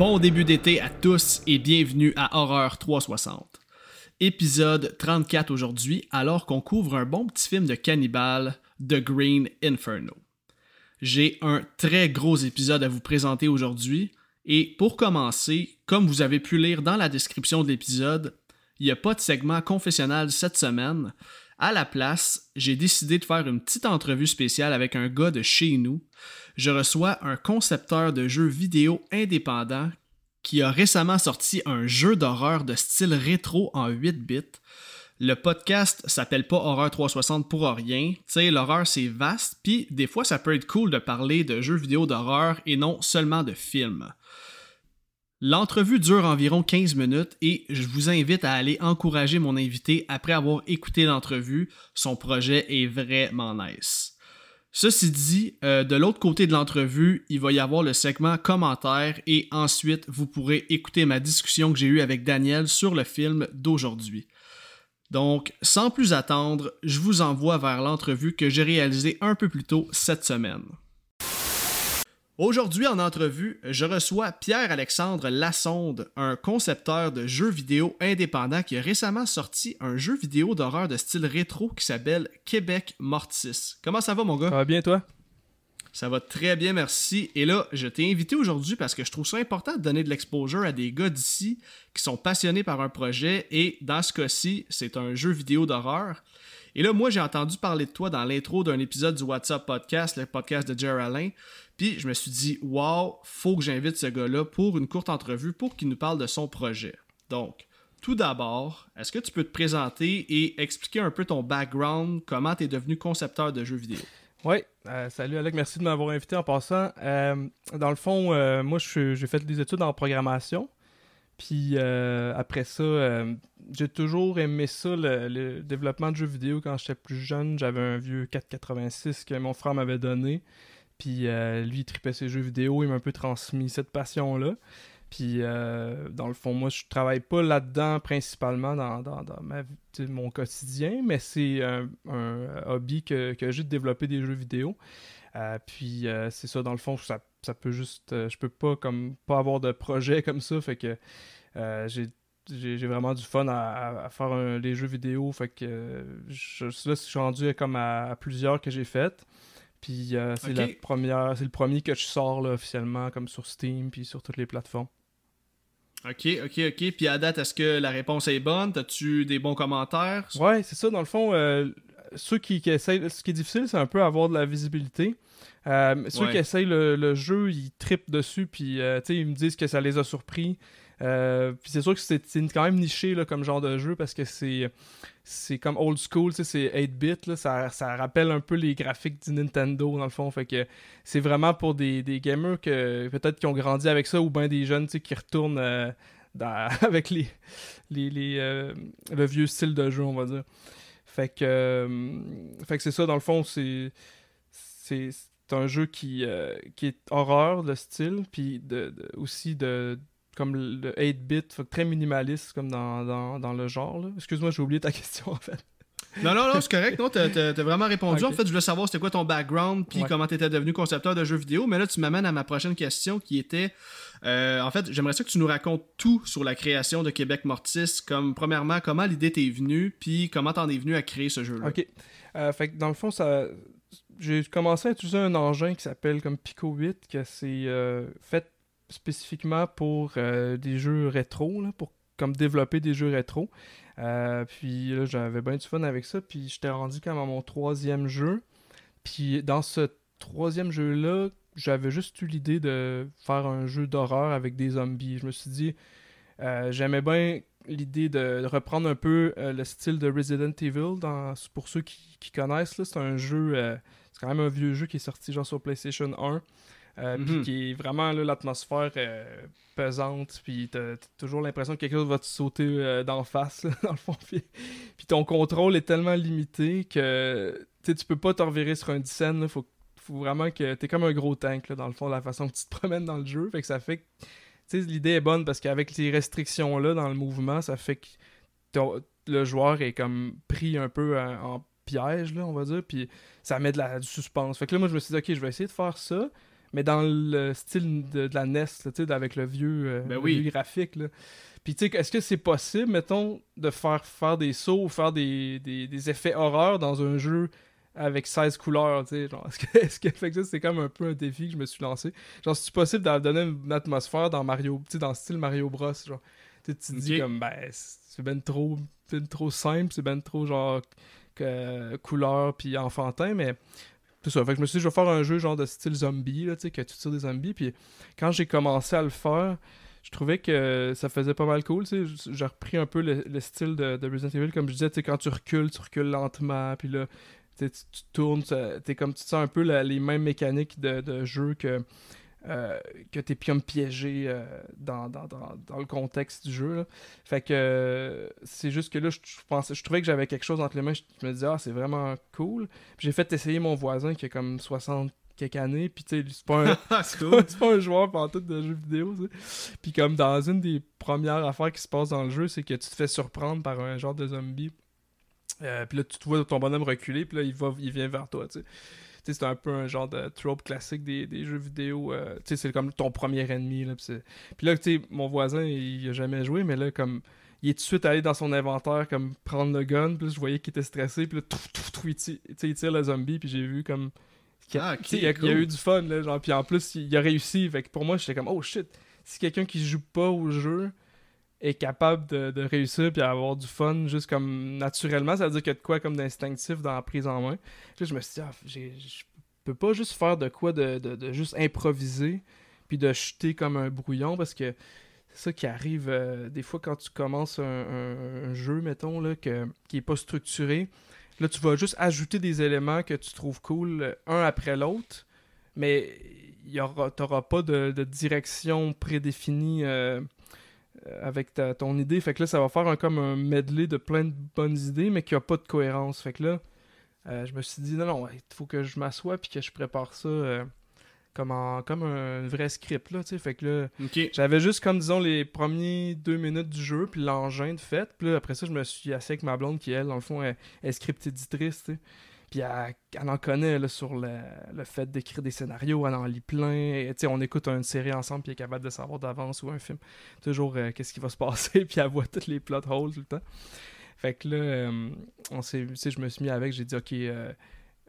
Bon début d'été à tous et bienvenue à Horreur 360. Épisode 34 aujourd'hui, alors qu'on couvre un bon petit film de cannibale, The Green Inferno. J'ai un très gros épisode à vous présenter aujourd'hui, et pour commencer, comme vous avez pu lire dans la description de l'épisode, il n'y a pas de segment confessionnal cette semaine. À la place, j'ai décidé de faire une petite entrevue spéciale avec un gars de chez nous. Je reçois un concepteur de jeux vidéo indépendant qui a récemment sorti un jeu d'horreur de style rétro en 8 bits. Le podcast s'appelle pas Horreur 360 pour rien. Tu sais, l'horreur c'est vaste, puis des fois ça peut être cool de parler de jeux vidéo d'horreur et non seulement de films. L'entrevue dure environ 15 minutes et je vous invite à aller encourager mon invité après avoir écouté l'entrevue. Son projet est vraiment nice. Ceci dit, euh, de l'autre côté de l'entrevue, il va y avoir le segment commentaires et ensuite vous pourrez écouter ma discussion que j'ai eue avec Daniel sur le film d'aujourd'hui. Donc, sans plus attendre, je vous envoie vers l'entrevue que j'ai réalisée un peu plus tôt cette semaine. Aujourd'hui en entrevue, je reçois Pierre-Alexandre Lassonde, un concepteur de jeux vidéo indépendant qui a récemment sorti un jeu vidéo d'horreur de style rétro qui s'appelle Québec Mortis. Comment ça va mon gars? Ça va bien toi? Ça va très bien, merci. Et là, je t'ai invité aujourd'hui parce que je trouve ça important de donner de l'exposure à des gars d'ici qui sont passionnés par un projet et dans ce cas-ci, c'est un jeu vidéo d'horreur. Et là, moi, j'ai entendu parler de toi dans l'intro d'un épisode du WhatsApp Podcast, le podcast de Jerry Alain. Puis je me suis dit, wow, faut que j'invite ce gars-là pour une courte entrevue pour qu'il nous parle de son projet. Donc, tout d'abord, est-ce que tu peux te présenter et expliquer un peu ton background, comment tu es devenu concepteur de jeux vidéo? Oui, euh, salut Alec, merci de m'avoir invité en passant. Euh, dans le fond, euh, moi j'ai fait des études en programmation. Puis après ça, j'ai toujours aimé ça, le, développement de jeux vidéo quand j'étais plus jeune. J'avais un vieux 486 que mon frère m'avait donné. Puis euh, lui, il tripait ses jeux vidéo, il m'a un peu transmis cette passion-là. Puis euh, dans le fond, moi, je travaille pas là-dedans principalement dans, dans, ma, mon quotidien, mais c'est un, hobby que, que j'ai de développer des jeux vidéo. Euh, puis c'est ça, dans le fond, ça, ça peut juste. je peux pas comme pas avoir de projet comme ça. Fait que j'ai vraiment du fun à, faire les jeux vidéo. Fait que je, là, je suis rendu comme à plusieurs que j'ai faites. Puis euh, c'est la première, c'est le premier que je sors là, officiellement comme sur Steam puis sur toutes les plateformes. Ok, ok, ok. Puis à date, est-ce que la réponse est bonne? T'as-tu des bons commentaires? Ouais, c'est ça. Dans le fond, euh, ceux qui, qui, essayent, ce qui est difficile, c'est un peu avoir de la visibilité. Euh, ceux qui essayent le, jeu, ils tripent dessus, puis ils me disent que ça les a surpris. Puis c'est sûr que c'est quand même niché là, comme genre de jeu parce que c'est comme old school, c'est 8-bit, ça, ça, rappelle un peu les graphiques du Nintendo dans le fond, fait que c'est vraiment pour des, gamers que peut-être qui ont grandi avec ça ou bien des jeunes qui retournent euh, avec les, les, euh, le vieux style de jeu, on va dire. Fait que, euh, que c'est ça, dans le fond, c'est c'est un jeu qui, qui est horreur, le style, puis de, aussi de, comme le 8-bit, très minimaliste comme dans, dans, le genre. Excuse-moi, j'ai oublié ta question en fait. Non, non, non, c'est correct. Non, t'as, as vraiment répondu. En fait, je voulais savoir c'était quoi ton background puis comment t'étais devenu concepteur de jeux vidéo. Mais là, tu m'amènes à ma prochaine question qui était euh, en fait, j'aimerais ça que tu nous racontes tout sur la création de Québec Mortis. Comme, premièrement, comment l'idée t'est venue puis comment t'en es venu à créer ce jeu-là. Ok. Euh, fait que dans le fond, ça. J'ai commencé à utiliser un engin qui s'appelle comme Pico 8, que c'est euh, fait spécifiquement pour euh, des jeux rétro, pour comme développer des jeux rétro. Euh, puis là, j'avais bien du fun avec ça. Puis j'étais rendu comme à mon troisième jeu. Puis dans ce troisième jeu-là, j'avais juste eu l'idée de faire un jeu d'horreur avec des zombies. Je me suis dit, euh, j'aimais bien l'idée de reprendre un peu le style de Resident Evil. Pour ceux qui, qui connaissent, c'est un jeu, c'est quand même un vieux jeu qui est sorti genre sur PlayStation 1. Euh, mhm. qui est vraiment l'atmosphère euh, pesante, puis t'as toujours l'impression que quelque chose va te sauter euh, d'en face, dans le fond. Puis, ton contrôle est tellement limité que tu peux pas te revirer sur un scène, faut, faut vraiment que t'es comme un gros tank, dans le fond, la façon que tu te promènes dans le jeu. Fait que ça fait que l'idée est bonne parce qu'avec les restrictions là dans le mouvement, ça fait que le joueur est comme pris un peu en, piège, là, on va dire, puis ça met de la, du suspense. Fait que là, moi, je me suis dit, ok, je vais essayer de faire ça, mais dans le style de, la NES, avec le vieux, euh, ben vieux graphique. Là. Puis tu sais, est-ce que c'est possible, mettons, de faire faire des sauts ou faire des, des, effets horreur dans un jeu avec 16 couleurs, tu sais, genre, est-ce que, est-ce que fait que ça, c'est comme un peu un défi que je me suis lancé. Genre, c'est possible de donner une atmosphère dans Mario, tu sais, dans le style Mario Bros, genre, tu te dis comme, ben, c'est ben trop, ben trop simple, c'est ben trop, genre, que, couleur puis enfantin, mais ça. Fait que je me suis dit, je vais faire un jeu genre de style zombie, là, tu sais, que tu tires des zombies, puis quand j'ai commencé à le faire, je trouvais que ça faisait pas mal cool. J'ai repris un peu le, style de, Resident Evil. Comme je disais, quand tu recules, tu recules lentement. Puis là, tu, tournes. Es comme, tu sens un peu les mêmes mécaniques de, jeu que, euh, que tu es comme piégé euh, dans, le contexte du jeu. Fait que c'est juste que là, je, pensais, je trouvais que j'avais quelque chose entre les mains. Je, me disais, ah, c'est vraiment cool. J'ai fait essayer mon voisin qui a comme 60 quelques années, puis tu sais, c'est pas un, c'est pas un joueur tout de jeux vidéo, Puis comme dans une des premières affaires qui se passe dans le jeu, c'est que tu te fais surprendre par un genre de zombie. Euh, puis là, tu te vois ton bonhomme reculer, puis là, il, va, il vient vers toi, tu sais. C'est un peu un genre de trope classique des, jeux vidéo. Euh, c'est comme ton premier ennemi. Là, puis là, tu sais, mon voisin, il, a jamais joué, mais là, comme il est tout de suite allé dans son inventaire comme prendre le gun puis je voyais qu'il était stressé puis là tout, tout, tout, il, tire, il tire le zombie puis j'ai vu comme ah, il, y a, eu du fun, là, genre, puis en plus, il, a réussi. Fait que pour moi, j'étais comme, oh shit, si quelqu'un qui joue pas au jeu est capable de, réussir puis avoir du fun juste comme naturellement, ça veut dire qu'il y a de quoi comme d'instinctif dans la prise en main. Là, je me suis dit, ah, je peux pas juste faire de quoi de, juste improviser puis de jeter comme un brouillon parce que c'est ça qui arrive euh, des fois quand tu commences un, jeu, mettons, là, que, qui est pas structuré Là, tu vas juste ajouter des éléments que tu trouves cool euh, un après l'autre, mais tu n'auras pas de, direction prédéfinie euh, euh, avec ton idée. Fait que là, ça va faire un, comme un medley de plein de bonnes idées, mais qui a pas de cohérence. Fait que là, je me suis dit, non, non, il faut que je m'assoie puis que je prépare ça comme, comme un vrai script, là, tu sais. Fait que là, j'avais juste, comme disons, les premiers deux minutes du jeu, puis l'engin de fait. Puis là, après ça, je me suis assis avec ma blonde qui, elle, dans le fond, est, script éditrice, tu sais. Puis elle, en connaît sur le, fait d'écrire des scénarios, elle en lit plein. On écoute une série ensemble, puis elle est capable de savoir d'avance ou un film. Toujours euh, qu'est-ce qui va se passer, puis elle voit tous les plot holes tout le temps. Fait que là, euh, on je me suis mis avec, j'ai dit, ok, euh,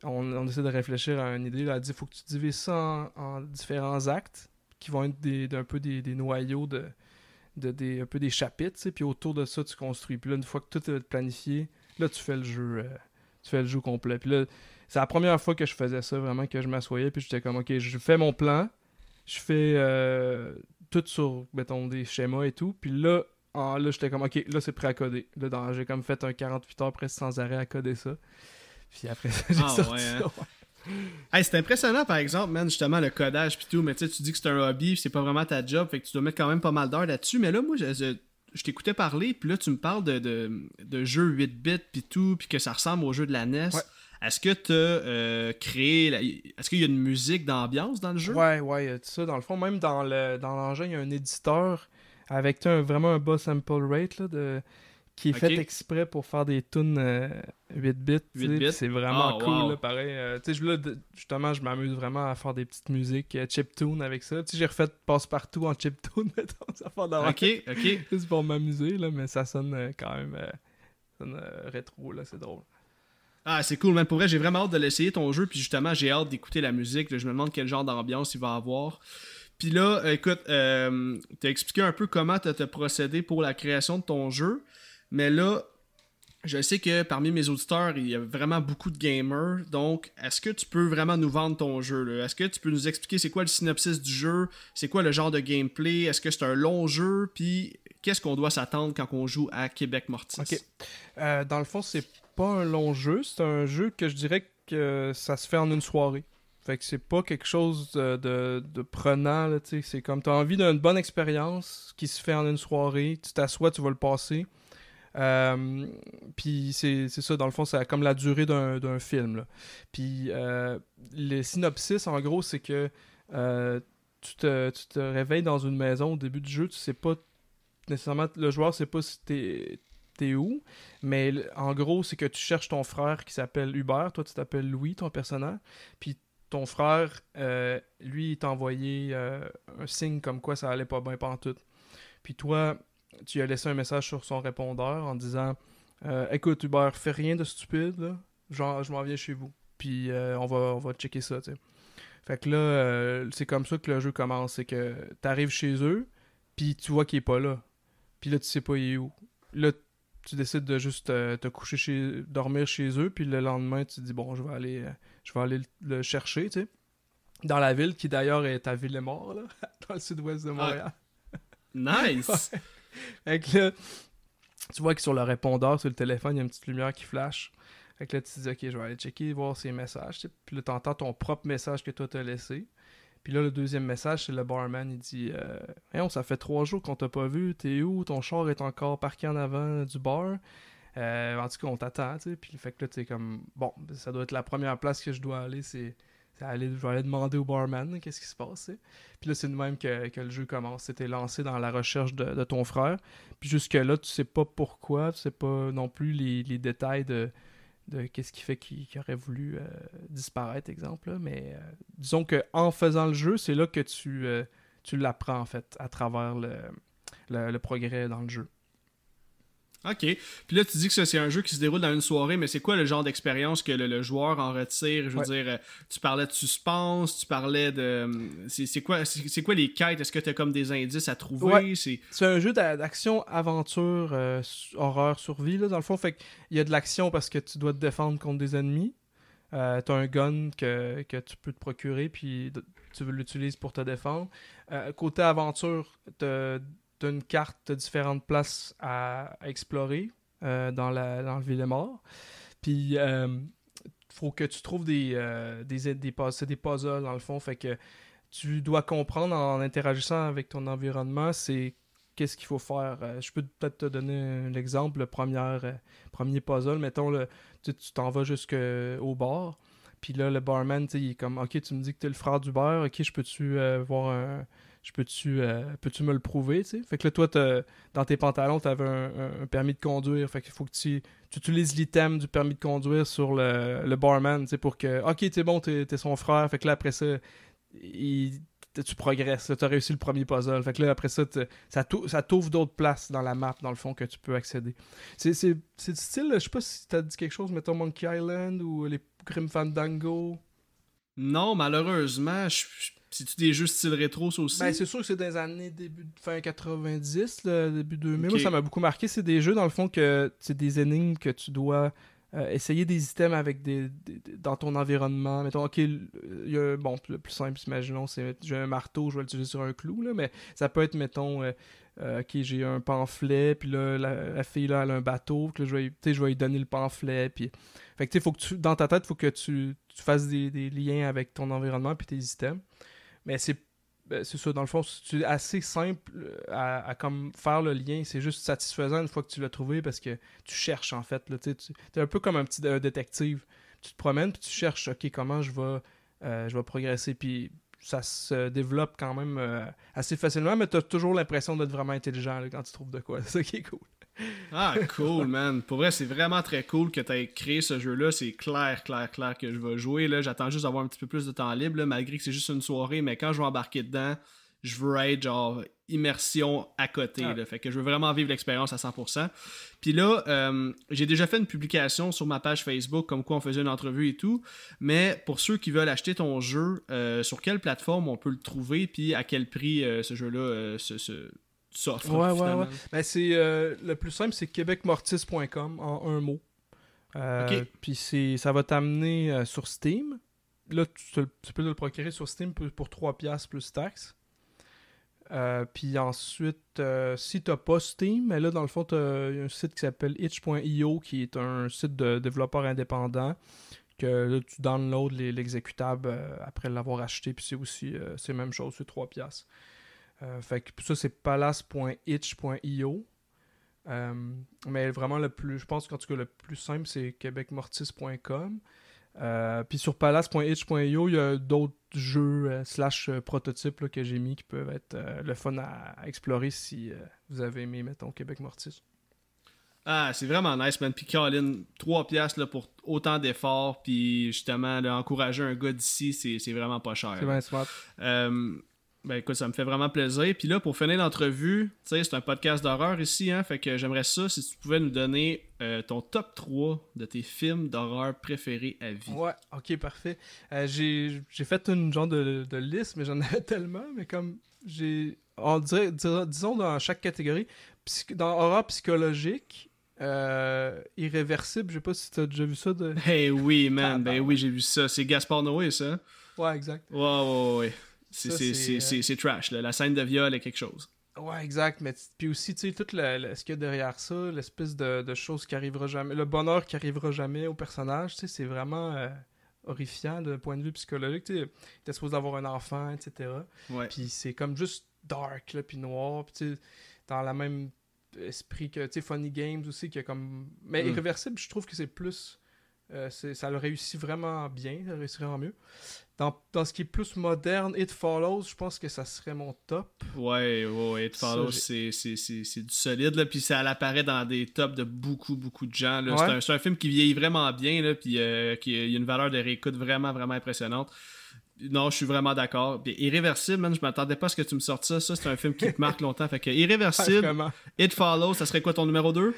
on, essaie de réfléchir à une idée. Là, elle dit il faut que tu divises ça en, différents actes qui vont être des, un peu des, noyaux de, de, des, un peu des chapitres, puis autour de ça, tu construis. Puis là, une fois que tout est planifié, là, tu fais le jeu. Tu fais le jeu complet. Puis là, c'est la première fois que je faisais ça, vraiment, que je m'assoyais, puis j'étais comme, ok, je fais mon plan, je fais euh, tout sur, mettons, des schémas et tout, puis là, là, j'étais comme, ok, là, c'est prêt à coder. Là, j'ai comme fait un 48 heures presque sans arrêt à coder ça. Puis après ça, j'ai ah, sorti hein. c'est impressionnant, par exemple, man, justement, le codage puis tout, mais tu dis que c'est un hobby, c'est pas vraiment ta job, fait que tu dois mettre quand même pas mal d'heures là-dessus. Mais là, moi, je, t'écoutais parler, puis là, tu me parles de, de, jeux 8 bits puis tout, puis que ça ressemble au jeu de la NES. Est-ce que tu as euh, créé. Est-ce qu'il y a une musique d'ambiance dans le jeu? Ouais, ouais, tout ça. Dans le fond, même dans l'engin, dans il y a un éditeur avec un, vraiment un bas sample rate là, de qui est fait exprès pour faire des tunes 8 bits. C'est vraiment ah, cool, pareil. Euh, justement, je m'amuse vraiment à faire des petites musiques euh, chiptune avec ça. J'ai refait passe-partout en chiptune, mettons, ça fait Ok, ok. Juste pour m'amuser, mais ça sonne euh, quand même rétro, là, c'est drôle. Ah, c'est cool, man. Pour vrai, j'ai vraiment hâte de l'essayer ton jeu, puis justement, j'ai hâte d'écouter la musique. je me demande quel genre d'ambiance il va avoir. Puis là, écoute, euh, t'as expliqué un peu comment t'as procédé pour la création de ton jeu. Mais là, je sais que parmi mes auditeurs, il y a vraiment beaucoup de gamers. Donc, est-ce que tu peux vraiment nous vendre ton jeu Est-ce que tu peux nous expliquer c'est quoi le synopsis du jeu? C'est quoi le genre de gameplay? Est-ce que c'est un long jeu? Puis, qu'est-ce qu'on doit s'attendre quand on joue à Québec Mortis? Euh, dans le fond, c'est pas un long jeu. C'est un jeu que je dirais que ça se fait en une soirée. Fait que c'est pas quelque chose de, de, prenant. C'est comme tu as envie d'une bonne expérience qui se fait en une soirée. Tu t'assois, tu vas le passer. Euh, puis c'est ça, dans le fond, c'est comme la durée d'un film. Puis euh, le synopsis, en gros, c'est que euh, tu, te, tu, réveilles dans une maison au début du jeu, tu sais pas nécessairement, le joueur sait pas si t'es es où, mais en gros, c'est que tu cherches ton frère qui s'appelle Hubert, toi tu t'appelles Louis, ton personnage, puis ton frère, lui, il t'a envoyé un signe comme quoi ça allait pas bien tout. Puis toi, tu as laissé un message sur son répondeur en disant Écoute, Hubert, fais rien de stupide, Genre, je m'en viens chez vous. Puis on, va, on va checker ça, tu sais. Fait que là, c'est comme ça que le jeu commence. C'est que t'arrives chez eux, puis tu vois qu'il est pas là. Puis là, tu sais pas il est où. Là, tu décides de juste te, coucher chez dormir chez eux puis le lendemain tu te dis bon je vais aller euh, je vais aller le, chercher tu sais dans la ville qui d'ailleurs est à Villemort là dans le sud-ouest de Montréal nice fait que là tu vois que sur le répondeur sur le téléphone il y a une petite lumière qui flash fait que là tu te dis ok je vais aller checker voir ses messages puis là entends ton propre message que toi t'as laissé puis là, le deuxième message, c'est le barman. Il dit euh, ça fait trois jours qu'on t'a pas vu. T'es où? Ton char est encore parqué en avant du bar. Euh, en tout cas, on t'attend. Tu sais. Puis fait que là, tu comme Bon, ça doit être la première place que je dois aller. C'est. Je vais aller demander au barman qu'est-ce qui se passe. Puis là, c'est de même que, le jeu commence. C'était lancé dans la recherche de, ton frère. Puis jusque-là, tu sais pas pourquoi, tu sais pas non plus les détails de, de qu'est-ce qui fait qu'il aurait voulu euh, disparaître, exemple. Mais euh, disons que en faisant le jeu, c'est là que tu, euh, tu l'apprends en fait à travers le, progrès dans le jeu. OK. Puis là, tu dis que c'est un jeu qui se déroule dans une soirée, mais c'est quoi le genre d'expérience que le, joueur en retire? Je veux dire, euh, tu parlais de suspense, tu parlais de... Euh, c'est quoi, c'est quoi les quêtes? Est-ce que tu as comme des indices à trouver? C'est un jeu d'action, aventure, euh, horreur, survie, là, dans le fond. Fait qu'il y a de l'action parce que tu dois te défendre contre des ennemis. Euh, tu as un gun que, tu peux te procurer, puis tu veux l'utiliser pour te défendre. côté aventure, tu tu une carte de différentes places à, explorer euh, dans, la, dans le Villemort. Puis, euh, faut que tu trouves des, euh, des, des, des puzzles, dans le fond. Fait que tu dois comprendre en interagissant avec ton environnement, c'est qu'est-ce qu'il faut faire. je peux peut-être te donner un exemple. Le premier, premier puzzle, mettons, le, tu t'en vas jusqu'au bar. Puis là, le barman, il est comme, OK, tu me dis que tu es le frère du beurre. OK, je peux-tu voir un, je peux-tu euh, peux-tu me le prouver, tu? Fait que là, toi, dans tes pantalons, tu avais un, permis de conduire. Fait qu'il faut que tu, utilises l'item du permis de conduire sur le, le barman, tu pour que, OK, t'es bon, t'es es son frère. Fait que là, après ça, tu progresses. Tu as réussi le premier puzzle. Fait que là, après ça, ça t'ouvre d'autres places dans la map, dans le fond, que tu peux accéder. C'est du style, je sais pas si t'as dit quelque chose, mettons Monkey Island ou les Grim Fandango. Non, malheureusement, je c'est-tu des jeux style rétro, ça aussi? Ben, c'est sûr que c'est des années début fin 90, début 2000. Moi, ça m'a beaucoup marqué. C'est des jeux, dans le fond, que c'est des énigmes que tu dois euh, essayer des items avec des, dans ton environnement. Mettons, ok, il y a, bon, le plus simple, imaginons, c'est j'ai un marteau, je vais l'utiliser sur un clou, là, mais ça peut être, mettons, euh, euh, ok, j'ai un pamphlet, puis là, la, fille, là, elle a un bateau, que je vais, je vais lui donner le pamphlet, puis... Fait que, faut que tu, dans ta tête, il faut que tu, tu fasses des, des, liens avec ton environnement puis tes items. Mais c'est ben, c'est ça, dans le fond, c'est assez simple euh, à, comme faire le lien. C'est juste satisfaisant une fois que tu l'as trouvé parce que tu cherches en fait. Tu es un peu comme un petit détective. Tu te promènes puis tu cherches, ok, comment je vais, euh, je vais progresser. Puis ça se développe quand même euh, assez facilement, mais tu as toujours l'impression d'être vraiment intelligent quand tu trouves de quoi. C'est ça qui est cool. Ah, cool, man. Pour vrai, c'est vraiment très cool que tu aies créé ce jeu-là. C'est clair, clair, clair que je vais jouer. Là. J'attends juste d'avoir un petit peu plus de temps libre, malgré que c'est juste une soirée. Mais quand je vais embarquer dedans, je veux être genre immersion à côté. Ah. Fait que je veux vraiment vivre l'expérience à 100%. Puis là, euh, j'ai déjà fait une publication sur ma page Facebook comme quoi on faisait une entrevue et tout. Mais pour ceux qui veulent acheter ton jeu, euh, sur quelle plateforme on peut le trouver puis à quel prix euh, ce jeu-là se, Ouais, ouais, ouais. Ben, c'est, euh, le plus simple, c'est québecmortis.com en un mot. Euh, Puis ça va t'amener euh, sur Steam. Là, tu, peux le procurer sur Steam pour, 3$ plus taxes. Puis ensuite, si tu n'as pas Steam, mais là, dans le fond, tu as un site qui s'appelle itch.io qui est un site de développeur indépendant que là, tu downloads l'exécutable après l'avoir acheté. Puis c'est aussi, c'est la même chose, c'est 3$. Euh, fait que ça, c'est palace.itch.io. Euh, mais vraiment, le plus, je pense qu'en tout cas, le plus simple, c'est québecmortis.com. Euh, puis sur palace.itch.io, il y a d'autres jeux slash prototypes que j'ai mis qui peuvent être le fun à, explorer si vous avez aimé, mettons, Québec Mortis. Ah, c'est vraiment nice, man. Puis Colin, 3 piastres là, pour autant d'efforts, puis justement, là, encourager un gars d'ici, c'est vraiment pas cher. C'est bien smart. Euh, ben écoute, ça me fait vraiment plaisir. Puis là, pour finir l'entrevue, tu sais, c'est un podcast d'horreur ici, hein, fait que j'aimerais ça si tu pouvais nous donner euh, ton top 3 de tes films d'horreur préférés à vie. Ouais, ok, parfait. Euh, j'ai j'ai fait une genre de, de liste, mais j'en avais tellement, mais comme j'ai. On dirait, dir- disons dans chaque catégorie, dans horreur psychologique, euh, irréversible, je sais pas si t'as déjà vu ça de. Hey oui, man, ben Tabarnak. oui, j'ai vu ça. C'est Gaspard Noé, ça. Ouais, exact. Ouais, ouais, ouais. C'est euh, c'est- trash, là. La scène de viol est quelque chose. Ouais, exact. Mais puis aussi, tu sais, tout le, le- ce qu'il y a derrière ça, l'espèce de, de choses qui arrivera jamais, le bonheur qui arrivera jamais au personnage, tu sais, c'est vraiment euh, horrifiant d'un point de vue psychologique. Tu t'es supposé avoir un enfant, etc. Ouais. Puis c'est comme juste dark, là, puis noir, puis tu sais, dans la même esprit que, tu sais, Funny Games aussi, qui a comme... Mais Mm. Irréversible, je trouve que c'est plus... euh, ça le réussit vraiment bien, ça réussit vraiment mieux. Dans, dans ce qui est plus moderne, It Follows, je pense que ça serait mon top. Ouais, ouais. It Follows, c'est du solide, là. Puis ça apparaît dans des tops de beaucoup, beaucoup de gens. Ouais. C'est un, film qui vieillit vraiment bien, là. Puis euh, qui il y a une valeur de réécoute vraiment, vraiment impressionnante. Non, je suis vraiment d'accord. Irréversible, man, je m'attendais pas à ce que tu me sortes ça. Ça, c'est un film qui te marque longtemps. Fait que Irréversible. It Follows, ça serait quoi ton numéro 2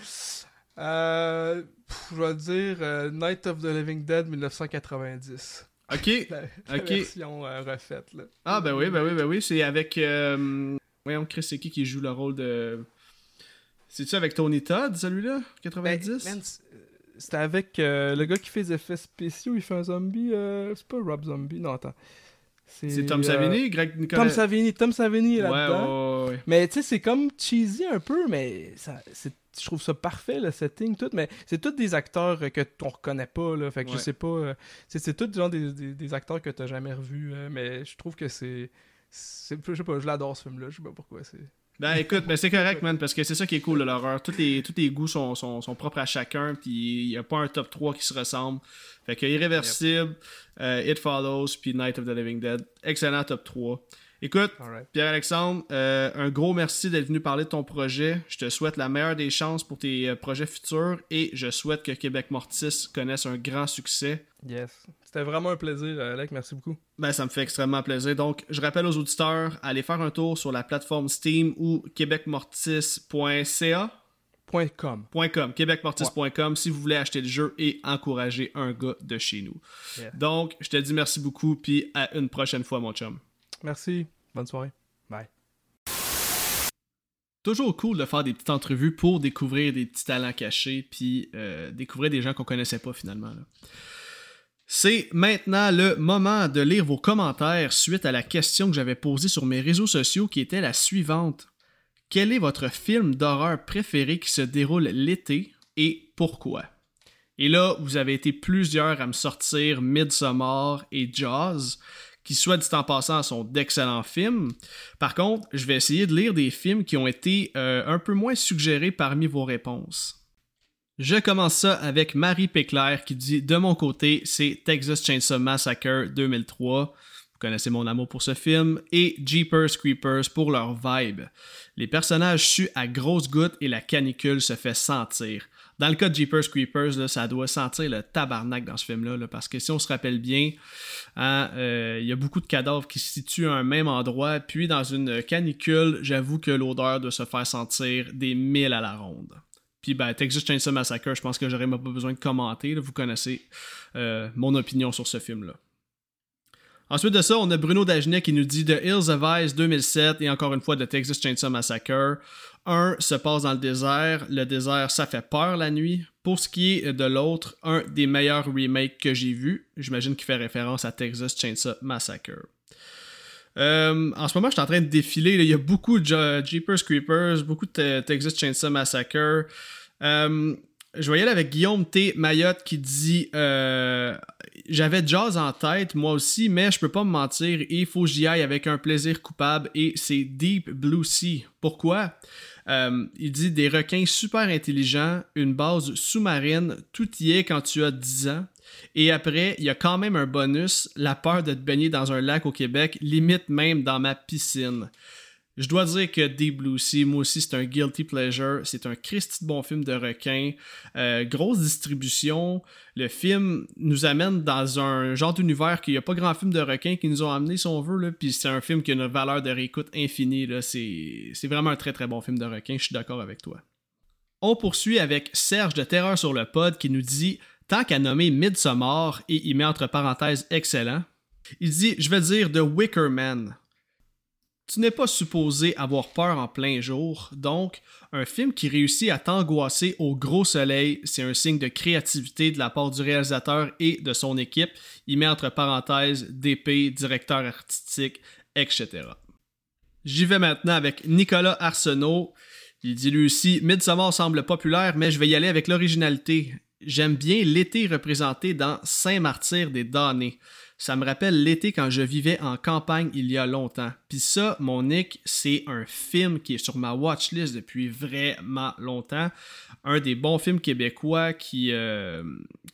Euh, je vais dire euh, Night of the Living Dead 1990. Ok. La, la Ok. version euh, refaite, là. Ah, ben oui, ben oui, ben oui. C'est avec. Euh... Voyons, Chris, c'est qui qui joue le rôle de. C'est-tu avec Tony Todd, celui-là? 90 Ben, C'était avec euh, le gars qui fait des effets spéciaux, il fait un zombie. euh, c'est pas Rob Zombie, non, attends. C'est Tom euh, Savini, Greg Nicolas. Tom Savini, Tom Savini Ouais, là-dedans. ouais, ouais. Mais tu sais, c'est comme cheesy un peu, mais ça, je trouve ça parfait, le setting, tout. Mais c'est tous des acteurs euh, que on reconnaît pas, là. Fait que je sais pas. euh, c'est, tous genre des, des, des acteurs que t'as jamais revus, euh, mais je trouve que c'est. c'est je sais pas, je l'adore ce film-là, je sais pas pourquoi. c'est Ben écoute, ben c'est correct, man, parce que c'est ça qui est cool de l'horreur. Tous les, tous les goûts sont, sont, sont propres à chacun, puis il n'y a pas un top 3 qui se ressemble. Fait que Irréversible, euh, It Follows, puis Night of the Living Dead. Excellent top 3. Écoute. Pierre-Alexandre, euh, un gros merci d'être venu parler de ton projet. Je te souhaite la meilleure des chances pour tes euh, projets futurs et je souhaite que Québec Mortis connaisse un grand succès. Yes. C'était vraiment un plaisir, euh, Alec, merci beaucoup. Ben, ça me fait extrêmement plaisir. Donc, je rappelle aux auditeurs, allez faire un tour sur la plateforme Steam ou québecmortis.ca. .com. .com, québecmortis.com si vous voulez acheter le jeu et encourager un gars de chez nous. Yeah. Donc, je te dis merci beaucoup, puis à une prochaine fois, mon chum. Merci. Bonne soirée. Bye. Toujours cool de faire des petites entrevues pour découvrir des petits talents cachés, puis euh, découvrir des gens qu'on connaissait pas finalement. C'est maintenant le moment de lire vos commentaires suite à la question que j'avais posée sur mes réseaux sociaux qui était la suivante. Quel est votre film d'horreur préféré qui se déroule l'été et pourquoi? Et là, vous avez été plusieurs à me sortir Midsommar et Jaws, qui, soit dit en passant, sont d'excellents films. Par contre, je vais essayer de lire des films qui ont été euh, un peu moins suggérés parmi vos réponses. Je commence ça avec Marie Péclair qui dit De mon côté, c'est Texas Chainsaw Massacre 2003. Vous connaissez mon amour pour ce film. Et Jeepers Creepers pour leur vibe. Les personnages suent à grosses gouttes et la canicule se fait sentir. Dans le cas de Jeepers Creepers, ça doit sentir le tabarnak dans ce film-là, là, parce que si on se rappelle bien, hein, euh, il y a beaucoup de cadavres qui se situent à un même endroit, puis dans une canicule, j'avoue que l'odeur doit se faire sentir des milles à la ronde. Puis ben, Texas Chainsaw Massacre, je pense que j'aurais même pas besoin de commenter, vous connaissez euh, mon opinion sur ce film-là. Ensuite de ça, on a Bruno Dagenet qui nous dit The Hills of Ice 2007 et encore une fois de Texas Chainsaw Massacre. Un se passe dans le désert. Le désert, ça fait peur la nuit. Pour ce qui est de l'autre, un des meilleurs remakes que j'ai vu. J'imagine qu'il fait référence à Texas Chainsaw Massacre. Euh, en ce moment, je suis en train de défiler. Il y a beaucoup de Jeepers Creepers, beaucoup de Te- Texas Chainsaw Massacre. Euh, je aller avec Guillaume T. Mayotte qui dit euh, J'avais Jaws en tête, moi aussi, mais je peux pas me mentir, il faut que j'y aille avec un plaisir coupable et c'est Deep Blue Sea. Pourquoi? Euh, Il dit Des requins super intelligents, une base sous-marine, tout y est quand tu as 10 ans. Et après, il y a quand même un bonus, la peur de te baigner dans un lac au Québec, limite même dans ma piscine. Je dois dire que Deep Blue Sea, moi aussi, c'est un guilty pleasure. C'est un Christy de bon film de requin. Euh, grosse distribution. Le film nous amène dans un genre d'univers qu'il n'y a pas grand film de requin qui nous ont amené, si on veut. Là. Puis c'est un film qui a une valeur de réécoute infinie. C'est vraiment un très très bon film de requin. Je suis d'accord avec toi. On poursuit avec Serge de Terreur sur le pod qui nous dit Tant qu'à nommer Midsommar, et il met entre parenthèses excellent, il dit Je vais dire The Wicker Man. Tu n'es pas supposé avoir peur en plein jour, donc un film qui réussit à t'angoisser au gros soleil, c'est un signe de créativité de la part du réalisateur et de son équipe. Il met entre parenthèses DP, directeur artistique, etc. J'y vais maintenant avec Nicolas Arsenault. Il dit lui aussi Midsommar semble populaire, mais je vais y aller avec l'originalité. J'aime bien l'été représenté dans Saint-Martyr des Damnés. Ça me rappelle l'été quand je vivais en campagne il y a longtemps. Puis ça, mon Nick, c'est un film qui est sur ma watchlist depuis vraiment longtemps. Un des bons films québécois qui, euh,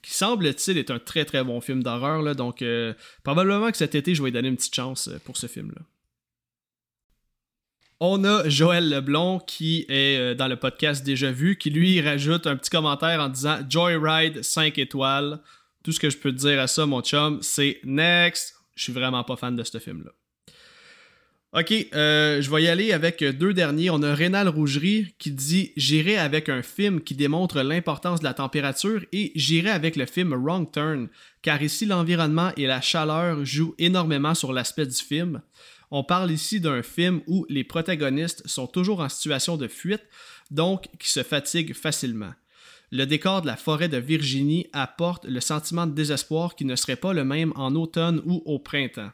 qui semble-t-il est un très très bon film d'horreur. Donc euh, probablement que cet été, je vais donner une petite chance euh, pour ce film-là. On a Joël Leblond qui est dans le podcast Déjà Vu, qui lui rajoute un petit commentaire en disant Joyride 5 étoiles. Tout ce que je peux te dire à ça, mon chum, c'est next. Je suis vraiment pas fan de ce film-là. Ok, euh, je vais y aller avec deux derniers. On a Rénal Rougerie qui dit J'irai avec un film qui démontre l'importance de la température et j'irai avec le film Wrong Turn, car ici l'environnement et la chaleur jouent énormément sur l'aspect du film. On parle ici d'un film où les protagonistes sont toujours en situation de fuite, donc qui se fatiguent facilement. Le décor de la forêt de Virginie apporte le sentiment de désespoir qui ne serait pas le même en automne ou au printemps.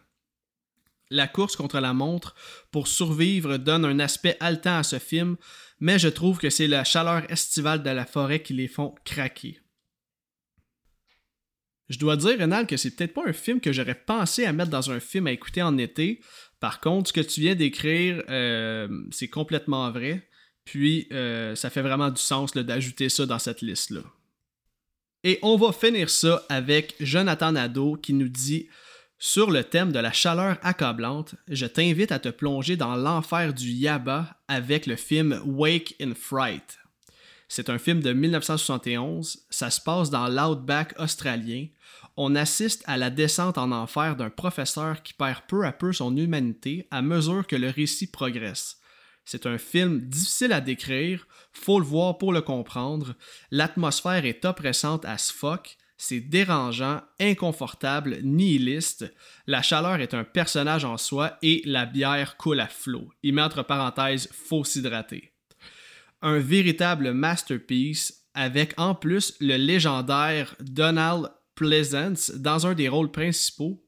La course contre la montre pour survivre donne un aspect haletant à ce film, mais je trouve que c'est la chaleur estivale de la forêt qui les font craquer. Je dois dire, Renal, que c'est peut-être pas un film que j'aurais pensé à mettre dans un film à écouter en été. Par contre, ce que tu viens d'écrire, euh, c'est complètement vrai. Puis, euh, ça fait vraiment du sens d'ajouter ça dans cette liste-là. Et on va finir ça avec Jonathan Nadeau qui nous dit Sur le thème de la chaleur accablante, je t'invite à te plonger dans l'enfer du Yaba avec le film Wake in Fright. C'est un film de 1971, ça se passe dans l'outback australien. On assiste à la descente en enfer d'un professeur qui perd peu à peu son humanité à mesure que le récit progresse. C'est un film difficile à décrire, faut le voir pour le comprendre. L'atmosphère est oppressante à ce fuck, c'est dérangeant, inconfortable, nihiliste. La chaleur est un personnage en soi et la bière coule à flot. Il met entre parenthèses faut s'hydrater. Un véritable masterpiece avec en plus le légendaire Donald Pleasance dans un des rôles principaux.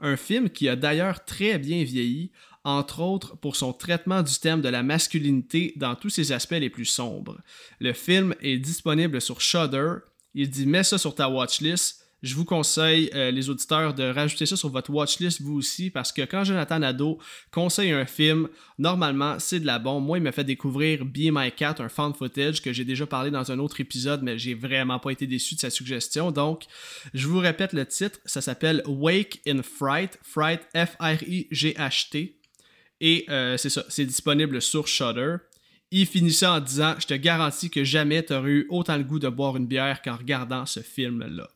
Un film qui a d'ailleurs très bien vieilli, entre autres pour son traitement du thème de la masculinité dans tous ses aspects les plus sombres. Le film est disponible sur Shudder. Il dit mets ça sur ta watchlist. Je vous conseille, euh, les auditeurs, de rajouter ça sur votre watchlist vous aussi, parce que quand Jonathan Nadeau conseille un film, normalement, c'est de la bombe. Moi, il m'a fait découvrir Be My Cat, un fan footage que j'ai déjà parlé dans un autre épisode, mais j'ai vraiment pas été déçu de sa suggestion. Donc, je vous répète le titre, ça s'appelle Wake in Fright, Fright F-R-I-G-H-T. Et euh, c'est ça, c'est disponible sur Shudder. Il finissait en disant Je te garantis que jamais tu aurais eu autant le goût de boire une bière qu'en regardant ce film-là.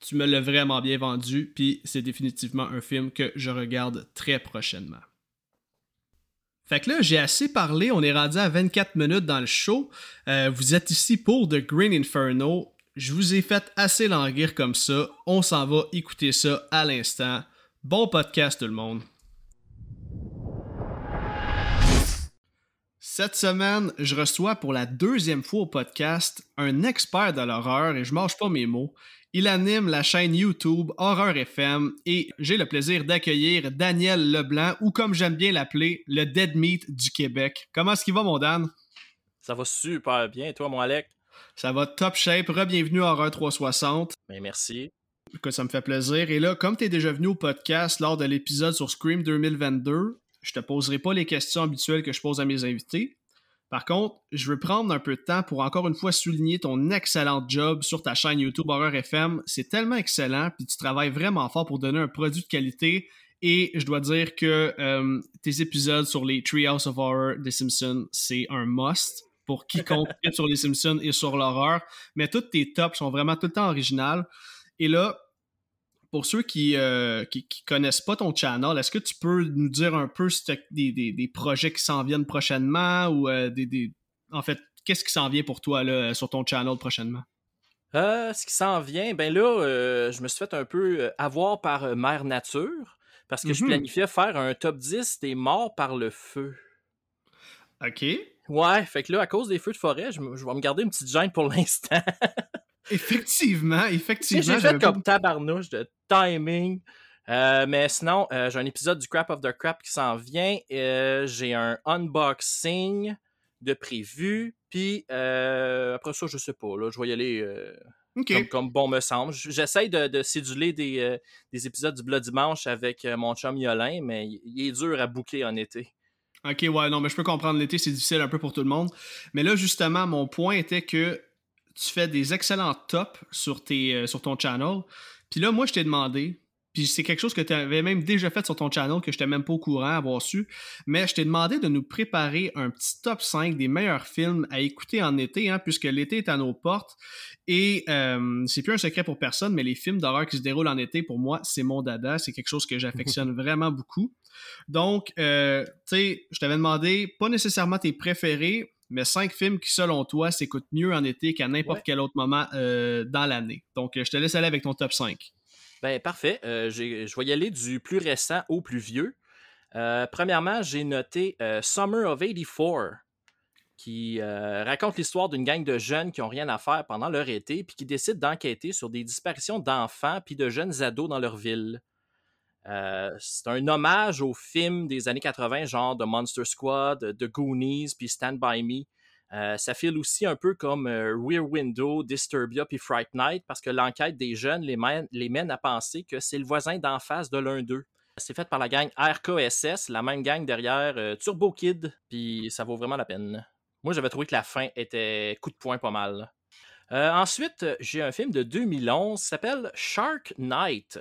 Tu me l'as vraiment bien vendu, puis c'est définitivement un film que je regarde très prochainement. Fait que là, j'ai assez parlé, on est rendu à 24 minutes dans le show. Euh, vous êtes ici pour The Green Inferno. Je vous ai fait assez languir comme ça. On s'en va écouter ça à l'instant. Bon podcast tout le monde. Cette semaine, je reçois pour la deuxième fois au podcast un expert de l'horreur et je mange pas mes mots. Il anime la chaîne YouTube Horreur FM et j'ai le plaisir d'accueillir Daniel Leblanc ou comme j'aime bien l'appeler, le Dead Meat du Québec. Comment est-ce qu'il va mon Dan? Ça va super bien. Et toi, mon Alec? Ça va top shape. Re-bienvenue à Horreur 360. Ben, merci. Que ça me fait plaisir. Et là, comme tu es déjà venu au podcast lors de l'épisode sur Scream 2022, je te poserai pas les questions habituelles que je pose à mes invités. Par contre, je veux prendre un peu de temps pour encore une fois souligner ton excellent job sur ta chaîne YouTube Horror FM. C'est tellement excellent, puis tu travailles vraiment fort pour donner un produit de qualité Et je dois dire que euh, tes épisodes sur les Treehouse of Horror des Simpsons, c'est un must pour quiconque est sur les Simpsons et sur l'horreur. Mais tous tes tops sont vraiment tout le temps originales. Et là, pour ceux qui, euh, qui, connaissent pas ton channel, est-ce que tu peux nous dire un peu des, des, des projets qui s'en viennent prochainement ou euh, des, des, en fait, qu'est-ce qui s'en vient pour toi là, sur ton channel prochainement? Euh, ce qui s'en vient, ben là, je me suis fait un peu avoir par Mère Nature parce que je mm-hmm. planifiais faire un top 10 des morts par le feu. OK. Ouais, fait que là, à cause des feux de forêt, je, vais me garder une petite gêne pour l'instant. Effectivement, effectivement. J'ai fait comme tabarnouche de timing. Euh, mais sinon, euh, j'ai un épisode du Crap of the Crap qui s'en vient. Euh, j'ai un unboxing de prévu. Puis après ça, je sais pas. Là, je vais y aller comme, bon me semble. J'essaye de, de céduler des, des, épisodes du Blood Dimanche avec mon chum Yolin, mais il est dur à boucler en été. Ok, ouais, non, mais je peux comprendre. L'été, c'est difficile un peu pour tout le monde. Mais là, justement, mon point était que tu fais des excellents tops sur, tes, sur ton channel. Puis là, moi, je t'ai demandé, puis c'est quelque chose que tu avais même déjà fait sur ton channel que je n'étais même pas au courant avoir su, mais je t'ai demandé de nous préparer un petit top 5 des meilleurs films à écouter en été, hein, puisque l'été est à nos portes. Et euh, c'est plus un secret pour personne, mais les films d'horreur qui se déroulent en été, pour moi, c'est mon dada. C'est quelque chose que j'affectionne vraiment beaucoup. Donc, euh, tu sais, je t'avais demandé pas nécessairement tes préférés, mais cinq films qui, selon toi, s'écoutent mieux en été qu'à n'importe quel autre moment euh, dans l'année. Donc, je te laisse aller avec ton top 5. Ben, parfait. Euh, je vais y aller du plus récent au plus vieux. Euh, premièrement, j'ai noté Summer of 84, qui raconte l'histoire d'une gang de jeunes qui n'ont rien à faire pendant leur été, puis qui décident d'enquêter sur des disparitions d'enfants puis de jeunes ados dans leur ville. Euh, c'est un hommage aux films des années 80, genre de Monster Squad, The Goonies, puis Stand By Me. Euh, ça file aussi un peu comme euh, Rear Window, Disturbia puis Fright Night parce que l'enquête des jeunes les mène, les mène à penser que c'est le voisin d'en face de l'un d'eux. C'est fait par la gang RKSS, la même gang derrière Turbo Kid, puis ça vaut vraiment la peine. Moi, j'avais trouvé que la fin était coup de poing pas mal. ensuite, j'ai un film de 2011 qui s'appelle Shark Night.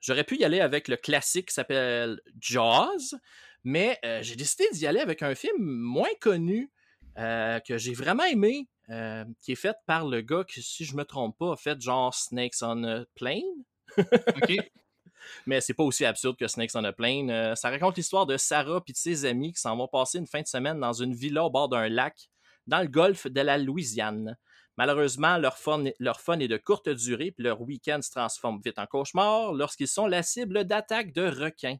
J'aurais pu y aller avec le classique qui s'appelle Jaws, mais euh, j'ai décidé d'y aller avec un film moins connu euh, que j'ai vraiment aimé, euh, qui est fait par le gars qui, si je me trompe pas, a fait genre Snakes on a Plane. OK. mais c'est pas aussi absurde que Snakes on a Plane. ça raconte l'histoire de Sarah et de ses amis qui s'en vont passer une fin de semaine dans une villa au bord d'un lac dans le golfe de la Louisiane. Malheureusement, leur fun, leur fun est de courte durée, puis leur week-end se transforme vite en cauchemar lorsqu'ils sont la cible d'attaques de requins.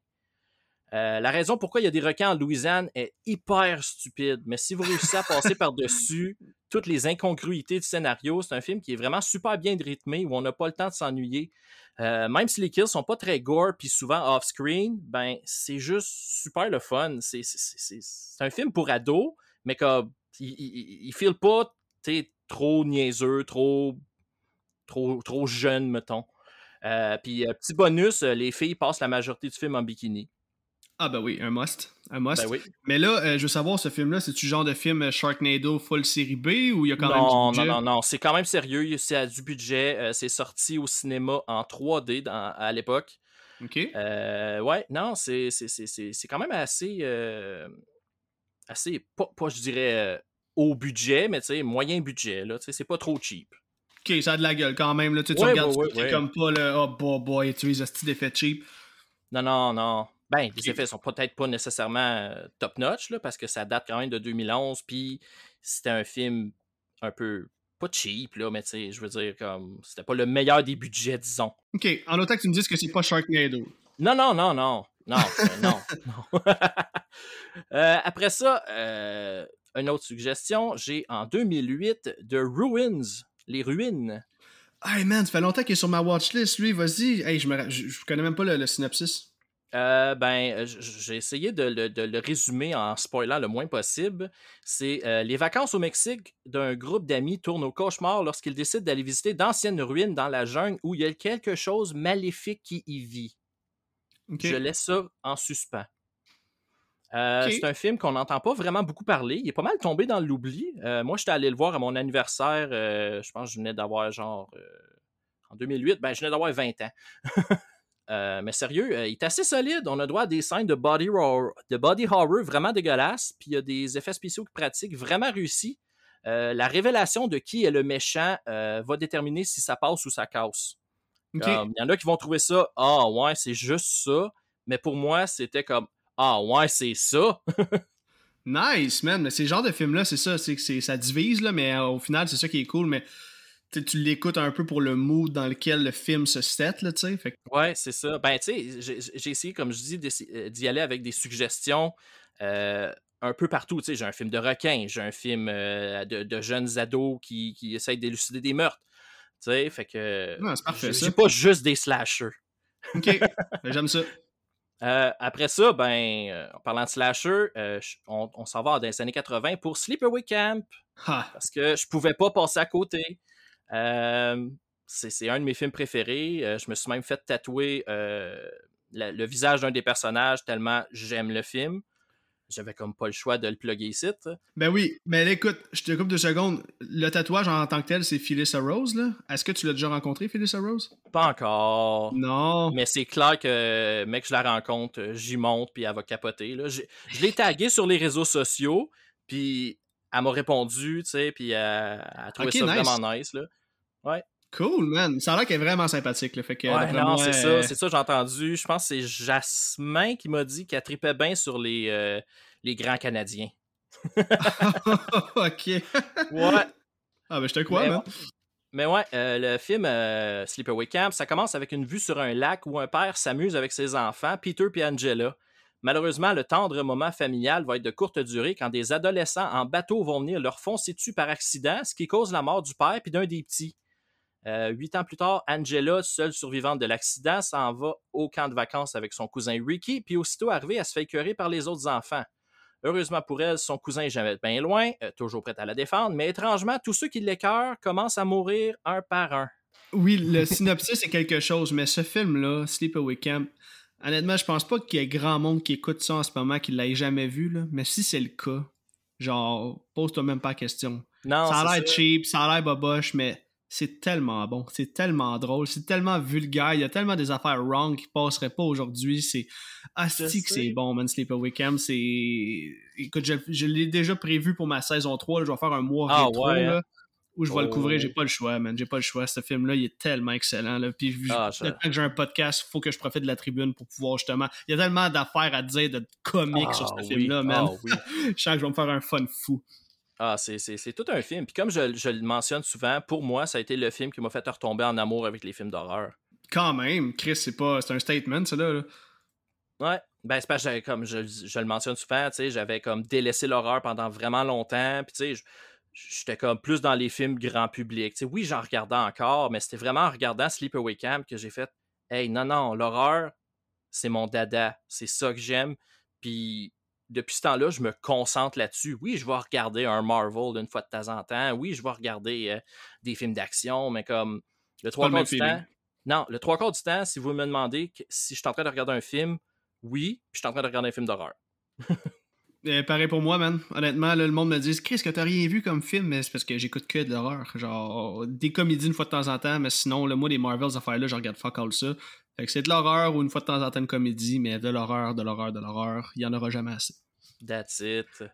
Euh, la raison pourquoi il y a des requins en Louisiane est hyper stupide, mais si vous réussissez à passer par-dessus toutes les incongruités du scénario, c'est un film qui est vraiment super bien rythmé, où on n'a pas le temps de s'ennuyer. Euh, même si les kills sont pas très gore puis souvent off-screen, ben c'est juste super le fun. C'est un film pour ados, mais comme il, il, il file pas trop niaiseux, trop, trop, trop jeune, mettons. Euh, puis, euh, petit bonus, euh, les filles passent la majorité du film en bikini. Ah ben oui, un must. Un must. Ben oui. Mais là, je veux savoir, ce film-là, c'est-tu genre de film Sharknado full série B ou il y a quand même du budget? Non, non, non, c'est quand même sérieux. C'est à du budget. c'est sorti au cinéma en 3D à l'époque. OK. ouais, non, c'est quand même assez... assez, pas, pas, je dirais au budget, mais tu sais, moyen budget, là, tu sais, c'est pas trop cheap. Ok, ça a de la gueule quand même, là, tu, regardes comme pas le oh boy, boy, tu sais, ce d'effets cheap. Non, non, non. Ben, les effets sont peut-être pas nécessairement euh, top-notch, là, parce que ça date quand même de 2011, puis c'était un film un peu pas cheap, là, mais tu sais, je veux dire, comme, c'était pas le meilleur des budgets, disons. OK, en autant que tu me dises que c'est pas Sharknado. Non, non, non, non. Non, non, non. Euh, après ça, euh, une autre suggestion, j'ai en 2008 The Ruins, les ruines. Hey man, ça fait longtemps qu'il est sur ma watchlist, lui, vas-y. Hey, je, me, je, connais même pas le, synopsis. Euh, ben, j'ai essayé de, le résumer en spoilant le moins possible. C'est euh, les vacances au Mexique d'un groupe d'amis tournent au cauchemar lorsqu'ils décident d'aller visiter d'anciennes ruines dans la jungle où il y a quelque chose maléfique qui y vit. Je laisse ça en suspens. Euh, c'est un film qu'on n'entend pas vraiment beaucoup parler. Il est pas mal tombé dans l'oubli. Euh, moi, j'étais allé le voir à mon anniversaire. Euh, je pense que je venais d'avoir genre. en 2008, ben, je venais d'avoir 20 ans. mais sérieux, il est assez solide. On a droit à des scènes de body, horror, de body horror vraiment dégueulasses, puis il y a des effets spéciaux pratiques vraiment réussis. la révélation de qui est le méchant va déterminer si ça passe ou ça casse. Il y en a qui vont trouver ça, ah ouais, c'est juste ça. Mais pour moi, c'était comme, ah ouais, c'est ça. nice, man. Mais ces genres de films-là, c'est ça, c'est que ça divise, là, mais au final, c'est ça qui est cool. Mais tu l'écoutes un peu pour le mood dans lequel le film se set, là, tu sais. Fait... Ouais, c'est ça. Ben, tu sais, j'ai essayé, comme je dis, euh, d'y aller avec des suggestions euh, un peu partout. Tu sais, j'ai un film de requin, j'ai un film euh, de, jeunes ados qui, qui essayent d'élucider des meurtres. Tu sais, fait que. c'est parfait, J'ai pas juste des slashers. OK, ben, j'aime ça. Après ça, ben, en parlant de slasher, on, s'en va dans les années 80 pour Sleepaway Camp. Parce que je pouvais pas passer à côté. Euh, c'est un de mes films préférés. Euh, je me suis même fait tatouer euh, le, visage d'un des personnages tellement j'aime le film. J'avais comme pas le choix de le plugger ici. Ben oui, mais écoute, je te coupe deux secondes. Le tatouage en tant que tel, c'est Phyllis Rose, là? Est-ce que tu l'as déjà rencontré, Phyllis Rose? Pas encore. Non. Mais c'est clair que, mec, je la rencontre, j'y monte, puis elle va capoter. Là. Je, l'ai taguée sur les réseaux sociaux, puis elle m'a répondu, tu sais, puis elle, a trouvé ça vraiment nice, là. Ouais. Cool, man. Ça a l'air qu'elle est vraiment sympathique. Là. Fait que, ouais, non, c'est ça. C'est ça, j'ai entendu. Je pense que c'est Jasmin qui m'a dit qu'elle tripait bien sur les, euh, les grands Canadiens. ok. ouais. Ah, ben je te crois, mais, man. Mais ouais, euh, le film euh, Sleepaway Camp, ça commence avec une vue sur un lac où un père s'amuse avec ses enfants, Peter et Angela. Malheureusement, le tendre moment familial va être de courte durée quand des adolescents en bateau vont venir leur foncer dessus par accident, ce qui cause la mort du père et d'un des petits. Euh, huit ans plus tard, Angela, seule survivante de l'accident, s'en va au camp de vacances avec son cousin Ricky, puis aussitôt arrivée, elle se fait écœurer par les autres enfants. Heureusement pour elle, son cousin est jamais bien loin, euh, toujours prêt à la défendre, mais étrangement, tous ceux qui l'écœurent commencent à mourir un par un. Oui, le synopsis est quelque chose, mais ce film-là, Sleepaway Camp, honnêtement, je pense pas qu'il y ait grand monde qui écoute ça en ce moment qui l'ait jamais vu, là. mais si c'est le cas, genre, pose-toi même pas la question. Non, ça a l'air cheap, ça a l'air boboche, mais c'est tellement bon, c'est tellement drôle, c'est tellement vulgaire, il y a tellement des affaires wrong qui passeraient pas aujourd'hui, c'est asti que c'est bon, man, Sleepaway Camp, c'est... Écoute, je, l'ai déjà prévu pour ma saison 3, je vais faire un mois ah, rétro, là, hein? où je vais le couvrir, j'ai oh. pas le choix, man, j'ai pas le choix, ce film-là, il est tellement excellent, là, puis ah, que j'ai un podcast, il faut que je profite de la tribune pour pouvoir justement, il y a tellement d'affaires à dire, de comics sur ce ah film-là, man, je sens que je vais me faire un fun fou. Ah, c'est tout un film. Puis comme je, le mentionne souvent, pour moi, ça a été le film qui m'a fait retomber en amour avec les films d'horreur. Quand même, Chris, c'est pas. C'est un statement, ça là. Ouais. Ben, c'est pas comme je, le mentionne souvent, tu sais, j'avais comme délaissé l'horreur pendant vraiment longtemps. Puis tu sais, j'étais comme plus dans les films grand public. Tu sais, oui, j'en regardais encore, mais c'était vraiment en regardant Sleepaway Camp que j'ai fait Hey, non, non, l'horreur, c'est mon dada. C'est ça que j'aime. Puis depuis ce temps-là, je me concentre là-dessus. Oui, je vais regarder un Marvel une fois de temps en temps. Oui, je vais regarder euh, des films d'action, mais comme le trois quarts du temps. Non, le trois quarts du temps, si vous me demandez si je suis en train de regarder un film, oui, puis je suis en train de regarder un film d'horreur. Eh, pareil pour moi, man. Honnêtement, le monde me dit Chris, que t'as rien vu comme film, mais c'est parce que j'écoute que de l'horreur. Genre, des comédies une fois de temps en temps, mais sinon, le moi, des Marvels affaires-là, je regarde fuck all ça. Fait que c'est de l'horreur ou une fois de temps en temps une comédie, mais de l'horreur, de l'horreur, de l'horreur, il y en aura jamais assez. That's it.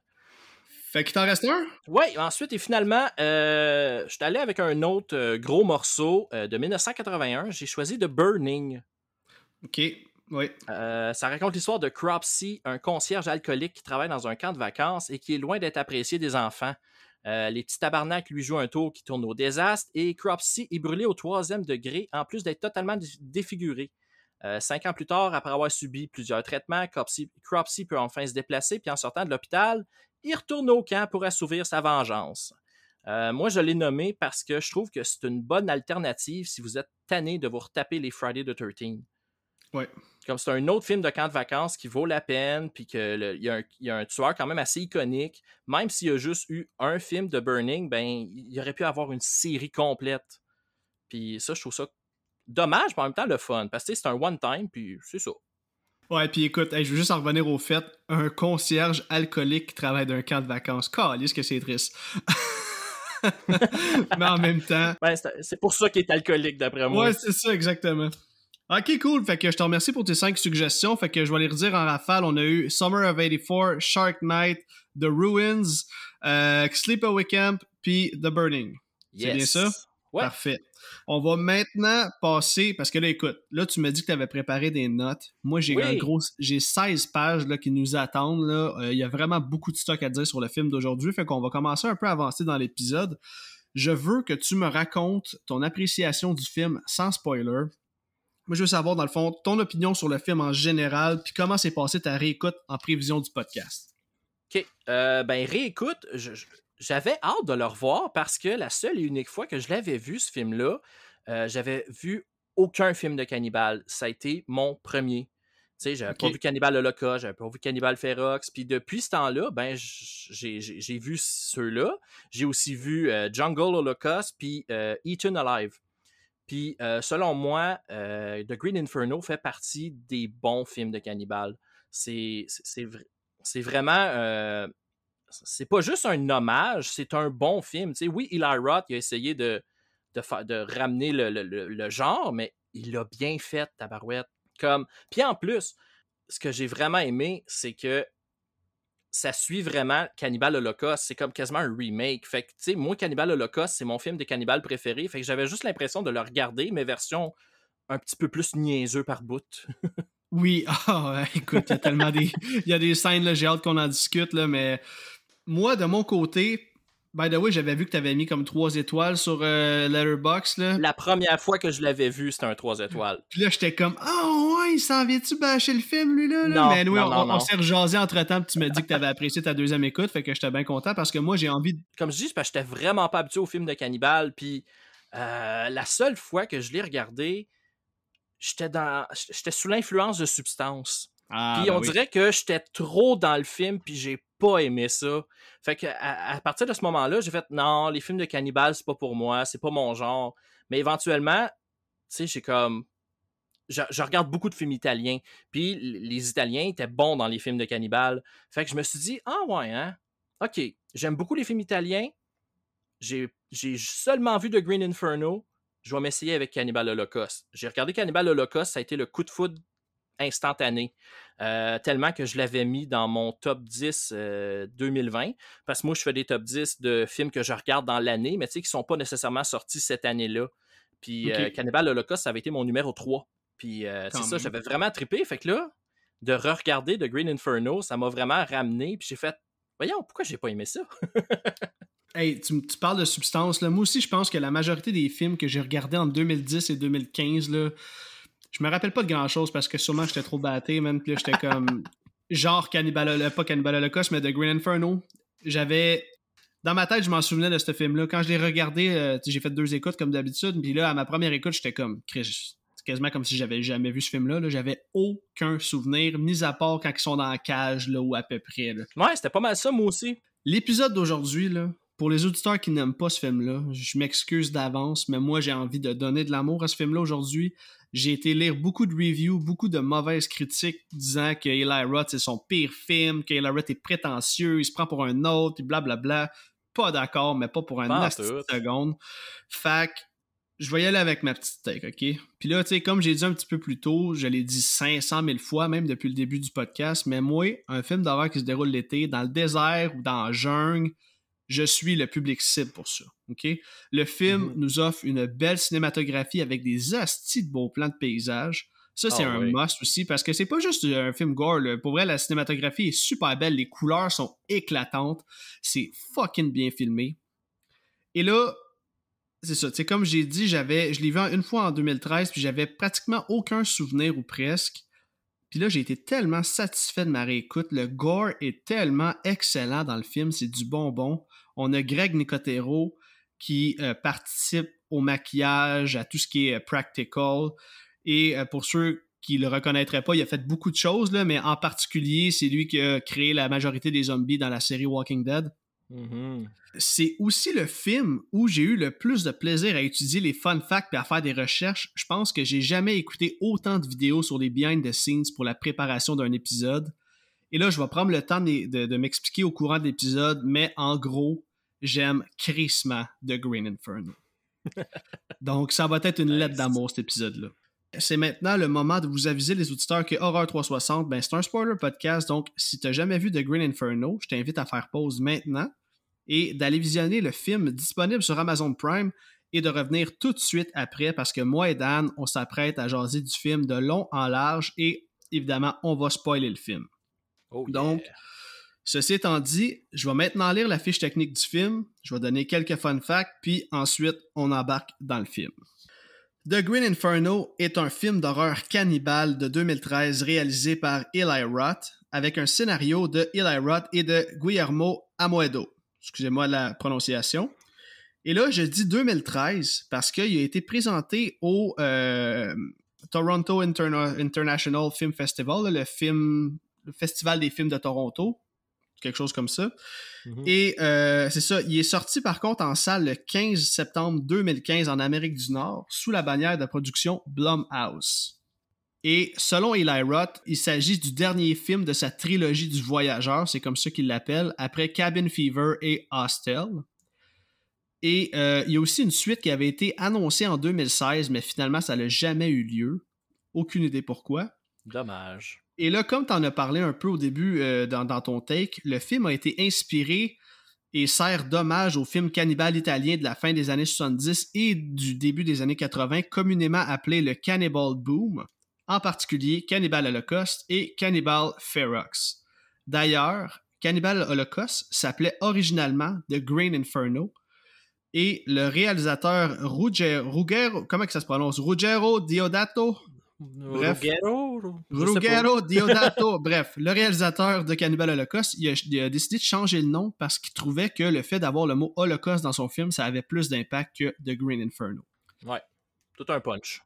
Fait qu'il t'en reste un? Oui, ensuite, et finalement, euh, je suis allé avec un autre euh, gros morceau euh, de 1981. J'ai choisi The Burning. OK, oui. ça raconte l'histoire de Cropsy, un concierge alcoolique qui travaille dans un camp de vacances et qui est loin d'être apprécié des enfants. Les petits tabarnaks lui jouent un tour qui tourne au désastre et Cropsy est brûlé au troisième degré en plus d'être totalement défiguré. Euh, cinq ans plus tard, après avoir subi plusieurs traitements, Cropsy, peut enfin se déplacer, puis en sortant de l'hôpital, il retourne au camp pour assouvir sa vengeance. Euh, moi, je l'ai nommé parce que je trouve que c'est une bonne alternative si vous êtes tanné de vous retaper les Friday the 13 Ouais. Comme c'est un autre film de camp de vacances qui vaut la peine, puis qu'il y, y, a un tueur quand même assez iconique. Même s'il y a juste eu un film de Burning, ben, il aurait pu avoir une série complète. Puis ça, je trouve ça dommage, mais en même temps le fun. Parce que c'est un one-time, puis c'est ça. Ouais, puis écoute, je veux juste en revenir au fait un concierge alcoolique qui travaille d'un camp de vacances. Calisse que c'est triste. mais en même temps. c'est pour ça qu'il est alcoolique, d'après moi. Ouais, c'est ça, exactement. Ok, cool. Fait que je te remercie pour tes cinq suggestions. Fait que je vais les redire en rafale. On a eu Summer of 84, Shark Night, The Ruins, euh, Sleepaway Camp, puis The Burning. C'est bien ça? Ouais. Parfait. On va maintenant passer, parce que là, écoute, là, tu m'as dit que tu avais préparé des notes. Moi, j'ai Oui. un gros, j'ai 16 pages là, qui nous attendent. là. Euh, Il y a vraiment beaucoup de stock à dire sur le film d'aujourd'hui. Fait qu'on va commencer un peu à avancer dans l'épisode. Je veux que tu me racontes ton appréciation du film sans spoiler. Moi, je veux savoir, dans le fond, ton opinion sur le film en général, puis comment s'est passé ta réécoute en prévision du podcast? OK. Euh, ben, réécoute, j'avais hâte de le revoir parce que la seule et unique fois que je l'avais vu, ce film-là, euh, j'avais vu aucun film de cannibale. Ça a été mon premier. Tu sais, j'avais pas vu Cannibal Holocaust, j'avais pas vu Cannibal Ferox. Puis depuis ce temps-là, ben, j'ai vu ceux-là. J'ai aussi vu euh, Jungle Holocaust, puis Eaten Alive. Puis, euh, selon moi, euh, The Green Inferno fait partie des bons films de cannibale. C'est c'est- c'est vra- c'est vraiment. euh, c'est pas juste un hommage, c'est un bon film. Tu sais, oui, Eli Roth a essayé de, de, de ramener le, le- le- le genre, mais il l'a bien fait, Tabarouette. Comme... Puis en plus, ce que j'ai vraiment aimé, c'est que ça suit vraiment Cannibal Holocaust. C'est comme quasiment un remake. Fait que, tu sais, moi, Cannibal Holocaust, c'est mon film de cannibales préféré. Fait que j'avais juste l'impression de le regarder, mais version un petit peu plus niaiseux par bout. Oui, ah, ouais, écoute, il y a tellement des, il y a des scènes, là, j'ai hâte qu'on en discute, là, mais moi, de mon côté, by the way, j'avais vu que tu avais mis comme trois étoiles sur euh, Letterboxd, là. La première fois que je l'avais vu, c'était un 3 étoiles. Puis là, j'étais comme, ah il s'en vient-tu bâcher le film, lui, là? Non, mais non, on, non, on s'est rejasé entre-temps, puis tu m'as dit que tu avais apprécié ta deuxième écoute, fait que j'étais bien content parce que moi, j'ai envie de... Comme je dis, c'est parce que j'étais vraiment pas habitué aux films de cannibales. Puis euh, la seule fois que je l'ai regardé, j'étais dans, j'étais sous l'influence de substances. Ah, Puis ben on oui. dirait que j'étais trop dans le film, puis j'ai pas aimé ça. Fait que à, à partir de ce moment-là, j'ai fait non, les films de cannibales, c'est pas pour moi, c'est pas mon genre. Mais éventuellement, tu sais, j'ai comme. Je, je regarde beaucoup de films italiens, puis les Italiens étaient bons dans les films de cannibales. Fait que je me suis dit, ah ouais, hein, ok, j'aime beaucoup les films italiens. J'ai seulement vu The Green Inferno. Je vais m'essayer avec Cannibal Holocaust. J'ai regardé Cannibal Holocaust, ça a été le coup de foudre instantané. Euh, tellement que je l'avais mis dans mon top 10 euh, 2020. Parce que moi, je fais des top 10 de films que je regarde dans l'année, mais tu sais, qui ne sont pas nécessairement sortis cette année-là. Puis euh, Cannibal Holocaust, ça avait été mon numéro 3. Puis euh, c'est ça, j'avais vraiment trippé. Fait que là, de re-regarder The Green Inferno, ça m'a vraiment ramené. Puis j'ai fait, voyons, pourquoi j'ai pas aimé ça? Hey, tu, tu parles de substance, là. Moi aussi, je pense que la majorité des films que j'ai regardés en 2010 et 2015, là, je me rappelle pas de grand-chose parce que sûrement j'étais trop batté, man. Puis là, j'étais comme... genre Cannibal Holocaust, pas Cannibal Holocaust, mais The Green Inferno. J'avais... Dans ma tête, je m'en souvenais de ce film-là. Quand je l'ai regardé, euh, j'ai fait deux écoutes comme d'habitude. Puis là, à ma première écoute, j'étais comme... Chris, C'est quasiment comme si j'avais jamais vu ce film-là. là. J'avais aucun souvenir, mis à part quand ils sont dans la cage, là, ou à peu près. là. Ouais, c'était pas mal ça, moi aussi. L'épisode d'aujourd'hui, là, pour les auditeurs qui n'aiment pas ce film-là, je m'excuse d'avance, mais moi j'ai envie de donner de l'amour à ce film-là aujourd'hui. J'ai été lire beaucoup de reviews, beaucoup de mauvaises critiques disant que Eli Roth c'est son pire film, que Eli Roth est prétentieux, il se prend pour un autre, puis blablabla. Pas d'accord, mais pas pour un seconde. Fait que je vais y aller avec ma petite take, OK? Puis là, tu sais, comme j'ai dit un petit peu plus tôt, je l'ai dit 500 000 fois, même depuis le début du podcast, mais moi, un film d'horreur qui se déroule l'été, dans le désert ou dans la jungle, je suis le public cible pour ça, OK? Le film Mhm. nous offre une belle cinématographie avec des astis de beaux plans de paysage. Ça, c'est Ah un oui. must aussi, parce que c'est pas juste un film gore. là. Pour vrai, la cinématographie est super belle, les couleurs sont éclatantes, c'est fucking bien filmé. Et là, c'est ça. Sais, comme j'ai dit, j'avais, je l'ai vu une fois en 2013, puis j'avais pratiquement aucun souvenir ou presque. Puis là, j'ai été tellement satisfait de ma réécoute. Le gore est tellement excellent dans le film, c'est du bonbon. On a Greg Nicotero qui euh, participe au maquillage, à tout ce qui est euh, practical. Et euh, pour ceux qui le reconnaîtraient pas, il a fait beaucoup de choses, là, mais en particulier, c'est lui qui a créé la majorité des zombies dans la série Walking Dead Mhm. c'est aussi le film où j'ai eu le plus de plaisir à étudier les fun facts et à faire des recherches. Je pense que j'ai jamais écouté autant de vidéos sur les behind the scenes pour la préparation d'un épisode. Et là, je vais prendre le temps de, de- de m'expliquer au courant de l'épisode, mais en gros, j'aime crissement The Green Inferno. Donc, ça va être une lettre d'amour, cet épisode-là. C'est maintenant le moment de vous aviser les auditeurs que Horror 360, ben, c'est un spoiler podcast, donc si tu n'as jamais vu The Green Inferno, je t'invite à faire pause maintenant et d'aller visionner le film disponible sur Amazon Prime et de revenir tout de suite après parce que moi et Dan, on s'apprête à jaser du film de long en large et évidemment, on va spoiler le film. Oh, Donc. Ceci étant dit, je vais maintenant lire la fiche technique du film, je vais donner quelques fun facts, puis ensuite on embarque dans le film. The Green Inferno est un film d'horreur cannibale de 2013 réalisé par Eli Roth avec un scénario de Eli Roth et de Guillermo Amoedo. Excusez-moi la prononciation. Et là, je dis 2013 parce qu'il a été présenté au euh, Toronto Interna International Film Festival, le, film, le festival des films de Toronto, quelque chose comme ça. Mm -hmm. Et euh, c'est ça, il est sorti par contre en salle le 15 septembre 2015 en Amérique du Nord sous la bannière de production Blumhouse. Et selon Eli Roth, il s'agit du dernier film de sa trilogie du voyageur, c'est comme ça qu'il l'appelle, après Cabin Fever et Hostel. Et euh, il y a aussi une suite qui avait été annoncée en 2016, mais finalement, ça n'a jamais eu lieu. Aucune idée pourquoi. Dommage. Et là, comme tu en as parlé un peu au début euh, dans, dans, ton take, le film a été inspiré et sert d'hommage au film cannibale italien de la fin des années 70 et du début des années 80, communément appelé le Cannibal Boom, en particulier Cannibal Holocaust et Cannibal Ferox. D'ailleurs, Cannibal Holocaust s'appelait originalement The Green Inferno, et le réalisateur Ruggero, Ruggero comment que ça se prononce? Ruggero Diodato? Bref, Ruggero, Ruggero Diodato. Bref, le réalisateur de Cannibal Holocaust, il a, il a, décidé de changer le nom parce qu'il trouvait que le fait d'avoir le mot Holocaust dans son film, ça avait plus d'impact que The Green Inferno. Ouais, tout un punch.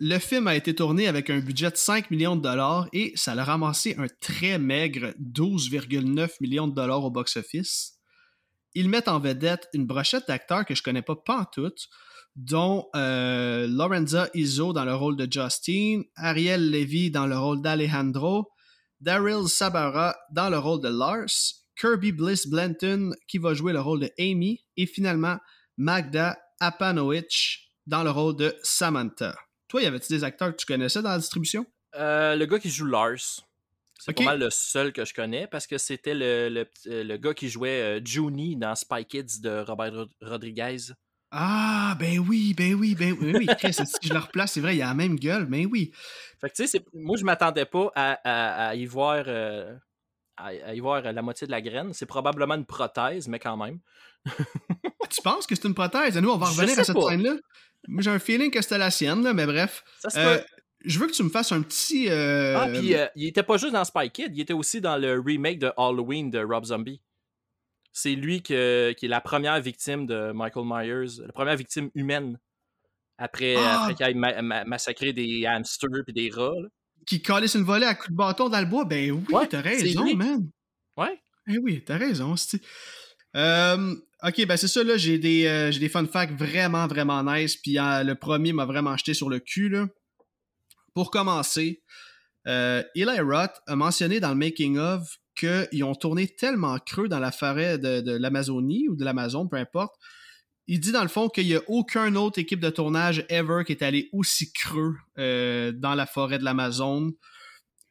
Le film a été tourné avec un budget de 5 millions de dollars et ça a ramassé un très maigre 12,9 millions de dollars au box-office ils mettent en vedette une brochette d'acteurs que je connais pas pantoute, dont euh, Lorenza Izzo dans le rôle de Justine, Ariel Levy dans le rôle d'Alejandro, Daryl Sabara dans le rôle de Lars, Kirby Bliss Blanton qui va jouer le rôle de Amy, et finalement Magda Apanowicz dans le rôle de Samantha. Toi, y avait-tu des acteurs que tu connaissais dans la distribution? Euh, le gars qui joue Lars. C'est okay. pas mal le seul que je connais parce que c'était le, le, le, gars qui jouait euh, Junie dans Spy Kids de Robert Rodriguez. Ah, ben oui, ben oui, ben oui, oui. Chris, si je le replace, c'est vrai, il a la même gueule, ben oui. Fait que tu sais, moi, je m'attendais pas à, à, à, y voir. Euh, à, à, y voir la moitié de la graine. C'est probablement une prothèse, mais quand même. tu penses que c'est une prothèse? Nous, on va revenir à cette scène-là. Moi, j'ai un feeling que c'était la sienne, là, mais bref. Ça euh, je veux que tu me fasses un petit. Euh... Ah, puis euh, il était pas juste dans Spy Kid, il était aussi dans le remake de Halloween de Rob Zombie. C'est lui que, qui est la première victime de Michael Myers, la première victime humaine après, ah! après qu'il ait ma ma massacré des hamsters et des rats. Là. Qui calisse une volée à coup de bâton dans le bois. Ben oui, ouais, t'as raison, man. Ouais. Eh oui, t'as raison. Euh, ok, ben c'est ça, là, j'ai des, euh, des fun facts vraiment, vraiment nice. Puis euh, le premier m'a vraiment jeté sur le cul, là. Pour commencer, euh, Eli Roth a mentionné dans le making of qu'ils ont tourné tellement creux dans la forêt de, de l'Amazonie ou de l'Amazon, peu importe. Il dit dans le fond qu'il n'y a aucune autre équipe de tournage ever qui est allé aussi creux euh, dans la forêt de l'Amazon.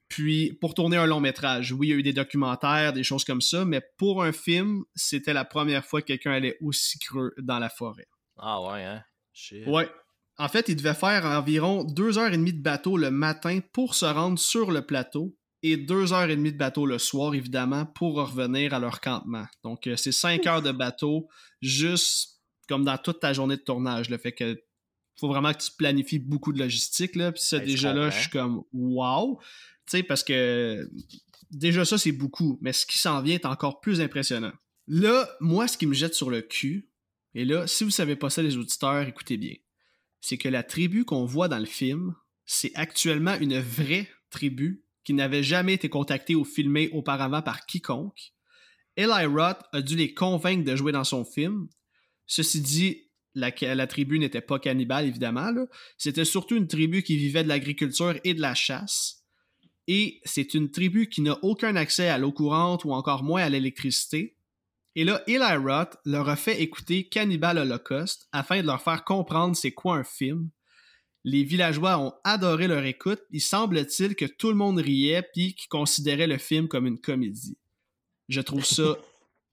Puis pour tourner un long métrage, oui, il y a eu des documentaires, des choses comme ça, mais pour un film, c'était la première fois que quelqu'un allait aussi creux dans la forêt. Ah ouais, hein? Shit. Ouais. En fait, il devait faire environ deux heures et demie de bateau le matin pour se rendre sur le plateau et deux heures et demie de bateau le soir, évidemment, pour revenir à leur campement. Donc, c'est cinq heures de bateau, juste comme dans toute ta journée de tournage. Le fait que faut vraiment que tu planifies beaucoup de logistique. Là. Puis ça, ben, déjà là, je suis comme wow. Tu sais, parce que déjà ça, c'est beaucoup. Mais ce qui s'en vient est encore plus impressionnant. Là, moi, ce qui me jette sur le cul, et là, si vous savez pas ça, les auditeurs, écoutez bien c'est que la tribu qu'on voit dans le film, c'est actuellement une vraie tribu qui n'avait jamais été contactée ou filmée auparavant par quiconque. Eli Roth a dû les convaincre de jouer dans son film. Ceci dit, la, la tribu n'était pas cannibale, évidemment. C'était surtout une tribu qui vivait de l'agriculture et de la chasse. Et c'est une tribu qui n'a aucun accès à l'eau courante ou encore moins à l'électricité. Et là, Eli Roth leur a fait écouter Cannibal Holocaust afin de leur faire comprendre c'est quoi un film. Les villageois ont adoré leur écoute. Il semble-t-il que tout le monde riait puis qu'ils considéraient le film comme une comédie. Je trouve ça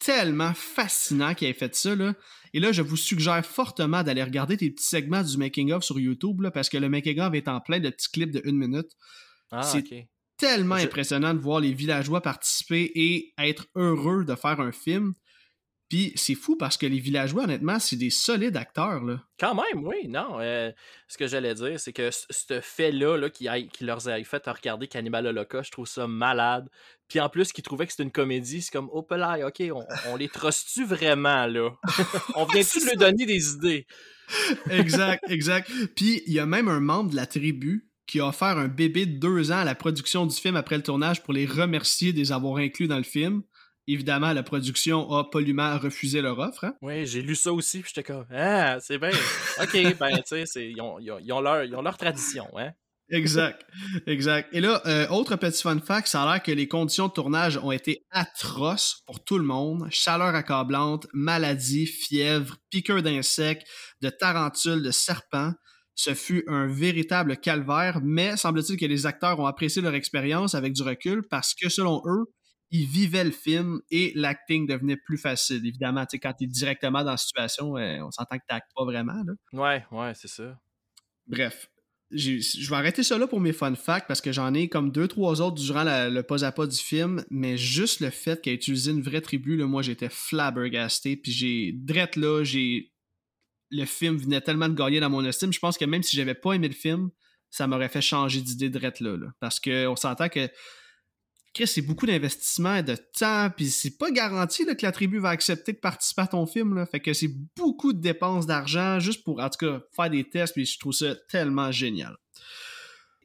tellement fascinant qu'il ait fait ça. Là. Et là, je vous suggère fortement d'aller regarder tes petits segments du making-of sur YouTube là, parce que le making-of est en plein de petits clips de une minute. Ah, C'est tellement Je- impressionnant de voir les villageois participer et être heureux de faire un film. Puis c'est fou parce que les villageois, honnêtement, c'est des solides acteurs. Là. Quand même, oui, non. euh, ce que j'allais dire, c'est que ce fait-là, là, qui, aille- qui leur ait fait regarder Cannibal Holocaust, je trouve ça malade. Puis en plus, qu'ils trouvaient que c'était une comédie, c'est comme, oh là, ok, on, on les trosse-tu vraiment, là? on vient-tu de lui donner des idées? exact, exact. Puis il y a même un membre de la tribu qui a offert un bébé de deux ans à la production du film après le tournage pour les remercier de les avoir inclus dans le film. Évidemment, la production a poliment refusé leur offre. hein. Oui, j'ai lu ça aussi, puis j'étais comme, ah, c'est bien. Ok, ben, tu sais, c'est- ils ont, ils ont- ils ont leur, ils ont leur tradition, hein? Exact, exact. Et là, euh, autre petit fun fact, ça a l'air que les conditions de tournage ont été atroces pour tout le monde. Chaleur accablante, maladie, fièvre, piqûres d'insectes, de tarentules, de serpents. Ce fut un véritable calvaire, mais semble-t-il que les acteurs ont apprécié leur expérience avec du recul parce que, selon eux, ils vivaient le film et l'acting devenait plus facile. Évidemment, tu sais, quand tu es directement dans la situation, euh, on s'entend que tu pas vraiment. Là. Ouais, ouais, c'est ça. Bref, je vais arrêter ça là pour mes fun facts parce que j'en ai comme deux, trois autres durant la- le pas à pas du film, mais juste le fait qu'il ait utilisé une vraie tribu, là, moi j'étais flabbergasté, puis j'ai, drette là, j'ai, le film venait tellement de gagner dans mon estime, je pense que même si j'avais pas aimé le film, ça m'aurait fait changer d'idée drette là, là. parce que on s'entend que Chris, c'est beaucoup d'investissement et de temps, puis c'est pas garanti là, que la tribu va accepter de participer à ton film. Là. Fait que c'est beaucoup de dépenses d'argent juste pour, en tout cas, faire des tests, puis je trouve ça tellement génial.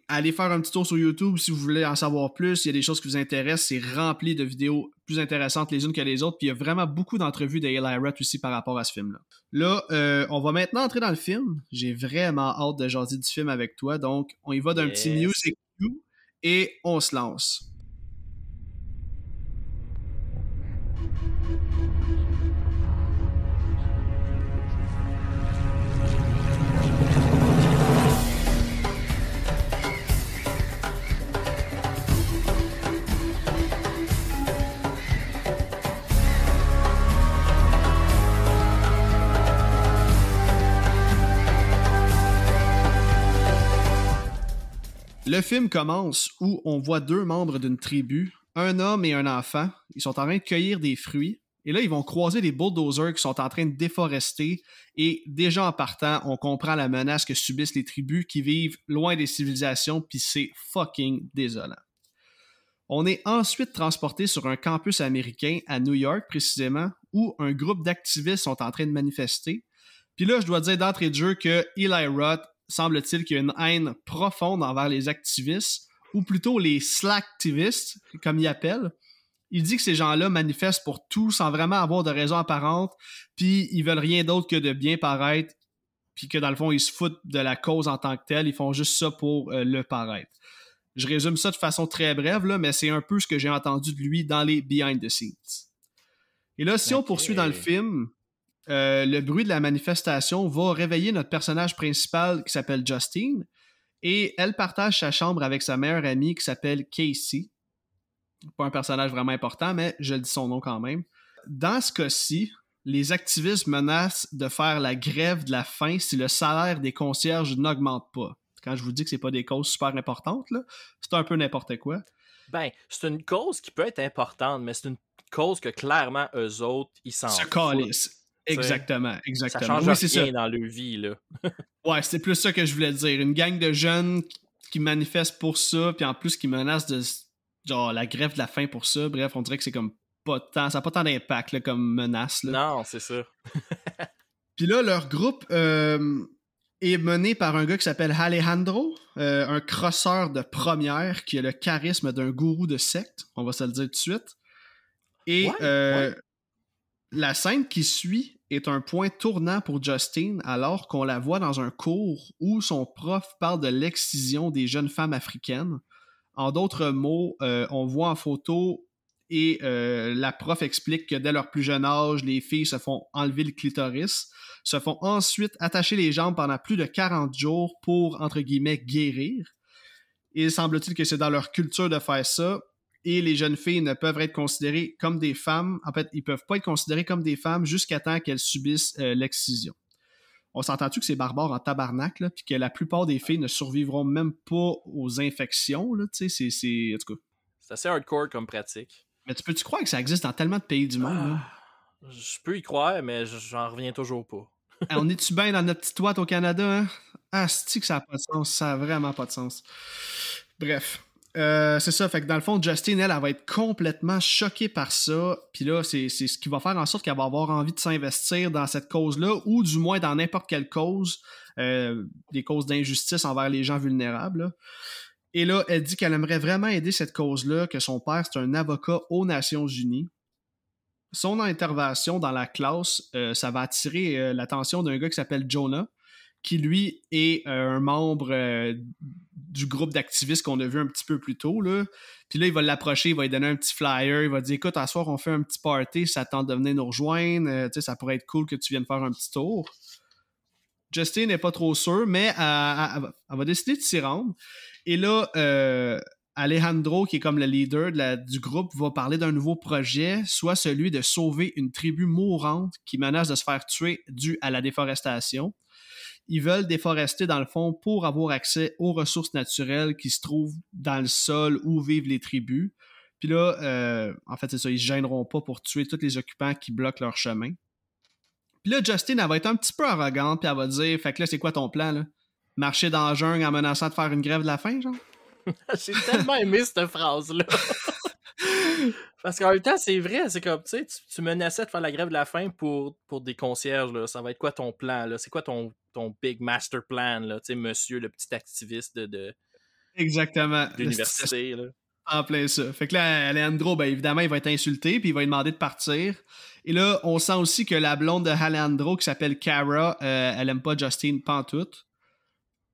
Allez faire un petit tour sur YouTube si vous voulez en savoir plus. Il y a des choses qui vous intéressent. C'est rempli de vidéos plus intéressantes les unes que les autres. Puis il y a vraiment beaucoup d'entrevues de Eli Roth aussi par rapport à ce film-là. Là, euh, on va maintenant entrer dans le film. J'ai vraiment hâte de jaser du film avec toi. Donc, on y va d'un petit music et on se lance. Le film commence où on voit deux membres d'une tribu, un homme et un enfant. Ils sont en train de cueillir des fruits. Et là, ils vont croiser des bulldozers qui sont en train de déforester. Et déjà en partant, on comprend la menace que subissent les tribus qui vivent loin des civilisations, puis c'est fucking désolant. On est ensuite transporté sur un campus américain à New York précisément, où un groupe d'activistes sont en train de manifester. Puis là, je dois dire d'entrée de jeu que Eli Roth semble-t-il qu'il y a une haine profonde envers les activistes, ou plutôt les slacktivistes, comme il appelle. Il dit que ces gens-là manifestent pour tout sans vraiment avoir de raison apparente, puis ils veulent rien d'autre que de bien paraître, puis que dans le fond, ils se foutent de la cause en tant que telle, ils font juste ça pour euh, le paraître. Je résume ça de façon très brève, là, mais c'est un peu ce que j'ai entendu de lui dans les behind the scenes. Et là, si on poursuit dans le film, euh, le bruit de la manifestation va réveiller notre personnage principal qui s'appelle Justine et elle partage sa chambre avec sa meilleure amie qui s'appelle Casey. Pas un personnage vraiment important, mais je le dis son nom quand même. Dans ce cas-ci, les activistes menacent de faire la grève de la faim si le salaire des concierges n'augmente pas. Quand je vous dis que c'est pas des causes super importantes, c'est un peu n'importe quoi. Ben, c'est une cause qui peut être importante, mais c'est une cause que clairement, eux autres, ils s'en Se foutent. Calisse. Exactement, Ça exactement. change Oui, c'est ça. rien dans leur vie, là. Ouais, c'est plus ça que je voulais dire. Une gang de jeunes qui- manifestent pour ça, puis en plus qui menacent de genre la grève de la faim pour ça. Bref, on dirait que c'est comme pas tant, ça n'a pas tant d'impact là, comme menace. Là. Non, c'est ça. Puis là, leur groupe euh, est mené par un gars qui s'appelle Alejandro, euh, un crosseur de première qui a le charisme d'un gourou de secte, on va se le dire tout de suite. Et Ouais, euh, ouais. la scène qui suit est un point tournant pour Justine alors qu'on la voit dans un cours où son prof parle de l'excision des jeunes femmes africaines. En d'autres mots, euh, on voit en photo et euh, la prof explique que dès leur plus jeune âge, les filles se font enlever le clitoris, se font ensuite attacher les jambes pendant plus de 40 jours pour, entre guillemets, guérir. Il semble-t-il que c'est dans leur culture de faire ça, et les jeunes filles ne peuvent être considérées comme des femmes. En fait, ils peuvent pas être considérées comme des femmes jusqu'à temps qu'elles subissent euh, l'excision. On s'entend-tu que c'est barbare en tabarnak, là, puis que la plupart des filles ne survivront même pas aux infections, là, tu sais, c'est... En tout cas... C'est assez hardcore comme pratique. Mais tu peux-tu croire que ça existe dans tellement de pays du monde, là? Ah, je peux y croire, mais j'en reviens toujours pas. on est-tu bien dans notre petite toite au Canada, hein? Ah, cest que ça n'a pas de sens? Ça a vraiment pas de sens. Bref. Euh, c'est ça, fait que dans le fond, Justine, elle, elle va être complètement choquée par ça. Puis là, c'est ce qui va faire en sorte qu'elle va avoir envie de s'investir dans cette cause-là, ou du moins dans n'importe quelle cause, euh, des causes d'injustice envers les gens vulnérables. Et là, elle dit qu'elle aimerait vraiment aider cette cause-là, que son père, c'est un avocat aux Nations Unies. Son intervention dans la classe, euh, ça va attirer l'attention d'un gars qui s'appelle Jonah, qui lui est un membre du groupe d'activistes qu'on a vu un petit peu plus tôt. Puis là, il va l'approcher, il va lui donner un petit flyer, il va dire Écoute, à soir, on fait un petit party, ça tente de venir nous rejoindre, euh, sais, ça pourrait être cool que tu viennes faire un petit tour. Justine n'est pas trop sûre, mais elle, va décider de s'y rendre. Et là, euh, Alejandro, qui est comme le leader du groupe, va parler d'un nouveau projet, soit celui de sauver une tribu mourante qui menace de se faire tuer dû à la déforestation ils veulent déforester dans le fond pour avoir accès aux ressources naturelles qui se trouvent dans le sol où vivent les tribus. Puis là, euh, en fait, c'est ça, ils se gêneront pas pour tuer tous les occupants qui bloquent leur chemin. Puis là, Justine, elle va être un petit peu arrogante, puis elle va dire Fait que là, c'est quoi ton plan, là? Marcher dans la jungle en menaçant de faire une grève de la faim, genre? J'ai tellement aimé cette phrase-là. Parce qu'en même temps, c'est vrai, c'est comme, tu sais, tu menaçais de faire la grève de la faim pour, pour des concierges, là. Ça va être quoi ton plan, là? C'est quoi ton, ton big master plan, là? Tu sais, monsieur, le petit activiste de... de Exactement. D'université, là. En plein ça. Fait que là, Alejandro, ben évidemment, il va être insulté, puis il va lui demander de partir. Et là, on sent aussi que la blonde de Alejandro, qui s'appelle Cara, euh, elle aime pas Justine pantoute.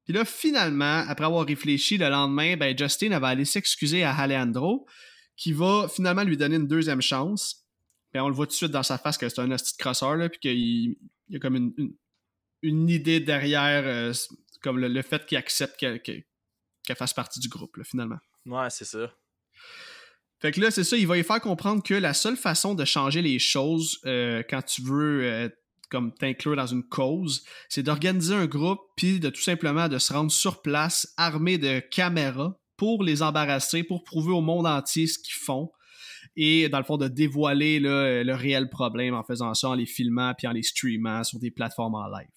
Puis là, finalement, après avoir réfléchi le lendemain, ben Justine, elle va aller s'excuser à Alejandro qui va finalement lui donner une deuxième chance. Et on le voit tout de suite dans sa face que c'est un de crosseur, là, puis qu'il y a comme une, une, idée derrière, euh, comme le, fait qu'il accepte qu'elle fasse partie du groupe, finalement. Ouais, c'est ça. Fait que là, c'est ça, il va lui faire comprendre que la seule façon de changer les choses euh, quand tu veux euh, comme t'inclure dans une cause, c'est d'organiser un groupe puis de tout simplement de se rendre sur place armé de caméras pour les embarrasser, pour prouver au monde entier ce qu'ils font et dans le fond de dévoiler le réel problème en faisant ça, en les filmant puis en les streamant sur des plateformes en live.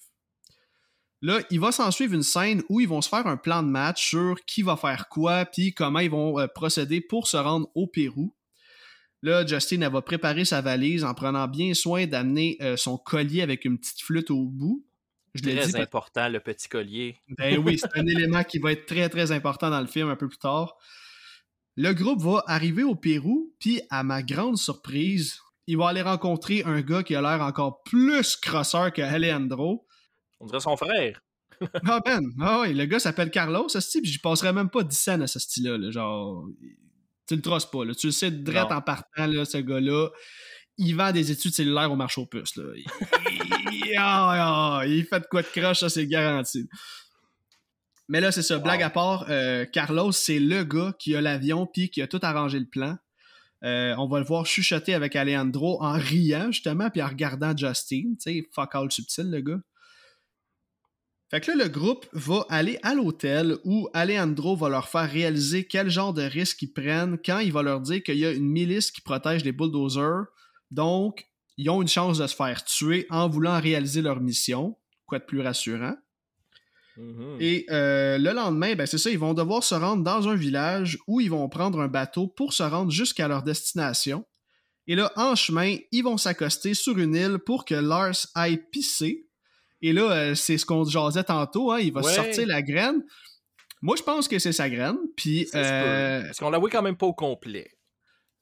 Là, il va s'en suivre une scène où ils vont se faire un plan de match sur qui va faire quoi puis comment ils vont euh, procéder pour se rendre au Pérou. Là, Justine, elle va préparer sa valise en prenant bien soin d'amener euh, son collier avec une petite flûte au bout. Je très important, le petit collier. Ben oui, c'est un élément qui va être très, très important dans le film un peu plus tard. Le groupe va arriver au Pérou, puis à ma grande surprise, il va aller rencontrer un gars qui a l'air encore plus crosseur que Alejandro. On dirait son frère. ah ben, ah oui, le gars s'appelle Carlos, ce style, j'y passerais même pas 10 cents à ce style-là. Genre, tu le trosses pas, là. tu le sais direct en partant, là, ce gars-là il vend des études cellulaires au marché aux puces. Là. il, fait de quoi de croche, ça c'est garanti. Mais là, c'est ça, blague à part, euh, Carlos, c'est le gars qui a l'avion puis qui a tout arrangé le plan. Euh, on va le voir chuchoter avec Alejandro en riant, justement, puis en regardant Justine. Tu sais, fuck all subtil, le gars. Fait que là, le groupe va aller à l'hôtel où Alejandro va leur faire réaliser quel genre de risque ils prennent quand il va leur dire qu'il y a une milice qui protège les bulldozers donc, ils ont une chance de se faire tuer en voulant réaliser leur mission. Quoi de plus rassurant? Mm-hmm. Et euh, le lendemain, ben c'est ça, ils vont devoir se rendre dans un village où ils vont prendre un bateau pour se rendre jusqu'à leur destination. Et là, en chemin, ils vont s'accoster sur une île pour que Lars aille pisser. Et là, euh, c'est ce qu'on jasait tantôt, hein, il va sortir la graine. Moi, je pense que c'est sa graine. Puis, euh, Parce qu'on la voit quand même pas au complet.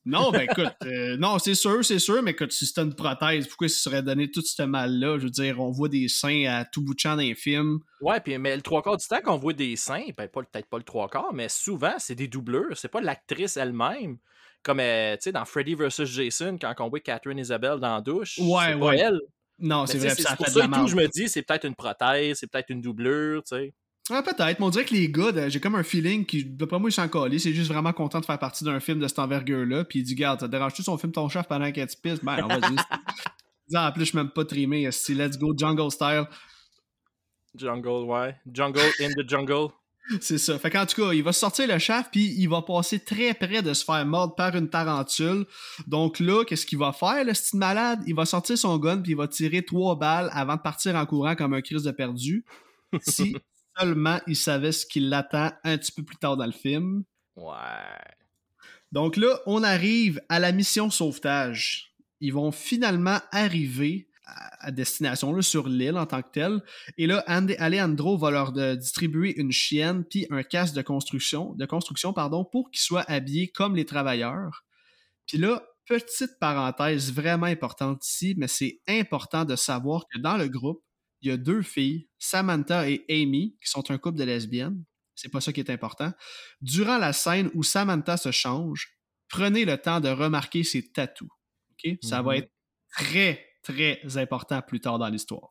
Non, ben écoute, euh, non, c'est sûr, c'est sûr, mais écoute, si c'était une prothèse, pourquoi ça serait donné tout ce mal-là? Je veux dire, on voit des seins à tout bout de champ dans les films. Ouais, puis mais le trois quarts du temps qu'on voit des seins, ben, peut-être pas le trois quarts, mais souvent, c'est des doubleurs. C'est pas l'actrice elle-même Comme, euh, tu sais, dans Freddy vs. Jason, quand on voit Catherine Isabelle dans la douche, Ouais, c'est pas elle. Non, c'est vrai, c'est ça fait de ça la tout, je me dis, c'est peut-être une prothèse, c'est peut-être une doublure, tu sais. Ouais, peut-être, mais on dirait que les gars, j'ai comme un feeling qui, d'après moi, ils sont collés. C'est juste vraiment content de faire partie d'un film de cette envergure-là. Puis il dit, garde, ça te dérange-tu si on filme ton chef pendant qu'elle te pisse? Ben, on va dire. en plus, je suis même pas trimé. esti. Let's go, jungle style. Jungle, ouais. Jungle in the jungle. C'est ça. Fait qu'en tout cas, il va sortir le shaft, puis il va passer très près de se faire mordre par une tarentule. Donc là, qu'est-ce qu'il va faire, le style malade? Il va sortir son gun, puis il va tirer trois balles avant de partir en courant comme un crise de perdu. Si seulement il savait ce qui l'attend un petit peu plus tard dans le film. Ouais. Donc là, on arrive à la mission sauvetage. Ils vont finalement arriver à destination là, sur l'île en tant que telle. Et là, Alejandro va leur de- distribuer une chienne puis un casque de construction, de construction pardon, pour qu'ils soient habillés comme les travailleurs. Puis là, petite parenthèse vraiment importante ici, mais c'est important de savoir que dans le groupe, il y a deux filles, Samantha et Amy, qui sont un couple de lesbiennes. C'est pas ça qui est important. Durant la scène où Samantha se change, prenez le temps de remarquer ses tatous. Ça va Mhm. être très, très important plus tard dans l'histoire.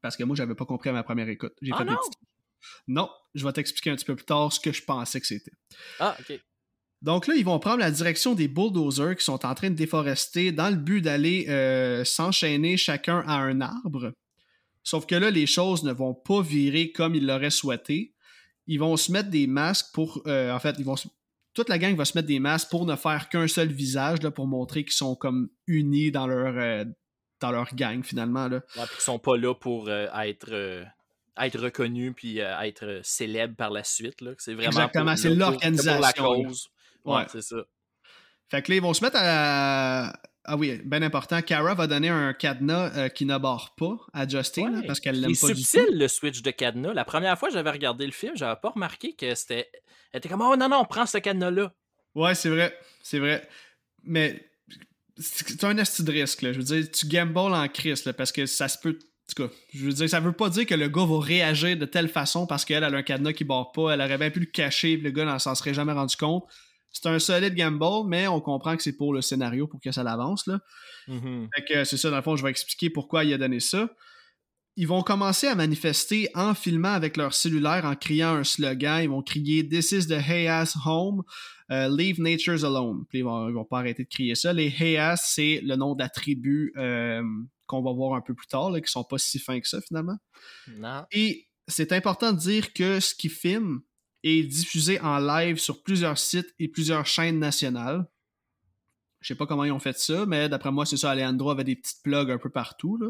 Parce que moi, j'avais pas compris à ma première écoute. J'ai Ah fait des non? Non, je vais t'expliquer un petit peu plus tard ce que je pensais que c'était. Ah, ok. Donc là, ils vont prendre la direction des bulldozers qui sont en train de déforester dans le but d'aller euh, s'enchaîner chacun à un arbre. Sauf que là, les choses ne vont pas virer comme ils l'auraient souhaité. Ils vont se mettre des masques pour... euh, en fait, ils vont se- toute la gang va se mettre des masques pour ne faire qu'un seul visage, là, pour montrer qu'ils sont comme unis dans leur, euh, dans leur gang, finalement. Là. Ouais, puis qu'ils sont pas là pour euh, être, être reconnus puis euh, être célèbres par la suite. Là. C'est vraiment Exactement, c'est l'organisation, la cause. Ouais, Ouais. c'est ça. Fait que là, ils vont se mettre à... Ah oui, bien important. Kara va donner un cadenas euh, qui ne barre pas à Justin, Ouais. parce qu'elle l'aime pas du tout. subtil le switch de cadenas. La première fois que j'avais regardé le film, j'avais pas remarqué que c'était. Elle était comme Oh non, non, prends ce cadenas-là. Ouais, c'est vrai. C'est vrai. Mais c'est c'est un esti de risque, là. Je veux dire, tu gambles en crise, là, parce que ça se peut. En tout cas, je veux dire, ça veut pas dire que le gars va réagir de telle façon parce qu'elle elle a un cadenas qui barre pas. Elle aurait bien pu le cacher, le gars n'en s'en serait jamais rendu compte. C'est un solide gamble, mais on comprend que c'est pour le scénario, pour que ça l'avance, là. Mhm. Fait que c'est ça, dans le fond, je vais expliquer pourquoi il a donné ça. Ils vont commencer à manifester en filmant avec leur cellulaire, en criant un slogan. Ils vont crier This is the Hey Ass Home, euh, Leave Nature's Alone. Puis ils vont, ils vont pas arrêter de crier ça. Les Hey Ass, c'est le nom d'attributs euh, qu'on va voir un peu plus tard, là, qui sont pas si fins que ça finalement. Non. Et c'est important de dire que ce qu'ils filment est diffusé en live sur plusieurs sites et plusieurs chaînes nationales. Je sais pas comment ils ont fait ça, mais d'après moi, c'est ça. Alejandro avait des petites plugs un peu partout. Là.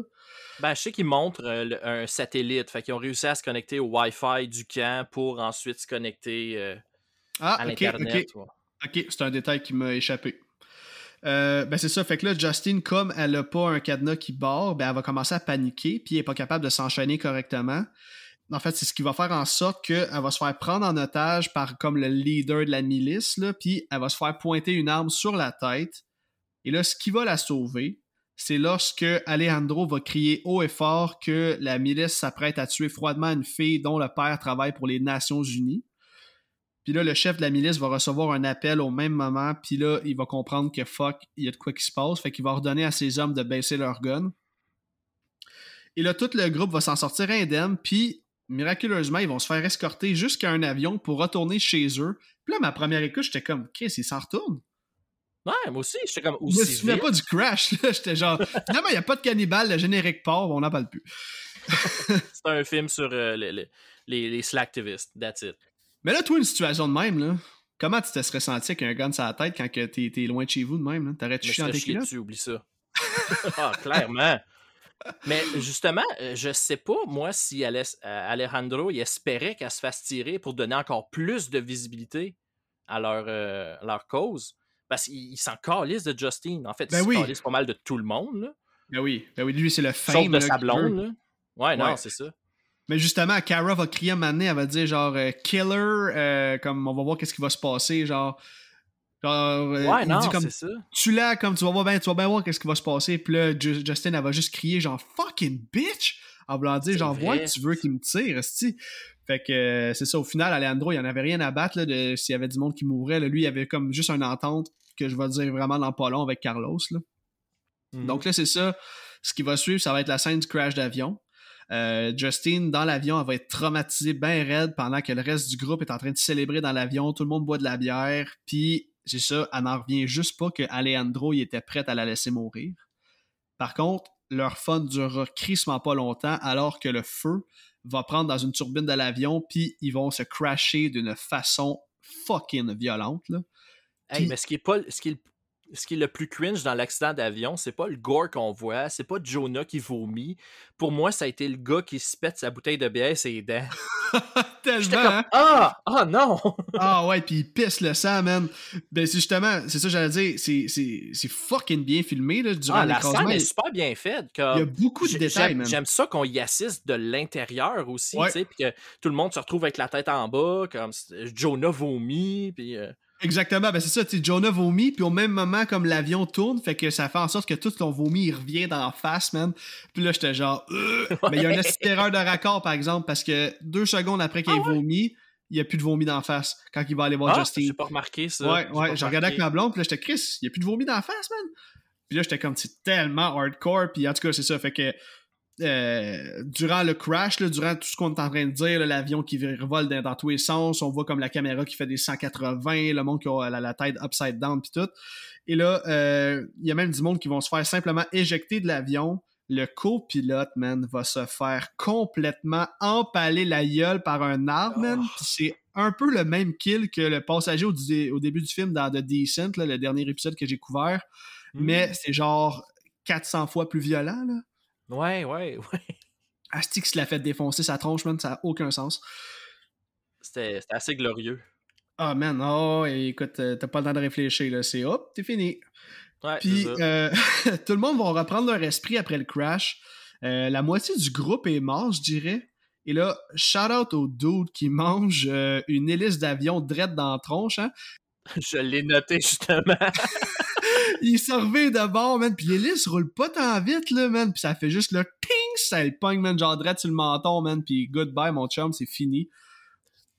Ben, je sais qu'ils montrent euh, le- un satellite. Fait qu'ils ont réussi à se connecter au Wi-Fi du camp pour ensuite se connecter euh, Ah, à ok, ok. l'Internet. Ok, c'est un détail qui m'a échappé. Euh, ben c'est ça, fait que là, Justine, comme elle a pas un cadenas qui barre, ben elle va commencer à paniquer, puis elle est pas capable de s'enchaîner correctement. En fait, c'est ce qui va faire en sorte qu'elle va se faire prendre en otage par comme le leader de la milice, là, puis elle va se faire pointer une arme sur la tête. Et là, ce qui va la sauver, c'est lorsque Alejandro va crier haut et fort que la milice s'apprête à tuer froidement une fille dont le père travaille pour les Nations Unies. Puis là, le chef de la milice va recevoir un appel au même moment, puis là, il va comprendre que fuck, il y a de quoi qui se passe, fait qu'il va ordonner à ses hommes de baisser leur gun. Et là, tout le groupe va s'en sortir indemne, puis miraculeusement, ils vont se faire escorter jusqu'à un avion pour retourner chez eux. Puis là, ma première écoute, j'étais comme, ils s'en retournent. Ouais, moi aussi, j'étais comme Je me aussi souviens pas du crash, là. J'étais genre, finalement, il n'y a pas de cannibale, le générique part, on n'en parle plus. C'est un film sur euh, le- le- les, les slacktivistes. That's it. Mais là, toi, une situation de même, là, comment tu te serais senti avec un gun sur la tête quand que t'es t'es loin de chez vous de même, là? T'aurais-tu chié dans tes culottes? oublie ça. ah, clairement. Mais justement, euh, je sais pas, moi, si euh, Alejandro il espérait qu'elle se fasse tirer pour donner encore plus de visibilité à leur, euh, leur cause. Parce qu'il il s'en calisse de Justine. En fait, Ben il oui. calisse pas mal de tout le monde. Là. Ben oui, ben oui, lui, c'est le Sauf fame. de là, sa blonde. Là. Ouais, non, c'est ça. Mais justement, Kara va crier un moment donné, elle va dire genre euh, killer, euh, comme on va voir qu'est-ce qui va se passer, genre. Genre, euh, Ouais, il non, dit comme c'est ça. tu l'as, comme tu vas voir, ben, tu vas bien voir qu'est-ce qui va se passer. Puis là, Ju- Justin, elle va juste crier genre fucking bitch, en voulant dire genre, ouais, tu veux qu'il me tire, esti. Fait que euh, c'est ça, au final, Alejandro, il en avait rien à battre là, de, s'il y avait du monde qui mourrait. Là, lui, il avait comme juste une entente que je vais dire vraiment dans pas long avec Carlos. Là. Mhm. Donc là, c'est ça. Ce qui va suivre, ça va être la scène du crash d'avion. Euh, Justine, dans l'avion, elle va être traumatisée bien raide pendant que le reste du groupe est en train de célébrer dans l'avion. Tout le monde boit de la bière. Puis, c'est ça, elle n'en revient juste pas que Alejandro il était prêt à la laisser mourir. Par contre, leur fun durera crissement pas longtemps alors que le feu va prendre dans une turbine de l'avion puis ils vont se crasher d'une façon fucking violente. Là. Hey, mais ce qui est pas ce qui est, ce qui est le plus cringe dans l'accident d'avion, c'est pas le gore qu'on voit, c'est pas Jonah qui vomit. Pour moi, ça a été le gars qui se pète sa bouteille de bière et ses dents. Tellement, comme, hein? ah, ah non! Ah ouais, puis il pisse le sang, man. Ben c'est justement, c'est ça que j'allais dire, c'est, fucking bien filmé là, durant Ah, la scène est super bien faite. il y a beaucoup de détails, man. j'aime ça qu'on y assiste de l'intérieur aussi, Ouais. tu sais, puis que tout le monde se retrouve avec la tête en bas, comme Jonah vomit, puis euh, Exactement, ben c'est ça, tu Jonah vomit, puis au même moment, comme l'avion tourne, fait que ça fait en sorte que tout ton vomi, il revient dans la face, man. Puis là, j'étais genre, Euh! mais il y a une erreur de raccord, par exemple, parce que deux secondes après qu'il Ah ait ouais? vomi, il n'y a plus de vomi dans la face quand il va aller voir ah, Justine. j'ai pas remarqué ça. Ouais, ouais, j'ai regardé avec ma blonde, puis là, j'étais Chris, il n'y a plus de vomi dans la face, man. Puis là, j'étais comme, c'est tellement hardcore, puis en tout cas, c'est ça, fait que euh, durant le crash, là, durant tout ce qu'on est en train de dire, l'avion qui revole dans, dans tous les sens, on voit comme la caméra qui fait des 180, le monde qui a la, la tête upside down, puis tout. Et là, euh, il y a même du monde qui vont se faire simplement éjecter de l'avion. Le copilote, man, va se faire complètement empaler la gueule par un arbre, man. Oh. Puis c'est un peu le même kill que le passager au, dé- au début du film dans The Decent, là, le dernier épisode que j'ai couvert. Hmm. Mais c'est genre 400 fois plus violent, là. Ouais, ouais, ouais. Asti qui se l'a fait défoncer sa tronche, man, ça n'a aucun sens. C'était assez glorieux. Ah, man, oh, et écoute, euh, t'as pas le temps de réfléchir, là. C'est hop, t'es fini. Ouais, Puis, euh, tout le monde va reprendre leur esprit après le crash. Euh, la moitié du groupe est mort, je dirais. Et là, shout out au dude qui mange euh, une hélice d'avion drette dans la tronche, hein. Je l'ai noté justement. Il se revient de bord, man. Puis l'hélice roule pas tant vite, là, man. Puis ça fait juste le ting, ça le pogne, man, genre drette sur le menton, man. Puis goodbye, mon chum, c'est fini.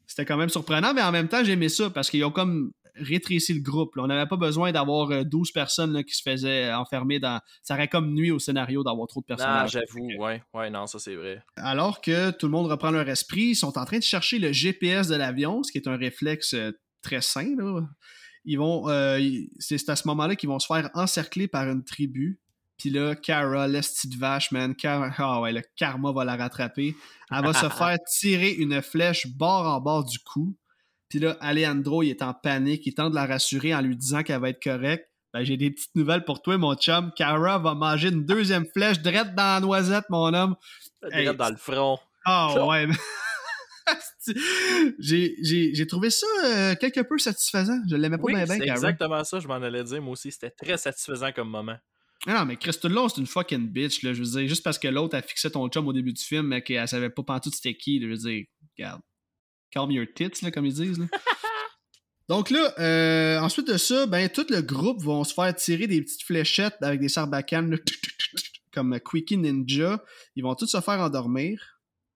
C'était quand même surprenant, mais en même temps, j'aimais ça parce qu'ils ont comme rétréci le groupe. là. On n'avait pas besoin d'avoir euh, 12 personnes là, qui se faisaient enfermer dans. Ça aurait comme nuit au scénario d'avoir trop de non, personnages. j'avoue, ouais, ouais, non, ça c'est vrai. Alors que tout le monde reprend leur esprit, ils sont en train de chercher le GPS de l'avion, ce qui est un réflexe euh, très sain. Là. Ils vont, euh, c'est à ce moment-là qu'ils vont se faire encercler par une tribu. Puis là, Kara, l'esti de vache, man, Kara- ah ouais, le karma va la rattraper. Elle va se faire tirer une flèche bord en bord du cou. Puis là, Alejandro, il est en panique, il tente de la rassurer en lui disant qu'elle va être correcte. Ben, j'ai des petites nouvelles pour toi, mon chum. Kara va manger une deuxième flèche direct dans la noisette, mon homme. Hey, Direct dans le front. Ah Ça- ouais. j'ai, trouvé ça euh, quelque peu satisfaisant. Je l'aimais pas Oui, bien c'est exactement ça, je m'en allais dire. Moi aussi, c'était très satisfaisant comme moment. Ah non, mais Chris tout le long, c'est une fucking bitch. Là, je veux dire, juste parce que l'autre a fixé ton chum au début du film, mais qu'elle savait pas pantoute c'était qui. là, je veux dire, regarde. Calm your tits, là, comme ils disent. là. Donc là, euh, ensuite de ça, ben tout le groupe vont se faire tirer des petites fléchettes avec des sarbacanes là, comme Quickie Ninja. Ils vont tous se faire endormir.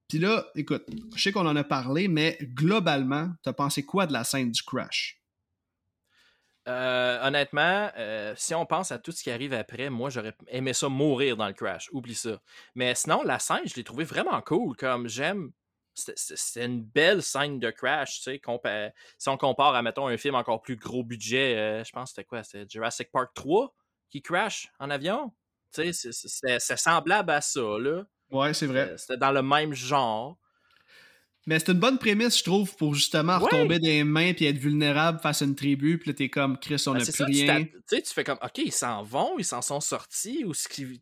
Puis là, écoute, je sais qu'on en a parlé, mais globalement, t'as pensé quoi de la scène du crash? Euh, honnêtement, euh, si on pense à tout ce qui arrive après, moi j'aurais aimé ça mourir dans le crash. Oublie ça. Mais sinon, la scène, je l'ai trouvée vraiment cool. Comme j'aime. C'était une belle scène de crash, tu sais. Si on compare à, mettons, un film encore plus gros budget, euh, je pense que c'était quoi? C'était Jurassic Park 3 qui crash en avion? Tu sais, c'est- c'est- c'est semblable à ça, là. Ouais, c'est vrai. Euh, C'était dans le même genre. Mais c'est une bonne prémisse, je trouve, pour justement Ouais. retomber des mains puis être vulnérable face à une tribu. Puis là, t'es comme, Chris, on Ben, n'a c'est plus ça, tu rien. Tu sais, tu fais comme, OK, ils s'en vont, ils s'en sont sortis, ou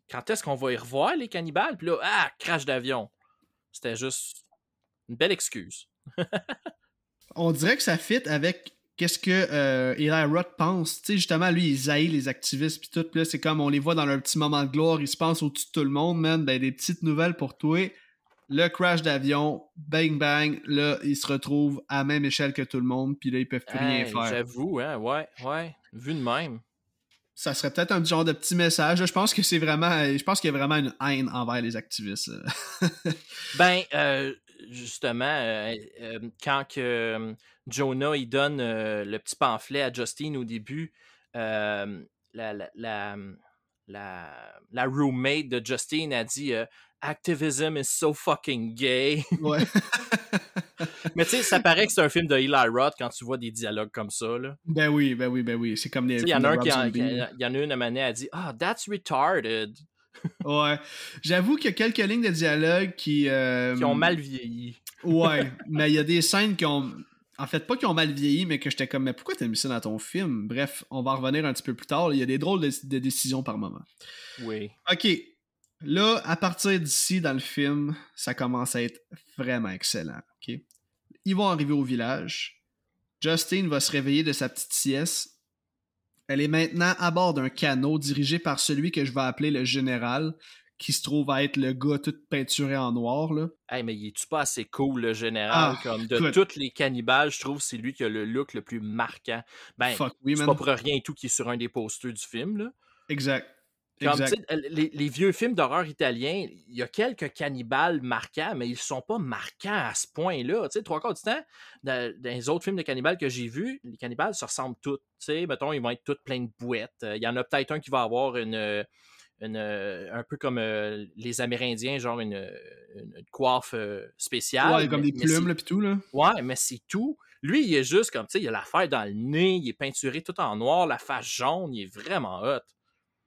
quand est-ce qu'on va y revoir, les cannibales? Puis là, ah, crash d'avion. C'était juste une belle excuse. On dirait que ça fit avec qu'est-ce que euh, Eli Roth pense. Tu sais, justement, lui, il haït les activistes puis tout. Puis là, c'est comme, on les voit dans leur petit moment de gloire, ils se pensent au-dessus de tout le monde, man. Ben, des petites nouvelles pour toi. Le crash d'avion, bang bang, là, ils se retrouvent à la même échelle que tout le monde, puis là, ils peuvent plus rien faire. J'avoue, hein, ouais, ouais. Vu de même. Ça serait peut-être un genre de petit message. là. Je pense que c'est vraiment. Je pense qu'il y a vraiment une haine envers les activistes. Ben, euh, justement, euh, euh, quand que, Jonah il donne euh, le petit pamphlet à Justine au début, euh, la, la, la, la, la roommate de Justine a dit euh, Activism is so fucking gay. Ouais. Mais tu sais, ça paraît que c'est un film de Eli Roth quand tu vois des dialogues comme ça. Là. ben oui, ben oui, ben oui. C'est comme sais, Il y en a un qui en- y en a une à donné, elle dit Ah, that's retarded. Ouais. J'avoue qu'il y a quelques lignes de dialogue qui. euh, Qui ont mal vieilli. Ouais, mais il y a des scènes qui ont. En fait, pas qui ont mal vieilli, mais que j'étais comme, mais pourquoi t'as mis ça dans ton film? Bref, on va en revenir un petit peu plus tard. Il y a des drôles de, de décisions par moment. Oui. Ok. Là, à partir d'ici, dans le film, ça commence à être vraiment excellent. Ok? Ils vont arriver au village. Justine va se réveiller de sa petite sieste. Elle est maintenant à bord d'un canot dirigé par celui que je vais appeler le général, qui se trouve à être le gars tout peinturé en noir. Là. Hey, mais il est-tu pas assez cool, le général? Ah, comme de tous les cannibales, je trouve que c'est lui qui a le look le plus marquant. Ben, Fuck oui, c'est pas pour rien et tout qui est sur un des posters du film. Là. Exact. Comme, exact. les, les vieux films d'horreur italiens, il y a quelques cannibales marquants, mais ils sont pas marquants à ce point-là. Tu sais, trois quarts du temps, dans, dans les autres films de cannibales que j'ai vus, les cannibales se ressemblent tous. Tu sais, mettons, ils vont être tous pleins de bouettes. Euh, Il y en a peut-être un qui va avoir une. Une, euh, un peu comme euh, les Amérindiens, genre une, une- une coiffe euh, spéciale. ouais, comme mais- des plumes, là, pis tout, là. Ouais, mais c'est tout. Lui, il est juste comme, tu sais, il a l'affaire dans le nez, il est peinturé tout en noir, la face jaune, il est vraiment hot.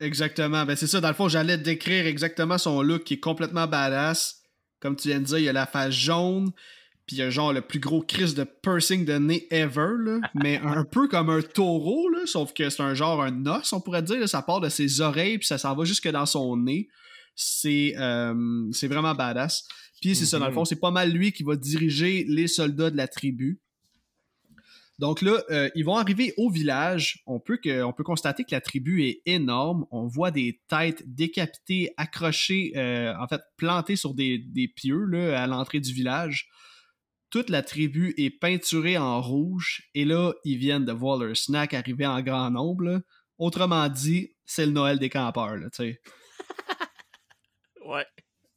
Exactement. Ben, c'est ça. Dans le fond, j'allais décrire exactement son look qui est complètement badass. Comme tu viens de dire, il a la face jaune. Puis il a genre le plus gros crise de piercing de nez ever. Là. Mais un peu comme un taureau, là, sauf que c'est un genre un os, on pourrait dire. là. Ça part de ses oreilles, puis ça s'en va jusque dans son nez. C'est euh, c'est vraiment badass. Puis c'est ça, dans le fond, c'est pas mal lui qui va diriger les soldats de la tribu. Donc là, euh, ils vont arriver au village. On peut, que, on peut constater que la tribu est énorme. On voit des têtes décapitées, accrochées, euh, en fait, plantées sur des, des pieux là, à l'entrée du village. Toute la tribu est peinturée en rouge. Et là, ils viennent de voir leur snack arriver en grand nombre. là. Autrement dit, c'est le Noël des campeurs. Là, tu sais. Ouais.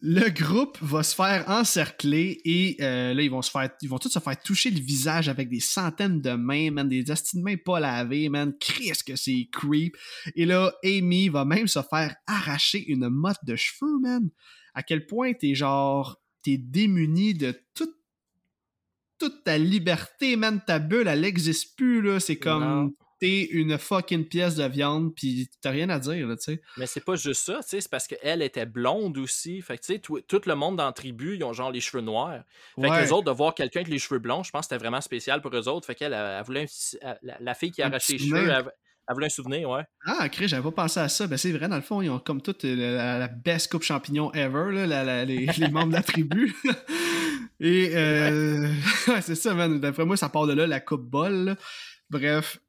Le groupe va se faire encercler et euh, là, ils vont se faire. Ils vont tous se faire toucher le visage avec des centaines de mains, man, des astis de mains pas lavées, man. Que c'est creep. Et là, Amy va même se faire arracher une motte de cheveux, man. À quel point t'es genre. T'es démuni de toute toute ta liberté, man. Ta bulle, elle existe plus, là. C'est comme. T'es une fucking pièce de viande, pis t'as rien à dire, là, tu sais. Mais c'est pas juste ça, tu sais, c'est parce qu'elle était blonde aussi. Fait que, tu sais, tout, tout le monde dans la tribu, ils ont genre les cheveux noirs. Fait Ouais. que les autres, de voir quelqu'un avec les cheveux blonds, je pense que c'était vraiment spécial pour eux autres. Fait qu'elle, elle, elle voulait un petit- elle- la, la fille qui a arraché les cheveux, elle, elle voulait un souvenir, ouais. Ah, Chris, j'avais pas pensé à ça. Ben, c'est vrai, dans le fond, ils ont comme toute euh, la, la best coupe champignon ever, là, la- la- les, les membres de la tribu. Et, euh, ouais, c'est ça, man. D'après moi, ça part de là, la coupe bol. Bref,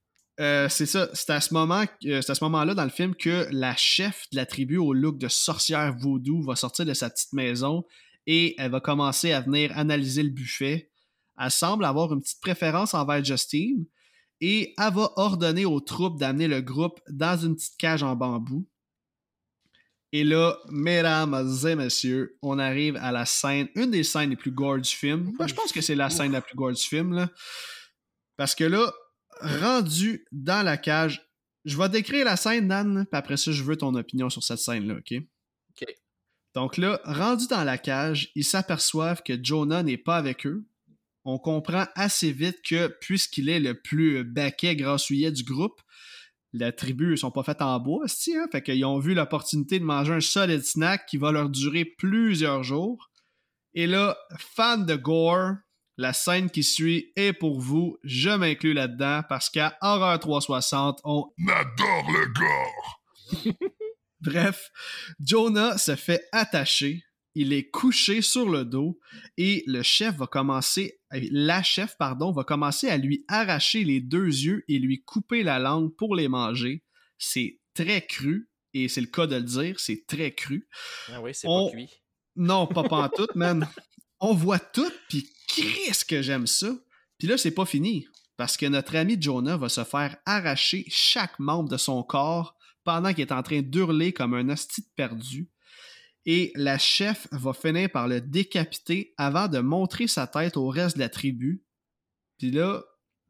euh, c'est ça. C'est à ce moment, euh, c'est à ce moment-là dans le film que la chef de la tribu au look de sorcière vaudou va sortir de sa petite maison et elle va commencer à venir analyser le buffet. Elle semble avoir une petite préférence envers Justine et elle va ordonner aux troupes d'amener le groupe dans une petite cage en bambou. Et là, mesdames et messieurs, on arrive à la scène, une des scènes les plus gore du film. Je pense que c'est la scène la plus gore du film, là? Parce que là, rendu dans la cage, je vais décrire la scène, Dan, puis après ça, je veux ton opinion sur cette scène-là, OK? OK. Donc là, rendu dans la cage, ils s'aperçoivent que Jonah n'est pas avec eux. On comprend assez vite que, puisqu'il est le plus baquet grassouillet du groupe, la tribu, ils sont pas faites en bois, c'ti, hein? Fait qu'ils ont vu l'opportunité de manger un solide snack qui va leur durer plusieurs jours. Et là, fan de gore, la scène qui suit est pour vous. Je m'inclus là-dedans parce qu'à Horreur 360, on Adore le gore! Bref, Jonah se fait attacher, il est couché sur le dos et le chef va commencer, euh, la chef, pardon, va commencer à lui arracher les deux yeux et lui couper la langue pour les manger. C'est très cru et c'est le cas de le dire, c'est très cru. Ah oui, c'est On- pas cuit. Non, pas pantoute, man. On voit tout, puis qu'est-ce que j'aime ça. Puis là, c'est pas fini, parce que notre ami Jonah va se faire arracher chaque membre de son corps pendant qu'il est en train d'hurler comme un hostie perdu. Et la chef va finir par le décapiter avant de montrer sa tête au reste de la tribu. Puis là,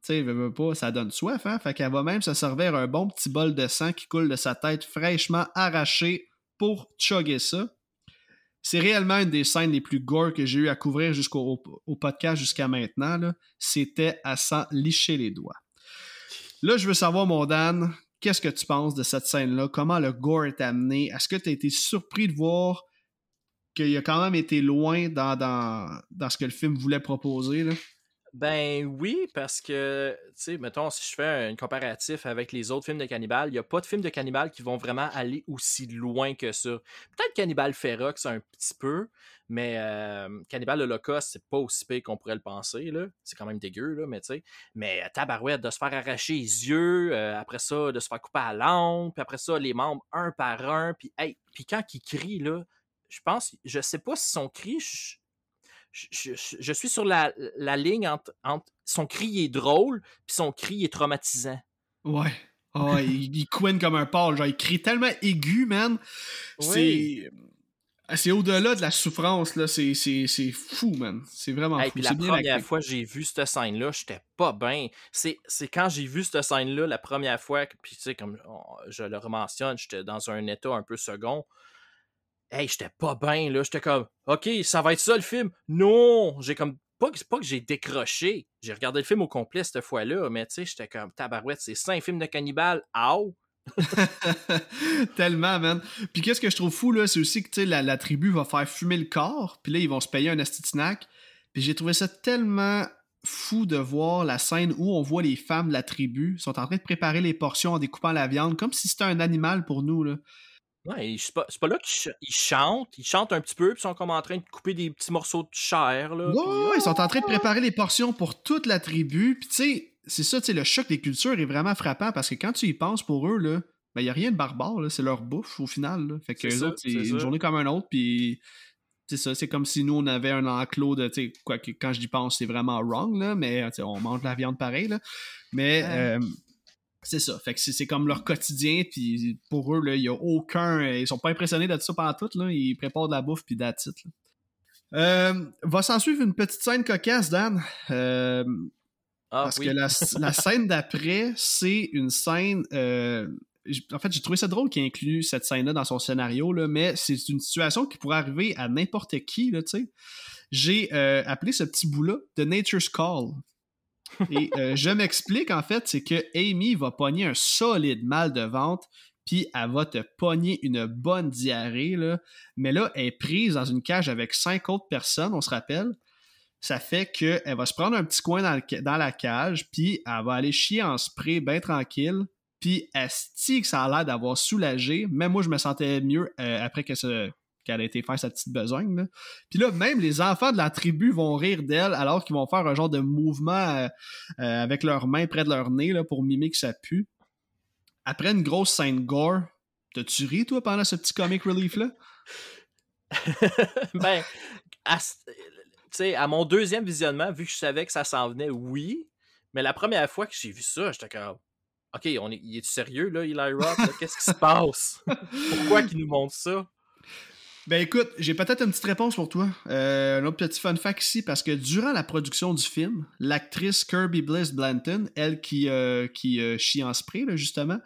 Tu sais, ça donne soif, hein? Fait qu'elle va même se servir un bon petit bol de sang qui coule de sa tête fraîchement arraché pour chugger ça. C'est réellement une des scènes les plus gore que j'ai eu à couvrir jusqu'au au- au podcast jusqu'à maintenant. C'était à s'en licher les doigts. Là, je veux savoir, mon Dan, qu'est-ce que tu penses de cette scène-là? Comment le gore est amené? Est-ce que tu as été surpris de voir qu'il a quand même été loin dans, dans, ce que le film voulait proposer? Là? Ben oui, parce que, tu sais, mettons, si je fais un comparatif avec les autres films de cannibales, il n'y a pas de films de cannibales qui vont vraiment aller aussi loin que ça. Peut-être Cannibal Ferox un petit peu, mais euh, Cannibal Holocaust, c'est pas aussi pire qu'on pourrait le penser, là. C'est quand même dégueu, là, mais tu sais. Mais euh, tabarouette, de se faire arracher les yeux, euh, après ça, de se faire couper à la langue, puis après ça, les membres un par un, puis hey, puis quand il crie, là, je pense, je sais pas si son cri, je, je, je- je suis sur la, la ligne entre, entre son cri est drôle puis son cri est traumatisant. Ouais. Ah, il, il couine comme un porc. Genre, il crie tellement aigu, man. C'est. C'est au-delà de la souffrance, là. C'est fou, man. C'est vraiment Hey, fou. puis la bien première fois que j'ai vu cette scène-là, j'étais pas bien. C'est quand j'ai vu cette scène-là la première fois, puis tu sais, comme on- je le rementionne, j'étais dans un état un peu second. Hey, j'étais pas bien, là. J'étais comme, OK, ça va être ça le film? Non! J'ai comme, pas que, pas que j'ai décroché. J'ai regardé le film au complet cette fois-là, mais tu sais, j'étais comme, tabarouette, c'est cinq films de cannibales. Ow! Tellement, man. Puis qu'est-ce que je trouve fou, là, c'est aussi que, tu sais, la, la tribu va faire fumer le corps, puis là, ils vont se payer un asti de snack. Puis j'ai trouvé ça tellement fou de voir la scène où on voit les femmes de la tribu sont en train de préparer les portions en découpant la viande, comme si c'était un animal pour nous, là. Ouais, c'est pas, pas là qu'ils ch- ils chantent. Ils chantent un petit peu, puis ils sont comme en train de couper des petits morceaux de chair, là. Ouais, puis- ils sont en train de préparer les portions pour toute la tribu. Puis tu sais, c'est ça, tu sais, le choc des cultures est vraiment frappant parce que quand tu y penses pour eux, là, ben il y a rien de barbare, là, c'est leur bouffe au final. là. Fait que autres, c'est une ça. journée comme un autre, puis c'est ça, c'est comme si nous on avait un enclos de, tu sais, quoi que quand j'y pense, c'est vraiment wrong, là, mais on mange de la viande pareil, là. Mais Ouais. euh, c'est ça, fait que c'est comme leur quotidien, puis pour eux, là, il y a aucun. Ils sont pas impressionnés de ça pendant tout, là. Ils préparent de la bouffe, puis là. Euh, va s'en suivre une petite scène cocasse, Dan. Euh, Ah, parce oui. que la, la scène d'après, c'est une scène. euh, en fait, j'ai trouvé ça drôle qu'il inclue cette scène-là dans son scénario, là, mais c'est une situation qui pourrait arriver à n'importe qui, là, tu sais. J'ai appelé ce petit bout-là The Nature's Call. Et euh, je m'explique, en fait, c'est que Amy va pogner un solide mal de ventre, puis elle va te pogner une bonne diarrhée. Mais là, elle est prise dans une cage avec cinq autres personnes, on se rappelle. Ça fait qu'elle va se prendre un petit coin dans la cage, puis elle va aller chier en spray bien tranquille. Puis asti que ça a l'air d'avoir soulagé. Même moi, je me sentais mieux euh, après que ce- qu'elle a été faire sa petite besogne. là. Puis là, même les enfants de la tribu vont rire d'elle alors qu'ils vont faire un genre de mouvement euh, euh, avec leurs mains près de leur nez là, pour mimer que ça pue. Après une grosse scène gore, t'as-tu ri, toi, pendant ce petit comic relief-là? ben, à, c- tu sais, à mon deuxième visionnement, vu que je savais que ça s'en venait, oui. Mais la première fois que j'ai vu ça, j'étais comme. OK, on est, il est sérieux, là, Eli Roth? Qu'est-ce qui se passe? Pourquoi qu'il nous montre ça? Ben écoute, j'ai peut-être une petite réponse pour toi. Euh, un autre petit fun fact ici, parce que durant la production du film, l'actrice Kirby Bliss Blanton, elle qui, euh, qui euh, chie en spray, là, justement,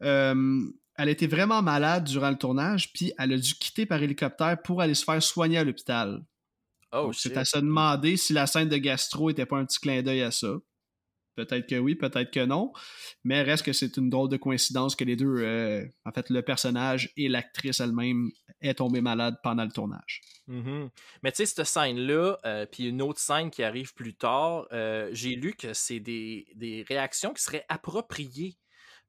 elle était vraiment malade durant le tournage, puis elle a dû quitter par hélicoptère pour aller se faire soigner à l'hôpital. Oh, c'est à se demander si la scène de gastro était pas un petit clin d'œil à ça. Peut-être que oui, peut-être que non. Mais reste que c'est une drôle de coïncidence que les deux, euh, en fait, le personnage et l'actrice elle-même est tombée malade pendant le tournage. Mhm. Mais tu sais, cette scène-là, euh, puis une autre scène qui arrive plus tard, euh, j'ai lu que c'est des, réactions qui seraient appropriées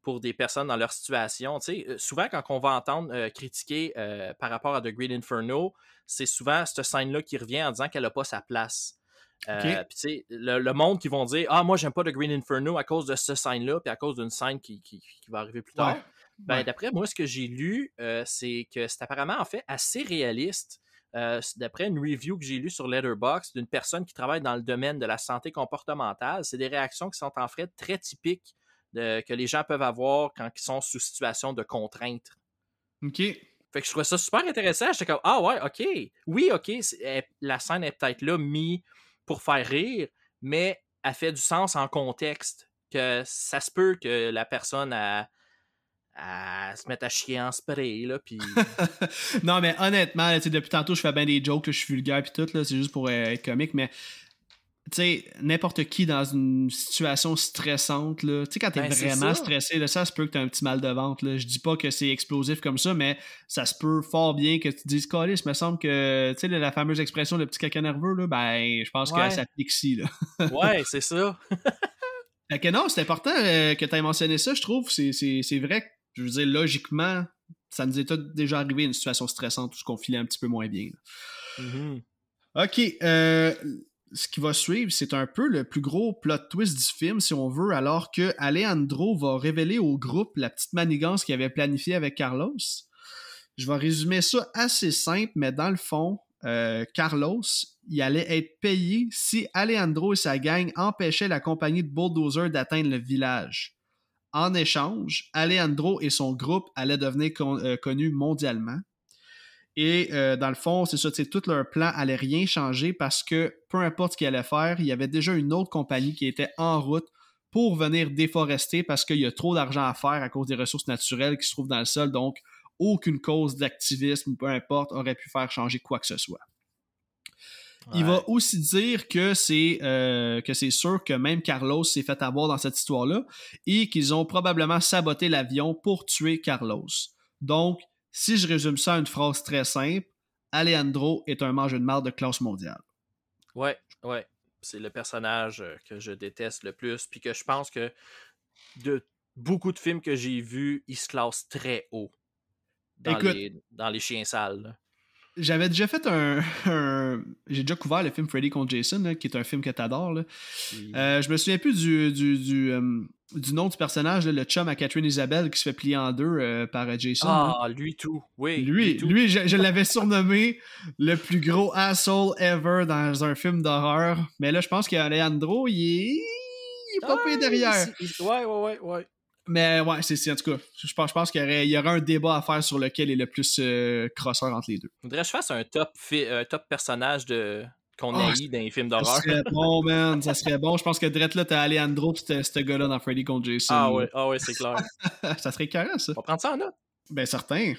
pour des personnes dans leur situation. Tu souvent, quand on va entendre critiquer par rapport à The Great Inferno, c'est souvent cette scène-là qui revient en disant qu'elle n'a pas sa place. Euh, puis le, le monde qui vont dire Ah, moi, j'aime pas The Green Inferno à cause de cette scène-là, puis à cause d'une scène qui, qui- qui va arriver plus tard. Ouais. Ben, Ouais. d'après moi, ce que j'ai lu, euh, c'est que c'est apparemment en fait assez réaliste. Euh, d'après une review que j'ai lue sur Letterboxd d'une personne qui travaille dans le domaine de la santé comportementale, c'est des réactions qui sont en fait très typiques de- que les gens peuvent avoir quand ils sont sous situation de contrainte. OK. Fait que je trouvais ça super intéressant. J'étais comme, ah ouais, ok. Oui, ok, elle- la scène est peut-être là mise pour faire rire, mais a fait du sens en contexte. Que ça se peut que la personne a, se mettre à chier en spray, là, puis... non, mais honnêtement, depuis tantôt, je fais bien des jokes, je suis vulgaire, puis tout, là, c'est juste pour euh, être comique, mais tu sais, n'importe qui dans une situation stressante, là, tu sais, quand t'es Ben, vraiment stressé, là, ça se peut que t'aies un petit mal de ventre, là. Je dis pas que c'est explosif comme ça, mais ça se peut fort bien que tu te dises, Calis, me semble que, tu sais, la fameuse expression, le petit caca nerveux, là, ben, je pense Ouais. que ça s'applique ici, là. ouais, c'est ça. Fait que non, c'est important euh, que tu aies mentionné ça, je trouve. C'est, vrai que, je veux dire, logiquement, ça nous est déjà arrivé une situation stressante où ce qu'on filait un petit peu moins bien. Mhm. Ok, euh, ce qui va suivre, c'est un peu le plus gros plot twist du film, si on veut, alors que Alejandro va révéler au groupe la petite manigance qu'il avait planifiée avec Carlos. Je vais résumer ça assez simple, mais dans le fond, euh, Carlos, il allait être payé si Alejandro et sa gang empêchaient la compagnie de bulldozers d'atteindre le village. En échange, Alejandro et son groupe allaient devenir euh, connus mondialement. Et euh, dans le fond, c'est ça, tu sais, tout leur plan allait rien changer parce que peu importe ce qu'ils allaient faire, il y avait déjà une autre compagnie qui était en route pour venir déforester parce qu'il y a trop d'argent à faire à cause des ressources naturelles qui se trouvent dans le sol. Donc, aucune cause d'activisme, peu importe, aurait pu faire changer quoi que ce soit. Il va aussi dire que c'est euh, que c'est sûr que même Carlos s'est fait avoir dans cette histoire-là et qu'ils ont probablement saboté l'avion pour tuer Carlos. Donc, si je résume ça en une phrase très simple, Alejandro est un mangeur de marde de classe mondiale. Ouais, ouais. C'est le personnage euh, que je déteste le plus, puis que je pense que de beaucoup de films que j'ai vus, il se classe très haut dans, Écoute. les, dans les chiens sales. J'avais déjà fait un, un- J'ai déjà couvert le film Freddy contre Jason, là, qui est un film que t'adores. Euh, je me souviens plus du, du, du, euh, du nom du personnage, le chum à Catherine Isabelle qui se fait plier en deux euh, par euh, Jason. là. ah, lui tout. Oui. Lui, tout. lui, je, je l'avais surnommé le plus gros asshole ever dans un film d'horreur. Mais là, je pense qu'Alejandro, il est. Il est pas payé derrière. il- il- Ouais, ouais, ouais, ouais. Mais ouais, c'est en tout cas. Je pense, je pense qu'il y aurait, il y aurait un débat à faire sur lequel est le plus euh, crosseur entre les deux. Faudrait que je fasse un top, un top personnage de qu'on Ah, haït dans les films Ça d'horreur. serait bon, man. Ça serait bon. Je pense que Drette là, t'as Alejandro pis ce gars-là dans Freddy contre Jason. Ah ouais, ah ouais, c'est clair. ça serait carré, ça. On va prendre ça en note? Ben certain.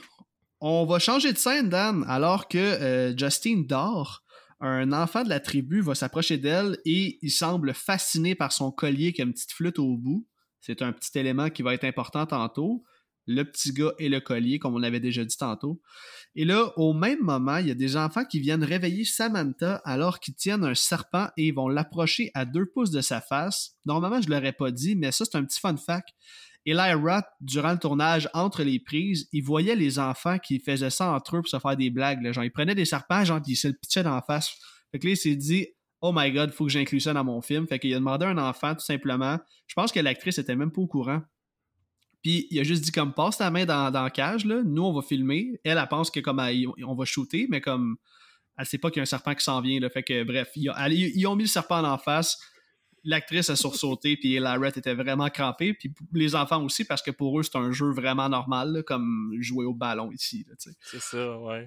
On va changer de scène, Dan, alors que euh, Justine dort. Un enfant de la tribu va s'approcher d'elle et il semble fasciné par son collier qui a une petite flûte au bout. C'est un petit élément qui va être important tantôt. Le petit gars et le collier, comme on l'avait déjà dit tantôt. Et là, au même moment, il y a des enfants qui viennent réveiller Samantha alors qu'ils tiennent un serpent et ils vont l'approcher à deux pouces de sa face. Normalement, je l'aurais pas dit, mais ça, c'est un petit fun fact. Eli Roth, durant le tournage, entre les prises, il voyait les enfants qui faisaient ça entre eux pour se faire des blagues. là. Genre, ils prenaient des serpents, genre, ils se le pitchaient d'en face. Fait que là, il s'est dit, oh my god, faut que j'inclue ça dans mon film. Fait qu'il a demandé à un enfant, tout simplement. Je pense que l'actrice était même pas au courant. Puis il a juste dit, comme, passe ta main dans, dans la cage, là. Nous, on va filmer. Elle, elle pense que, comme, elle- on va shooter, mais comme, elle sait pas qu'il y a un serpent qui s'en vient, là. Fait que, bref, ils, ont- elle- ils ont mis le serpent en face l'actrice a sursauté, puis Larrett était vraiment crampé, puis les enfants aussi, parce que pour eux, c'est un jeu vraiment normal, là, comme jouer au ballon ici. C'est ça, ouais.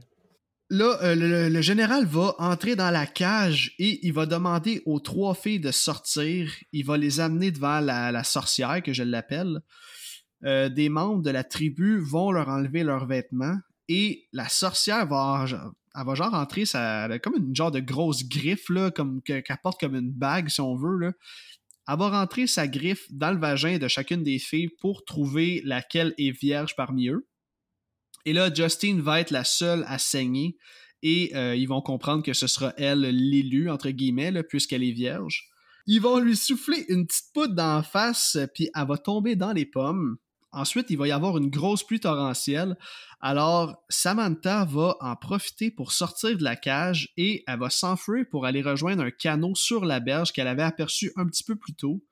Là, euh, le, le général va entrer dans la cage et il va demander aux trois filles de sortir. Il va les amener devant la, la sorcière, que je l'appelle. Euh, des membres de la tribu vont leur enlever leurs vêtements et la sorcière va, elle va genre entrer, ça, comme une genre de grosse griffe, comme, que- qu'elle porte comme une bague, si on veut. Elle va rentrer sa griffe dans le vagin de chacune des filles pour trouver laquelle est vierge parmi eux. Et là, Justine va être la seule à saigner et euh, ils vont comprendre que ce sera elle l'élu, entre guillemets, puisqu'elle est vierge. Ils vont lui souffler une petite poudre d'en face, puis elle va tomber dans les pommes. Ensuite, il va y avoir une grosse pluie torrentielle. Alors, Samantha va en profiter pour sortir de la cage et elle va s'enfuir pour aller rejoindre un canot sur la berge qu'elle avait aperçu un petit peu plus tôt.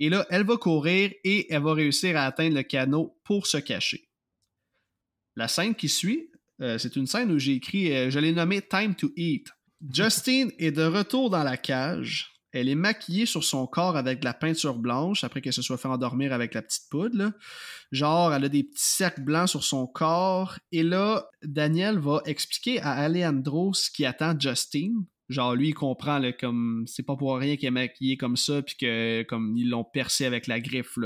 Et là, elle va courir et elle va réussir à atteindre le canot pour se cacher. La scène qui suit, euh, c'est une scène où j'ai écrit, euh, je l'ai nommé Time to Eat. Justine est de retour dans la cage. Elle est maquillée sur son corps avec de la peinture blanche après qu'elle se soit fait endormir avec la petite poudre. Genre, elle a des petits cercles blancs sur son corps. Et là, Daniel va expliquer à Alejandro ce qui attend Justine. Genre, lui, il comprend, comme, c'est pas pour rien qu'il est maquillé comme ça, puis que, comme, ils l'ont percé avec la griffe.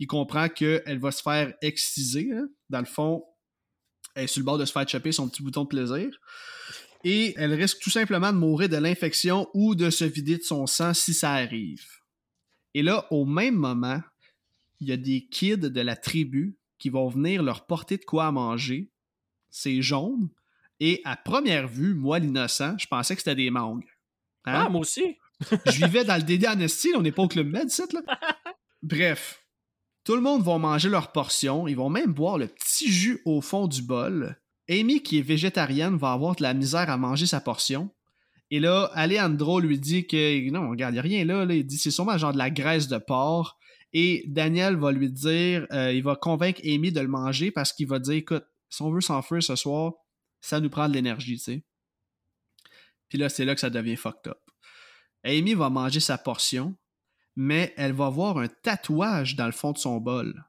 Il comprend qu'elle va se faire exciser, hein. Dans le fond, elle est sur le bord de se faire choper son petit bouton de plaisir. Et elle risque tout simplement de mourir de l'infection ou de se vider de son sang si ça arrive. Et là, au même moment, il y a des kids de la tribu qui vont venir leur porter de quoi à manger. C'est jaune. Et à première vue, moi, l'innocent, je pensais que c'était des mangues. Hein? Ah, moi aussi. je vivais dans le dédé en esti, on n'est pas au Club Med, là. Bref, tout le monde va manger leur portion, ils vont même boire le petit jus au fond du bol. Amy, qui est végétarienne, va avoir de la misère à manger sa portion. Et là, Alejandro lui dit que non, regarde, il a rien là, là. Il dit c'est sûrement genre de la graisse de porc. Et Daniel va lui dire, euh, il va convaincre Amy de le manger parce qu'il va dire écoute, si on veut s'enfuir ce soir, ça nous prend de l'énergie, tu sais. Puis là, c'est là que ça devient fucked up. Amy va manger sa portion, mais elle va voir un tatouage dans le fond de son bol.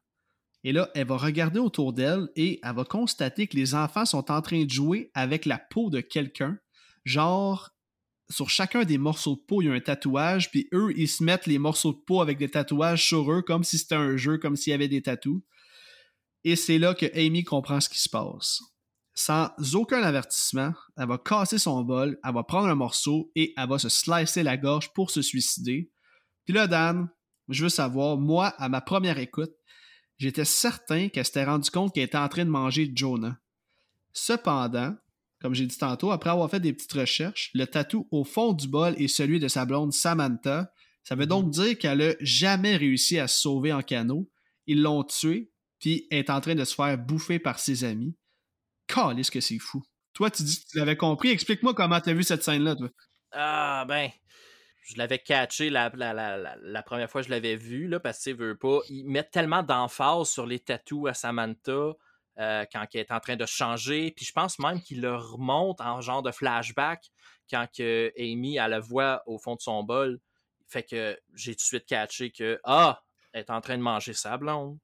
Et là, elle va regarder autour d'elle et elle va constater que les enfants sont en train de jouer avec la peau de quelqu'un. Genre, sur chacun des morceaux de peau, il y a un tatouage, puis eux, ils se mettent les morceaux de peau avec des tatouages sur eux, comme si c'était un jeu, comme s'il y avait des tatous. Et c'est là que Amy comprend ce qui se passe. Sans aucun avertissement, elle va casser son bol, elle va prendre un morceau et elle va se slicer la gorge pour se suicider. Puis là, Dan, je veux savoir, moi, à ma première écoute, j'étais certain qu'elle s'était rendu compte qu'elle était en train de manger Jonah. Cependant, comme j'ai dit tantôt, après avoir fait des petites recherches, le tatou au fond du bol est celui de sa blonde Samantha. Ça veut donc dire qu'elle a jamais réussi à se sauver en canot. Ils l'ont tué, puis elle est en train de se faire bouffer par ses amis. Calisse que c'est fou. Toi, tu dis que tu l'avais compris. Explique-moi comment tu as vu cette scène-là, toi. Ah, ben, je l'avais catché la, la, la, la, première fois que je l'avais vu, là, parce que, veut pas, ils mettent tellement d'emphase sur les tatous à Samantha euh, quand elle est en train de changer, puis je pense même qu'il le remonte en genre de flashback quand que Amy, a la voix au fond de son bol. Fait que j'ai tout de suite catché que, ah, elle est en train de manger sa blonde.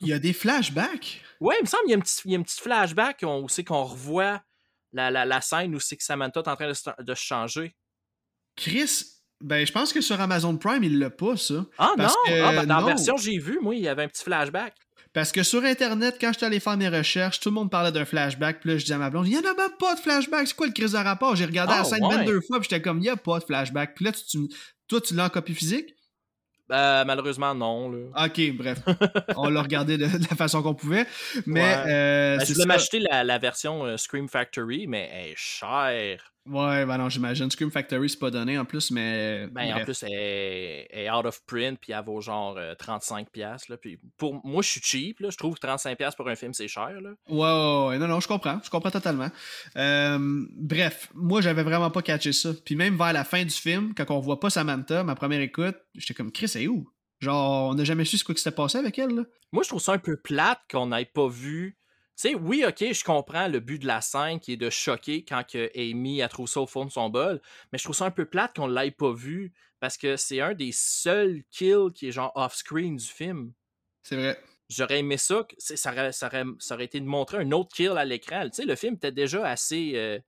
il y a des flashbacks? Oui, il me semble qu'il y a un petit, il y a un petit flashback où c'est qu'on revoit la, la, la, scène où c'est que Samantha est en train de, de changer. Chris, ben, je pense que sur Amazon Prime, il l'a pas, ça. Ah non? ah, ben, dans la version j'ai vue, moi, il y avait un petit flashback. Parce que sur Internet, quand j'étais allé faire mes recherches, tout le monde parlait d'un flashback. Puis là, je disais à ma blonde, il y en a même pas de flashback. C'est quoi le crise de rapport? J'ai regardé la ah, scène 22 fois, puis j'étais comme, il y a pas de flashback. Puis là, tu, toi, tu l'as en copie physique? Ben, malheureusement, non. Là. Ok, bref. On l'a regardé de, la façon qu'on pouvait. Mais. Euh, ben, je voulais m'acheter la, la, version euh, Scream Factory, mais elle est chère. Ouais, ben non, j'imagine. Scream Factory, c'est pas donné en plus, mais. Ben, en plus, elle est, out of print, puis elle vaut genre 35$. Euh, là, puis pour moi, je suis cheap, là. Je trouve que 35$ pour un film, c'est cher, là. Ouais, ouais, non, non, je comprends. Je comprends totalement. Euh, bref, moi, j'avais vraiment pas catché ça. Puis même vers la fin du film, quand on voit pas Samantha, ma première écoute, j'étais comme, Chris, c'est où? Genre, on n'a jamais su ce qui s'était passé avec elle, là. Moi, je trouve ça un peu plate qu'on n'ait pas vu sais, oui, ok, je comprends le but de la scène qui est de choquer quand que Amy a trouvé ça au fond de son bol, mais je trouve ça un peu plate qu'on ne l'ait pas vu parce que c'est un des seuls kills qui est genre off-screen du film. C'est vrai. J'aurais aimé ça, ça aurait, ça, aurait, été de montrer un autre kill à l'écran. Tu sais, le film était déjà assez, euh,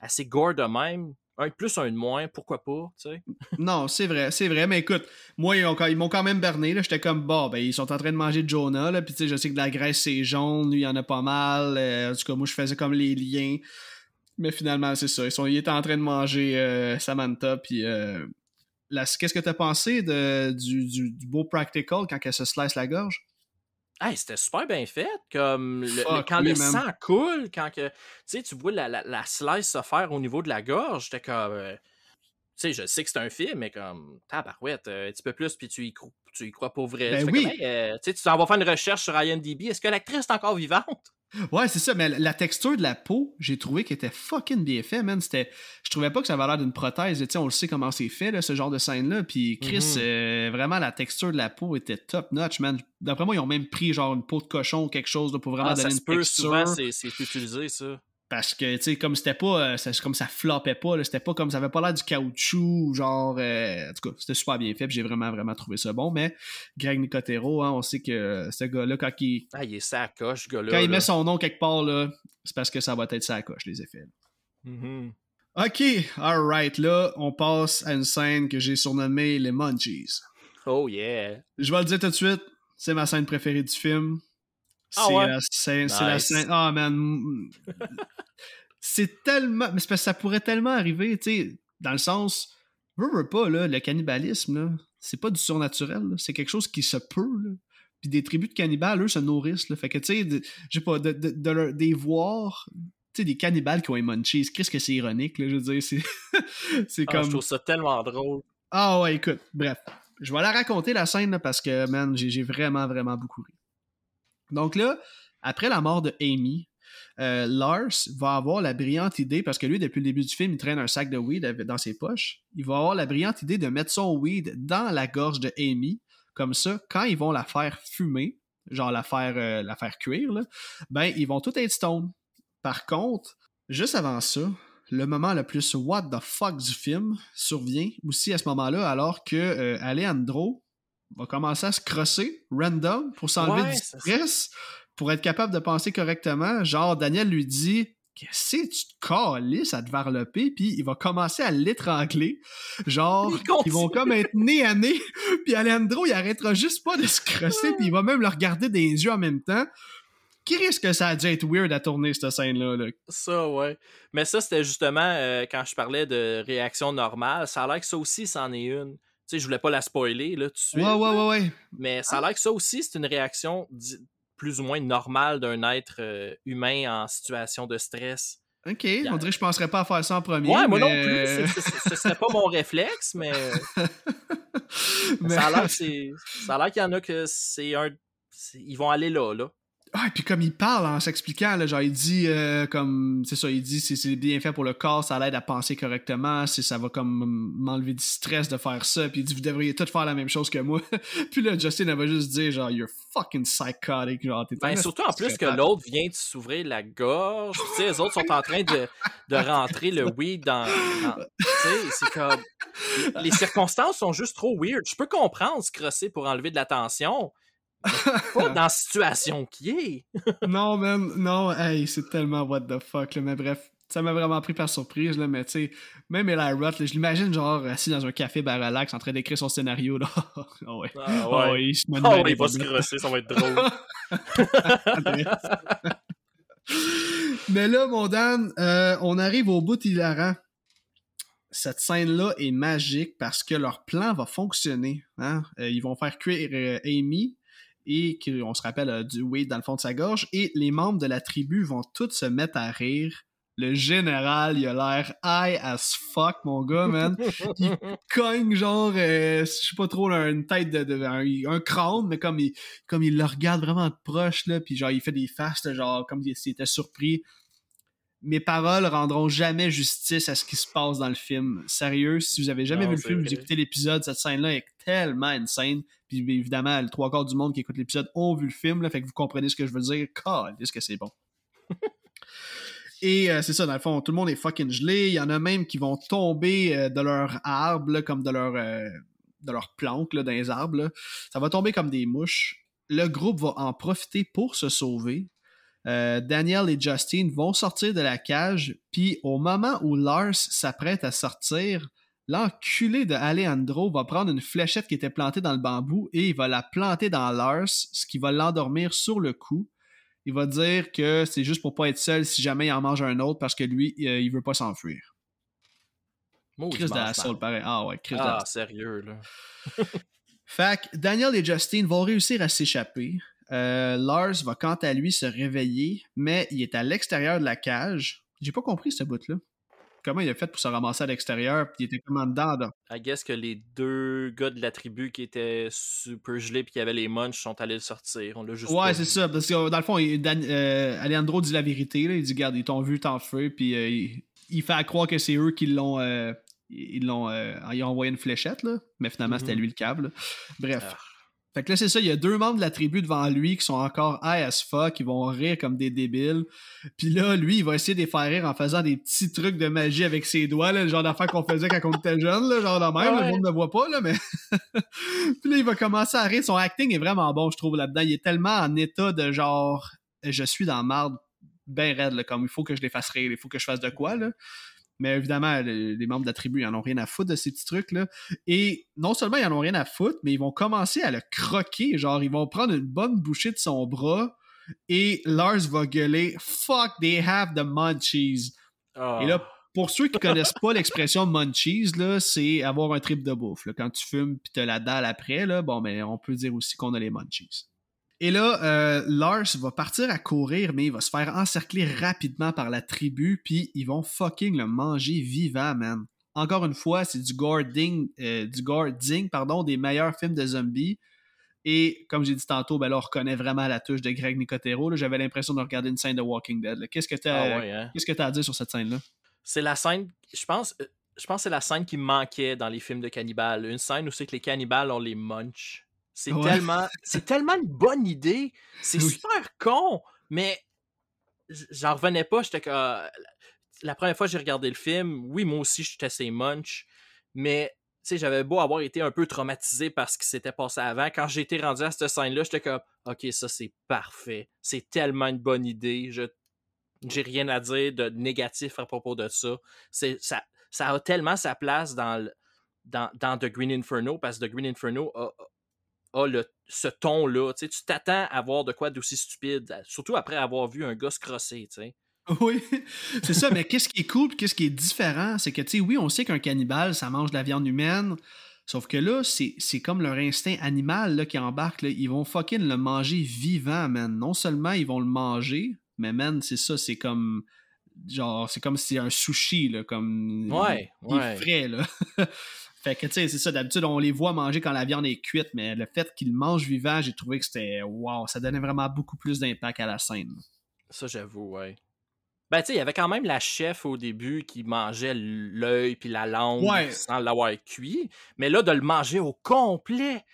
assez gore de même un de plus, un de moins, pourquoi pas, tu sais? non, c'est vrai, c'est vrai, mais écoute, moi, ils, m'ont quand même berné, là, j'étais comme, bon, ben, ils sont en train de manger Jonah, là, puis tu sais, je sais que de la graisse, c'est jaune, lui, il y en a pas mal, euh, en tout cas, moi, je faisais comme les liens, mais finalement, c'est ça, ils, sont, étaient en train de manger euh, Samantha, puis euh, qu'est-ce que t'as pensé de, du, du, du, beau practical quand elle se slice la gorge? Hey, c'était super bien fait. Comme le, quand le sang coule, quand que, tu vois la, la, la, slice se faire au niveau de la gorge, j'étais comme. Euh, tu sais, je sais que c'est un film, mais comme, tabarouette, euh, un petit peu plus, puis tu y, crois, tu y crois pas vrai. Ben oui. Euh, tu vas faire une recherche sur IMDb. Est-ce que l'actrice est encore vivante? Ouais, c'est ça, mais la texture de la peau, j'ai trouvé qu'elle était fucking bien fait, man. C'était... Je trouvais pas que ça avait l'air d'une prothèse. sais, on le sait comment c'est fait, là, ce genre de scène-là. Puis Chris, mm-hmm. euh, vraiment, la texture de la peau était top notch, man. D'après moi, ils ont même pris genre une peau de cochon ou quelque chose pour vraiment ah, donner une texture. Souvent, c'est, c'est utilisé, ça. Parce que, tu sais, comme c'était pas. Euh, comme ça floppait pas, c'était pas comme. Ça avait pas l'air du caoutchouc, genre. Euh, en tout cas, c'était super bien fait, j'ai vraiment, vraiment trouvé ça bon. Mais Greg Nicotero, hein, on sait que ce gars-là, quand il. Ah, il est sacoche, gars-là. Quand il met son nom quelque part, là, c'est parce que ça va être sacoche, les effets. Mm-hmm. Ok, alright, là, on passe à une scène que j'ai surnommée les Munchies. Oh yeah. Je vais le dire tout de suite, c'est ma scène préférée du film. Ah c'est ouais? la scène, c'est la Nice. scène. Ah man, c'est tellement, mais c'est parce que ça pourrait tellement arriver, tu sais, dans le sens, veux, veux pas là, le cannibalisme là, c'est pas du surnaturel, là, c'est quelque chose qui se peut là. Puis des tribus de cannibales, eux, se nourrissent là, fait que tu sais, sais pas, de, de, de leur- des voir. Tu sais, des cannibales qui ont les munchies, qu'est-ce que c'est ironique, là, je veux dire, c'est, c'est Ah, comme... Je trouve ça tellement drôle. Ah ouais, écoute, bref. Je vais la raconter la scène là, parce que, man, j'ai j'ai vraiment, vraiment beaucoup ri. Donc là, après la mort de Amy, euh, Lars va avoir la brillante idée, parce que lui, depuis le début du film, il traîne un sac de weed dans ses poches. Il va avoir la brillante idée de mettre son weed dans la gorge de Amy. Comme ça, quand ils vont la faire fumer, genre la faire, euh, la faire cuire, ben, ils vont tout être stone. Par contre, juste avant ça, le moment le plus what the fuck du film survient aussi à ce moment-là, alors que euh, Alejandro va commencer à se crosser random pour s'enlever Ouais, du stress, pour être capable de penser correctement. Genre, Daniel lui dit Qu'est-ce que tu te calisses à te varloper, puis il va commencer à l'étrangler. Genre, Il ils vont comme être nez à nez, puis Alejandro, il arrêtera juste pas de se crosser, puis il va même le regarder des yeux en même temps. Qui risque que ça a dû être weird à tourner cette scène-là? là? Ça, ouais. Mais ça, c'était justement euh, quand je parlais de réaction normale. Ça a l'air que ça aussi, c'en est une. Tu sais, je voulais pas la spoiler, là, tout de suite. Ouais, ouais, ouais, ouais. Mais ça a l'air que ça aussi, c'est une réaction plus ou moins normale d'un être euh, humain en situation de stress. Ok, on dirait que je penserais pas à faire ça en premier. Ouais, moi non plus. Ce serait pas mon réflexe, mais, Mais- ça a l'air que c'est- ça a l'air qu'il y en a que c'est un. Ils vont aller là, là. Ah, et puis comme il parle en s'expliquant, là, genre il dit euh, comme c'est ça, il dit c'est bien fait pour le corps, ça l'aide à penser correctement, c'est ça va comme m'enlever du stress de faire ça, puis il dit vous devriez tous faire la même chose que moi. puis là Justin va juste dire genre you're fucking psychotic, genre t'es Ben, surtout en plus que l'autre vient de s'ouvrir la gorge. Tu sais, les autres sont en train de, de rentrer le weed dans. dans- tu sais, c'est comme. Les circonstances sont juste trop weird. Je peux comprendre se crosser pour enlever de la tension. Pas dans la situation qui est. non man, non, hey, c'est tellement what the fuck là, mais bref. Ça m'a vraiment pris par surprise, là, mais tu sais, même Eli Roth, là, je l'imagine genre assis dans un café bar relax en train d'écrire son scénario, là. Ah ouais. Ah, Ah ouais. Oh, il va se crosser, ça va être drôle. Mais là, mon Dan, euh, on arrive au bout hilarant. Cette scène-là est magique parce que leur plan va fonctionner. hein. Euh, ils vont faire cuire euh, Amy et qu'on se rappelle euh, du weed dans le fond de sa gorge et les membres de la tribu vont tous se mettre à rire. Le général, il a l'air high as fuck, mon gars, man. Il cogne genre, euh, je sais pas trop, là, une tête de, de- un, un crâne, mais comme il, comme il le regarde vraiment de proche, là, puis genre, il fait des faces, là, genre, comme s'il était surpris. Mes paroles rendront jamais justice à ce qui se passe dans le film. Sérieux, si vous avez jamais Non, vu le film, vrai. vous écoutez l'épisode, cette scène-là est tellement insane. Puis évidemment, le trois quarts du monde qui écoute l'épisode ont vu le film, là, fait que vous comprenez ce que je veux dire. est-ce que c'est bon. Et euh, c'est ça, dans le fond, tout le monde est fucking gelé. Il y en a même qui vont tomber euh, de leur arbre, là, comme de leur, euh, de leur planque là, dans les arbres. là. Ça va tomber comme des mouches. Le groupe va en profiter pour se sauver. Daniel et Justin vont sortir de la cage, puis au moment où Lars s'apprête à sortir, l'enculé de Alejandro va prendre une fléchette qui était plantée dans le bambou et il va la planter dans Lars, ce qui va l'endormir sur le coup. Il va dire que c'est juste pour pas être seul si jamais il en mange un autre parce que lui, euh, il veut pas s'enfuir. Chris de la soul, pareil. Ah ouais, Chris de Ah, la sérieux, là. Fait que Daniel et Justin vont réussir à s'échapper. Euh, Lars va quant à lui se réveiller, mais il est à l'extérieur de la cage. J'ai pas compris ce bout-là. Comment il a fait pour se ramasser à l'extérieur, puis il était comme en dedans. là? I guess que les deux gars de la tribu qui étaient super gelés puis qui avaient les munchs sont allés le sortir. On l'a juste Ouais, c'est ça. Parce que dans le fond, il- Dan- euh, Alejandro dit la vérité. là. Il dit Regarde, ils t'ont vu, t'en feu, puis euh, il, il fait à croire que c'est eux qui l'ont. euh, ils l'ont euh, ils ont envoyé une fléchette, là. mais finalement, c'était Mhm. lui le câble. Bref. Ah. Fait que là, c'est ça, il y a deux membres de la tribu devant lui qui sont encore high as fuck, ils vont rire comme des débiles. Puis là, lui, il va essayer de les faire rire en faisant des petits trucs de magie avec ses doigts, là, le genre d'affaires qu'on faisait quand on était jeune, là, genre de même, Ouais. le monde ne voit pas, là, mais... Puis là, il va commencer à rire. Son acting est vraiment bon, je trouve, là-dedans. Il est tellement en état de genre, je suis dans marde ben raide, là, comme il faut que je les fasse rire, il faut que je fasse de quoi, là. Mais évidemment, le- les membres de la tribu, ils en ont rien à foutre de ces petits trucs-là. Et non seulement ils en ont rien à foutre, mais ils vont commencer à le croquer. Genre, ils vont prendre une bonne bouchée de son bras et Lars va gueuler Fuck, they have the munchies. Ah. Et là, pour ceux qui connaissent pas l'expression munchies, c'est avoir un trip de bouffe. là. Quand tu fumes puis t'as la dalle après, là, bon, mais on peut dire aussi qu'on a les munchies. Et là, euh, Lars va partir à courir, mais il va se faire encercler rapidement par la tribu, puis ils vont fucking le manger vivant, man. Encore une fois, c'est du gore ding, euh, du pardon, des meilleurs films de zombies. Et comme j'ai dit tantôt, ben là, on reconnaît vraiment la touche de Greg Nicotero. J'avais l'impression de regarder une scène de Walking Dead. Qu'est-ce que tu Ah ouais, hein? Que à dire sur cette scène-là? C'est la scène, je pense, euh, je pense que c'est la scène qui manquait dans les films de cannibales. Une scène où c'est que les cannibales ont les munch. C'est Ouais. tellement, c'est tellement une bonne idée. C'est Oui. super con, mais j'en revenais pas. J'étais que euh, la première fois que j'ai regardé le film, oui, moi aussi, j'étais ces munch, mais j'avais beau avoir été un peu traumatisé par ce qui s'était passé avant. Quand j'ai été rendu à cette scène-là, j'étais comme, ok, ça c'est parfait. C'est tellement une bonne idée. Je j'ai rien à dire de négatif à propos de ça. C'est, ça, ça a tellement sa place dans, le- dans, dans The Green Inferno parce que The Green Inferno a, a le, ce ton-là. Tu t'attends à voir de quoi d'aussi stupide, surtout après avoir vu un gars se crosser. Tu sais. Oui, c'est ça, mais qu'est-ce qui est cool, qu'est-ce qui est différent, c'est que, tu sais, oui, on sait qu'un cannibale, ça mange de la viande humaine, sauf que là, c'est c'est comme leur instinct animal là, qui embarque, là. ils vont fucking le manger vivant, man. Non seulement ils vont le manger, mais man, c'est ça, c'est comme, genre, c'est comme si c'était un sushi, là, comme... Ouais, il est ouais. frais, là. fait que, tu sais, c'est ça, d'habitude, on les voit manger quand la viande est cuite, mais le fait qu'ils mangent vivant, j'ai trouvé que c'était, wow, ça donnait vraiment beaucoup plus d'impact à la scène. Ça, j'avoue, ouais. Ben, tu sais, il y avait quand même la chef au début qui mangeait l'œil puis la langue Ouais. sans l'avoir cuit. Mais là, de le manger au complet,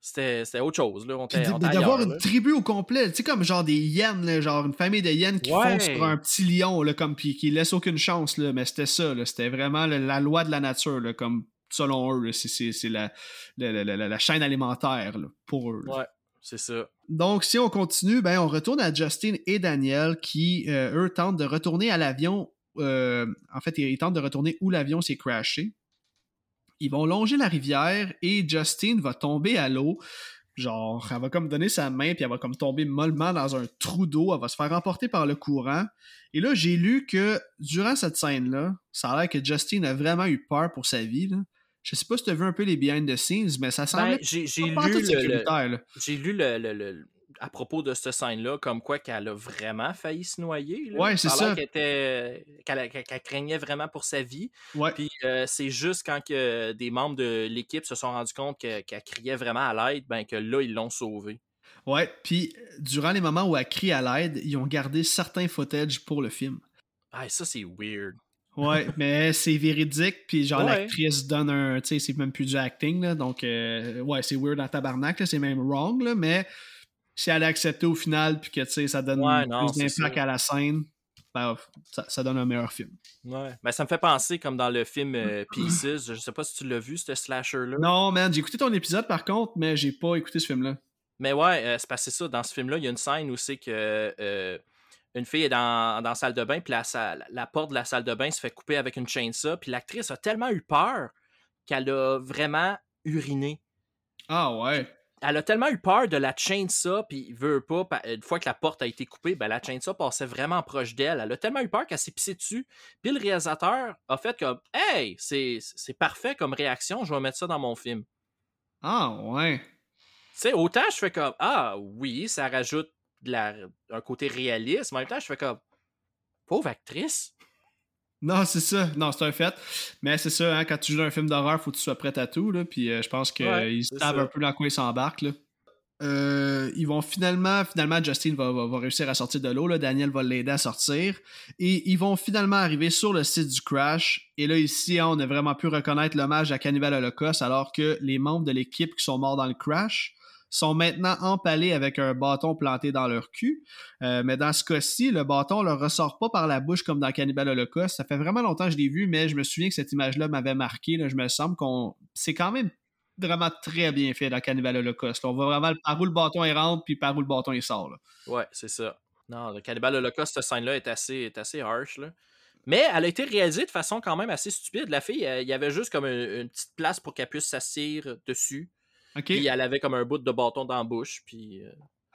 c'était autre chose. Là. On d'avoir une là. tribu au complet, tu sais, comme genre des hyènes, là, genre une famille de hyènes qui Ouais. font sur un petit lion, là, comme, puis qui laissent aucune chance, là, mais c'était ça, c'était vraiment la, la loi de la nature, là, comme selon eux, c'est- la, la, la- la- la chaîne alimentaire là, pour eux. là. Ouais, c'est ça. Donc, si on continue, ben, on retourne à Justin et Daniel qui, euh, eux, tentent de retourner à l'avion. euh, en fait, ils tentent de retourner où l'avion s'est crashé. Ils vont longer la rivière et Justin va tomber à l'eau. Genre, elle va comme donner sa main, puis elle va comme tomber mollement dans un trou d'eau. Elle va se faire emporter par le courant. Et là, j'ai lu que durant cette scène-là, ça a l'air que Justin a vraiment eu peur pour sa vie. Là. Je sais pas si tu as vu un peu les behind the scenes, mais ça semblait Ben, j'ai lu, le, j'ai lu le, le- le- à propos de cette scène-là, comme quoi qu'elle a vraiment failli se noyer. là. Ouais, c'est ça. Qu'elle, était- qu'elle craignait vraiment pour sa vie. Ouais. Puis euh, c'est juste quand que des membres de l'équipe se sont rendus compte que- qu'elle criait vraiment à l'aide, ben que là, ils l'ont sauvée. Ouais, puis euh, durant les moments où elle crie à l'aide, ils ont gardé certains footage pour le film. Ah, ça, c'est weird. Ouais, mais c'est véridique, puis genre Ouais. l'actrice donne un, tu sais, c'est même plus du acting, là, donc euh, ouais, c'est weird en tabarnak, là, c'est même wrong, là, mais si elle a accepté au final, puis que, tu sais, ça donne Ouais, non, plus d'impact à la scène, ben, ça, ça donne un meilleur film. Ouais. Ben, ça me fait penser comme dans le film euh, Pieces. Je sais pas si tu l'as vu, ce slasher-là. Non, man, j'ai écouté ton épisode, par contre, mais j'ai pas écouté ce film-là. Mais ouais, euh, c'est passé ça. Dans ce film-là, il y a une scène où c'est que euh, une fille est dans, dans la salle de bain, puis la, porte de la salle de bain se fait couper avec une chainsaw, puis l'actrice a tellement eu peur qu'elle a vraiment uriné. Ah ouais. Elle a tellement eu peur de la chainsaw, puis il veut pas, pa- une fois que la porte a été coupée, ben, la chainsaw passait vraiment proche d'elle. Elle a tellement eu peur qu'elle s'est pissée dessus. Puis le réalisateur a fait comme Hey, c'est c'est parfait comme réaction, je vais mettre ça dans mon film. Ah ouais. Tu sais, autant je fais comme Ah oui, ça rajoute de la- un côté réaliste, mais en même temps, je fais comme Pauvre actrice. Non, c'est ça. Non, c'est un fait. Mais c'est ça, hein, quand tu joues dans un film d'horreur, faut que tu sois prêt à tout. Là, puis euh, je pense qu'ils Ouais, se c'est savent un peu dans quoi ils s'embarquent. Euh, ils vont finalement, finalement, Justin va, va- va réussir à sortir de l'eau. Daniel va l'aider à sortir. Et ils vont finalement arriver sur le site du crash. Et là, ici, hein, on a vraiment pu reconnaître l'hommage à Cannibal Holocaust, alors que les membres de l'équipe qui sont morts dans le crash sont maintenant empalés avec un bâton planté dans leur cul. Euh, mais dans ce cas-ci, le bâton ne leur ressort pas par la bouche comme dans Cannibal Holocaust. Ça fait vraiment longtemps que je l'ai vu, mais je me souviens que cette image-là m'avait marqué. Là. Je me semble qu'on. C'est quand même vraiment très bien fait dans Cannibal Holocaust. On voit vraiment par où le bâton rentre puis par où le bâton il sort. là. Ouais, c'est ça. Non, le Cannibal Holocaust, cette scène-là est assez, est assez harsh. Mais elle a été réalisée de façon quand même assez stupide. La fille, il y avait juste comme une, une petite place pour qu'elle puisse s'assire dessus. Puis elle avait comme un bout de bâton dans la bouche. Puis euh,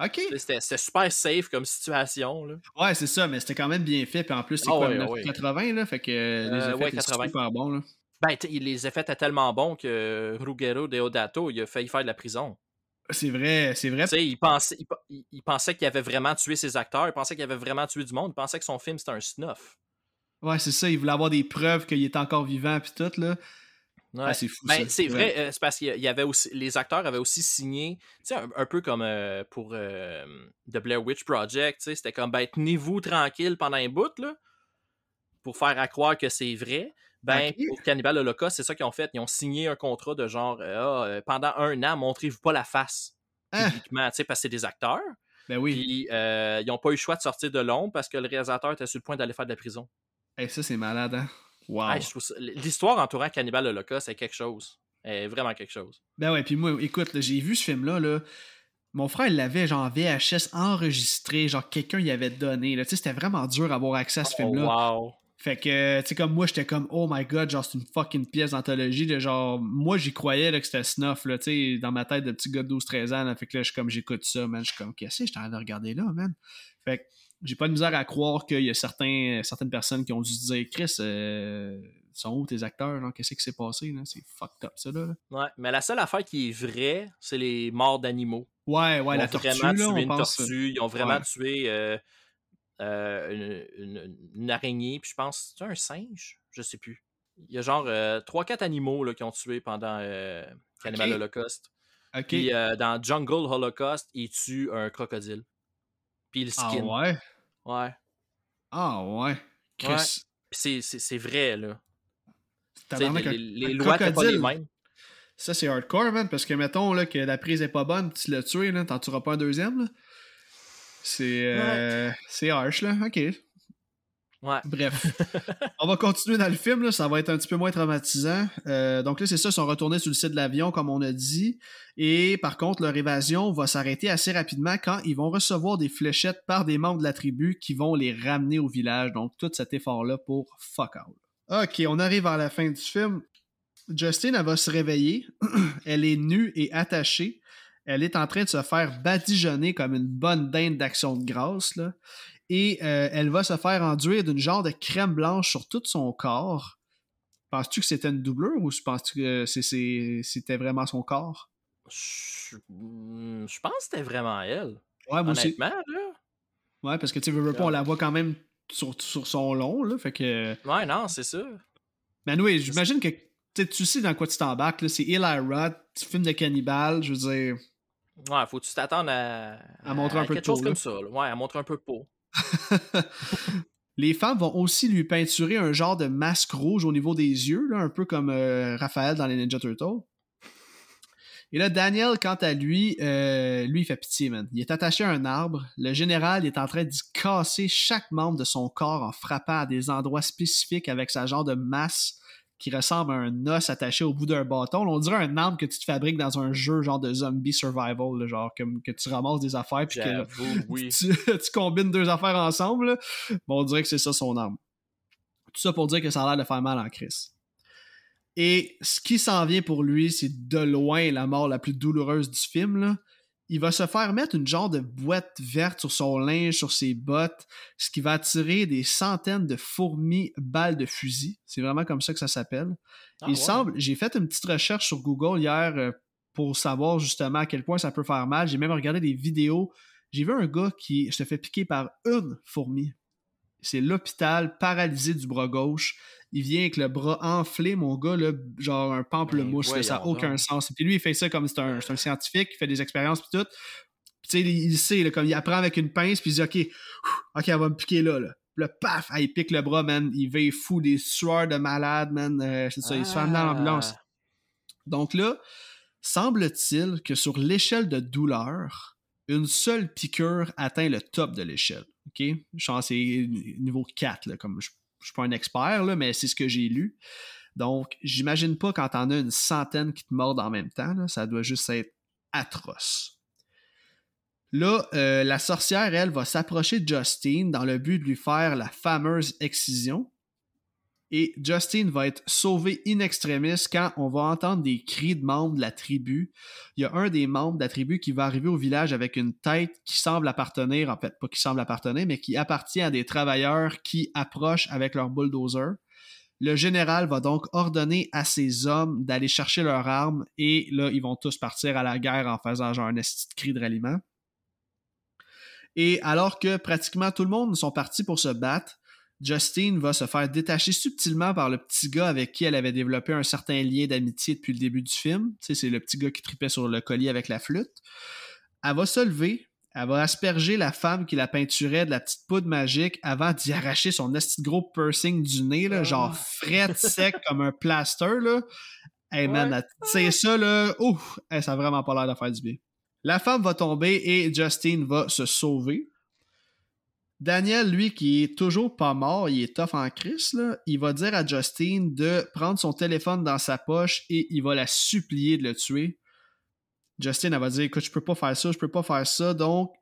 Ok. c'était super safe comme situation. Là. Ouais, c'est ça, mais c'était quand même bien fait. Puis en plus, c'est Ah quoi, ouais, 1980, là? Fait que euh, les effets ouais, étaient 80. super bons, là. Ben, les effets étaient tellement bons que Ruggero Deodato, il a failli faire de la prison. C'est vrai, c'est vrai. Tu sais, il pensait, il, pe- il- il pensait qu'il avait vraiment tué ses acteurs, il pensait qu'il avait vraiment tué du monde, il pensait que son film c'était un snuff. Ouais, c'est ça. Il voulait avoir des preuves qu'il était encore vivant, puis tout, là. Ouais. Ah, c'est fou, Ben, c'est Ouais. vrai, euh, c'est parce qu'il y avait aussi, les acteurs avaient aussi signé, tu sais, un, un peu comme euh, pour euh, The Blair Witch Project, tu sais, c'était comme, ben, tenez-vous tranquille pendant un bout, là, pour faire à croire que c'est vrai. Ben, pour Cannibal Holocaust, c'est ça qu'ils ont fait. Ils ont signé un contrat de genre, euh, Ah, pendant un an, montrez-vous pas la face Ah, publiquement, tu sais, parce que c'est des acteurs. ben oui. Puis, ils n'ont pas eu le choix de sortir de l'ombre parce que le réalisateur était sur le point d'aller faire de la prison. Hey, ça, c'est malade, hein? Wow. Hey, L'histoire entourant Cannibal Holocaust, c'est quelque chose. C'est vraiment quelque chose. Ben ouais, puis moi, écoute, j'ai vu ce film-là, là. Mon frère, il l'avait, genre, en VHS enregistré, genre, quelqu'un y avait donné, là. Tu sais, c'était vraiment dur d'avoir accès à ce Oh, film-là. wow. Fait que, tu sais, comme moi, j'étais comme, oh my god, genre, c'est une fucking pièce d'anthologie. De genre, moi, j'y croyais là, que c'était snuff, là, tu sais, dans ma tête de petit gars de 12-13 ans. Là, fait que là, je suis comme, j'écoute ça, man. Je suis comme, qu'est-ce que j'étais en train de regarder là, man? Fait que j'ai pas de misère à croire qu'il y a certains, certaines personnes qui ont dû se dire, Chris, euh, sont où tes acteurs, qu'est-ce qui s'est passé, là? C'est fucked up, ça, là. là. Ouais, mais la seule affaire qui est vraie, c'est les morts d'animaux. Ouais, ouais, ils la ont tortue, vraiment là, tué on une pense. tortue, ils ont vraiment Ouais. tué euh, euh, une, une- une araignée, puis je pense, c'est un singe? Je sais plus. Il y a genre 3-4 animaux là, qui ont tué pendant euh, Cannibal Ok. Holocaust. Puis euh, dans Jungle Holocaust, il tue un crocodile. Puis le ah skin. ouais? ouais. Ah ouais. Ouais. Puis c'est- c'est c'est vrai, là. Les, lois n'étaient pas les mêmes. Ça, c'est hardcore, man, parce que mettons là, que la prise est pas bonne, tu l'as tué, là, t'en tueras pas un deuxième. là. C'est euh, c'est harsh, là. Ok. Ouais. Bref. On va continuer dans le film, là, ça va être un petit peu moins traumatisant. Euh, donc là, c'est ça, ils sont retournés sur le site de l'avion, comme on a dit. Et par contre, leur évasion va s'arrêter assez rapidement quand ils vont recevoir des fléchettes par des membres de la tribu qui vont les ramener au village. Donc tout cet effort-là pour fuck out. Ok, on arrive à la fin du film. Justine, elle va se réveiller. elle est nue et attachée. Elle est en train de se faire badigeonner comme une bonne dinde d'action de grâce. Là. Et euh, elle va se faire enduire d'une genre de crème blanche sur tout son corps. Penses-tu que c'était une doublure ou penses-tu que c'était vraiment son corps? Je hmm, je pense que c'était vraiment elle. Ouais, moi aussi. Honnêtement, là. Ouais, parce que tu veux, pas, on la voit quand même sur, sur son long, là. Fait que. Ouais, non, c'est ça. Mais oui, j'imagine que tu sais, tu dans quoi tu t'embarques, là. C'est Eli Roth, film de cannibale, je veux dire. Ouais, faut que tu t'attendes à, À montrer un peu de quelque chose peau, comme là. ça. là. Ouais, à montrer un peu de peau. Les femmes vont aussi lui peinturer un genre de masque rouge au niveau des yeux, un peu comme euh, Raphaël dans les Ninja Turtles. Et là, Daniel, quant à lui, euh, lui, il fait pitié, man. Il est attaché à un arbre. Le général est en train d'y casser chaque membre de son corps en frappant à des endroits spécifiques avec sa genre de masse qui ressemble à un os attaché au bout d'un bâton. Là, on dirait un arbre que tu te fabriques dans un jeu genre de zombie survival, là, genre comme que tu ramasses des affaires puis que oui. tu, tu combines deux affaires ensemble. Bon, on dirait que c'est ça son arme. Tout ça pour dire que ça a l'air de faire mal en crise. Et ce qui s'en vient pour lui, c'est de loin la mort la plus douloureuse du film. Il va se faire mettre une genre de boîte verte sur son linge, sur ses bottes, ce qui va attirer des centaines de fourmis balles de fusil. C'est vraiment comme ça que ça s'appelle. Ah, Il ouais. semble, j'ai fait une petite recherche sur Google hier euh, pour savoir justement à quel point ça peut faire mal. J'ai même regardé des vidéos. J'ai vu un gars qui se fait piquer par une fourmi. C'est l'hôpital paralysé du bras gauche. Il vient avec le bras enflé, mon gars, là, genre un pamplemousse. Ben, là, ça n'a aucun donc. sens. Puis lui, il fait ça comme c'est un, un scientifique, il fait des expériences puis tout. Puis tu sais, il, il sait, là, comme il apprend avec une pince, puis il dit OK, OK, elle va me piquer là. là. Puis là, paf, il pique le bras, man. Il veille fou, des sueurs de malade, man. Euh, c'est ça, il se fait amener à l'ambulance. Ah. Donc là, semble-t-il que sur l'échelle de douleur, une seule piqûre atteint le top de l'échelle. OK? Je pense que c'est niveau 4, là, comme je suis pas un expert, mais c'est ce que j'ai lu. Donc, j'imagine pas quand t'en as une centaine qui te mordent en même temps, ça doit juste être atroce. Là, euh, la sorcière, elle, va s'approcher de Justine dans le but de lui faire la fameuse excision. Et Justin va être sauvé in extremis quand on va entendre des cris de membres de la tribu. Il y a un des membres de la tribu qui va arriver au village avec une tête qui semble appartenir, en fait pas qui semble appartenir, mais qui appartient à des travailleurs qui approchent avec leur bulldozer. Le général va donc ordonner à ses hommes d'aller chercher leurs armes et là, ils vont tous partir à la guerre en faisant genre un de cri de ralliement. Et alors que pratiquement tout le monde sont partis pour se battre, Justine va se faire détacher subtilement par le petit gars avec qui elle avait développé un certain lien d'amitié depuis le début du film. Tu sais, c'est le petit gars qui tripait sur le collier avec la flûte. Elle va se lever, elle va asperger la femme qui la peinturait de la petite poudre magique avant d'y arracher son petit gros piercing du nez, là, genre fret sec comme un plaster. Là. Hey man, Ouais. c'est ça, là. Ouf, hey, ça a vraiment pas l'air de faire du bien. La femme va tomber et Justine va se sauver. Daniel, lui, qui est toujours pas mort, il est tough en crise, il va dire à Justine de prendre son téléphone dans sa poche et il va la supplier de le tuer. Justine, elle va dire Écoute, je peux pas faire ça, je peux pas faire ça. Donc,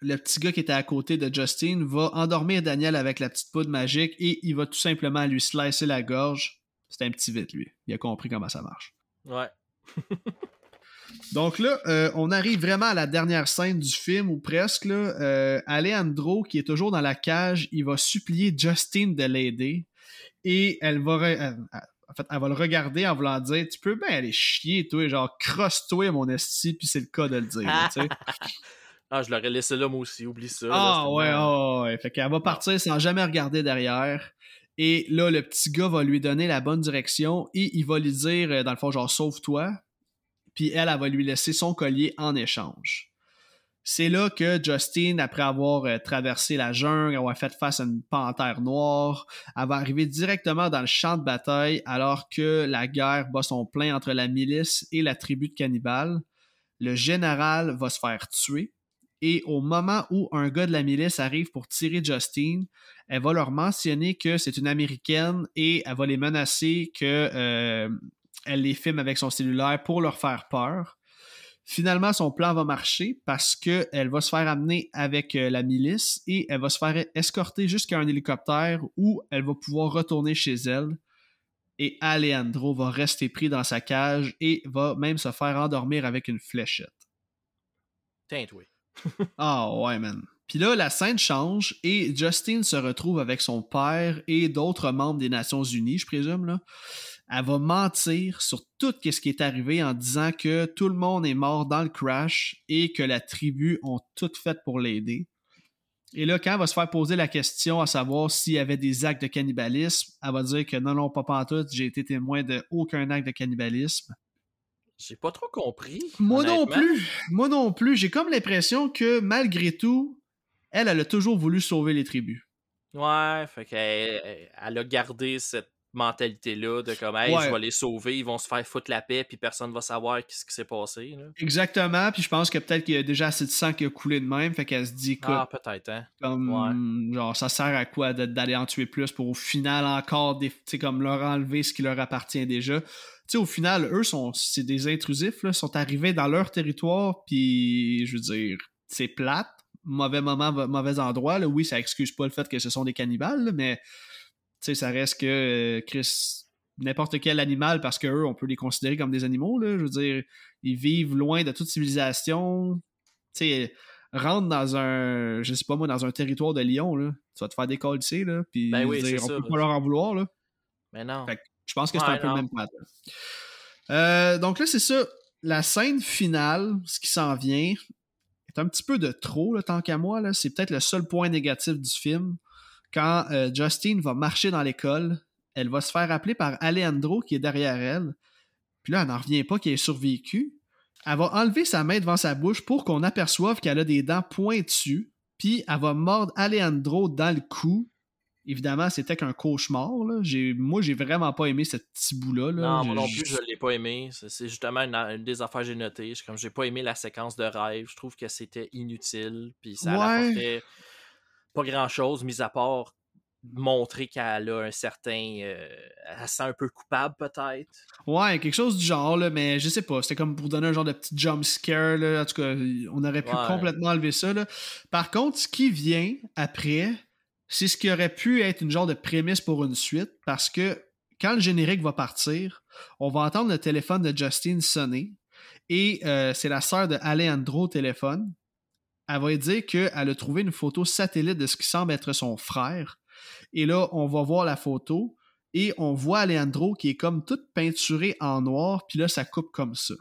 le petit gars qui était à côté de Justine va endormir Daniel avec la petite poudre magique et il va tout simplement lui slicer la gorge. C'est un petit vite, lui. Il a compris comment ça marche. Ouais. Donc là, euh, on arrive vraiment à la dernière scène du film, ou presque. Là. Euh, Alejandro, qui est toujours dans la cage, il va supplier Justine de l'aider. Et elle va, re- en fait, elle va le regarder en voulant dire Tu peux bien aller chier, toi, genre, crosse-toi, mon esti, puis c'est le cas de le dire. là, tu sais. Ah, je l'aurais laissé là, moi aussi. Oublie ça. là, Ah c'était ouais, ah ouais. Fait qu'elle va partir sans jamais regarder derrière. Et là, le petit gars va lui donner la bonne direction et il va lui dire, euh, dans le fond, genre, sauve-toi. Puis elle, elle va lui laisser son collier en échange. C'est là que Justine, après avoir euh, traversé la jungle, avoir fait face à une panthère noire, elle va arriver directement dans le champ de bataille alors que la guerre bat son plein entre la milice et la tribu de cannibales. Le général va se faire tuer et au moment où un gars de la milice arrive pour tirer Justine, elle va leur mentionner que c'est une américaine et elle va les menacer que euh, elle les filme avec son cellulaire pour leur faire peur. Finalement, son plan va marcher parce qu'elle va se faire amener avec euh, la milice et elle va se faire escorter jusqu'à un hélicoptère où elle va pouvoir retourner chez elle. Et Alejandro va rester pris dans sa cage et va même se faire endormir avec une fléchette. Tiens, oui. Ah ouais, man. Puis là, la scène change et Justine se retrouve avec son père et d'autres membres des Nations Unies, je présume. Là. Elle va mentir sur tout ce qui est arrivé en disant que tout le monde est mort dans le crash et que la tribu ont tout fait pour l'aider. Et là, quand elle va se faire poser la question à savoir s'il y avait des actes de cannibalisme, elle va dire que non, non, pas pantoute, j'ai été témoin de aucun acte de cannibalisme. J'ai pas trop compris. Moi non plus. Moi non plus. J'ai comme l'impression que malgré tout, elle, elle a toujours voulu sauver les tribus. Ouais, fait qu'elle elle- elle a gardé cette mentalité-là de comme, hey, Ouais. je vais les sauver, ils vont se faire foutre la paix, puis personne va savoir ce qui s'est passé. Là. Exactement. Puis je pense que peut-être qu'il y a déjà assez de sang qui a coulé de même. Fait qu'elle se dit, écoute, Ah, peut-être, hein. comme, genre, ça sert à quoi d'aller en tuer plus pour au final encore, des, comme leur enlever ce qui leur appartient déjà? Tu sais, au final, eux, sont, c'est des intrusifs, là, sont arrivés dans leur territoire, puis je veux dire, c'est plate. Mauvais moment, mauvais endroit. Là. Oui, ça excuse pas le fait que ce sont des cannibales, là, mais sais, ça reste que euh, Chris, n'importe quel animal, parce qu'eux, on peut les considérer comme des animaux, là. Je veux dire, ils vivent loin de toute civilisation. Tu sais, rentre dans un, je sais pas moi, dans un territoire de lion, là. Tu vas te faire décoller, là. Puis, Ben oui, dire, on ça, peut pas leur en vouloir, là. Mais non. Fait Je pense que c'est Ouais, un peu non. le même pattern. Euh, donc là, c'est ça. La scène finale, ce qui s'en vient, est un petit peu de trop, là, tant qu'à moi. là. C'est peut-être le seul point négatif du film. Quand euh, Justine va marcher dans l'école, elle va se faire appeler par Alejandro qui est derrière elle. Puis là, elle n'en revient pas qu'elle ait survécu. Elle va enlever sa main devant sa bouche pour qu'on aperçoive qu'elle a des dents pointues. Puis elle va mordre Alejandro dans le cou. Évidemment, c'était qu'un cauchemar. Là. Moi, j'ai vraiment pas aimé ce petit bout-là. là. Non, moi non plus, je l'ai pas aimé. C'est justement une, une des affaires que j'ai notées. Comme j'ai pas aimé la séquence de rêve, je trouve que c'était inutile. Puis ça Ouais. Pas grand chose, mis à part montrer qu'elle a un certain. euh, elle se sent un peu coupable, peut-être? Ouais, quelque chose du genre, là, mais je sais pas. C'était comme pour donner un genre de petit jump scare. Là. En tout cas, on aurait pu Ouais. complètement enlever ça. Là. Par contre, ce qui vient après, c'est ce qui aurait pu être une genre de prémisse pour une suite parce que quand le générique va partir, on va entendre le téléphone de Justine sonner et euh, c'est la sœur de Alejandro au téléphone. Elle va dire qu'elle a trouvé une photo satellite de ce qui semble être son frère. Et là, on va voir la photo et on voit Alejandro qui est comme toute peinturée en noir, puis là, ça coupe comme ça.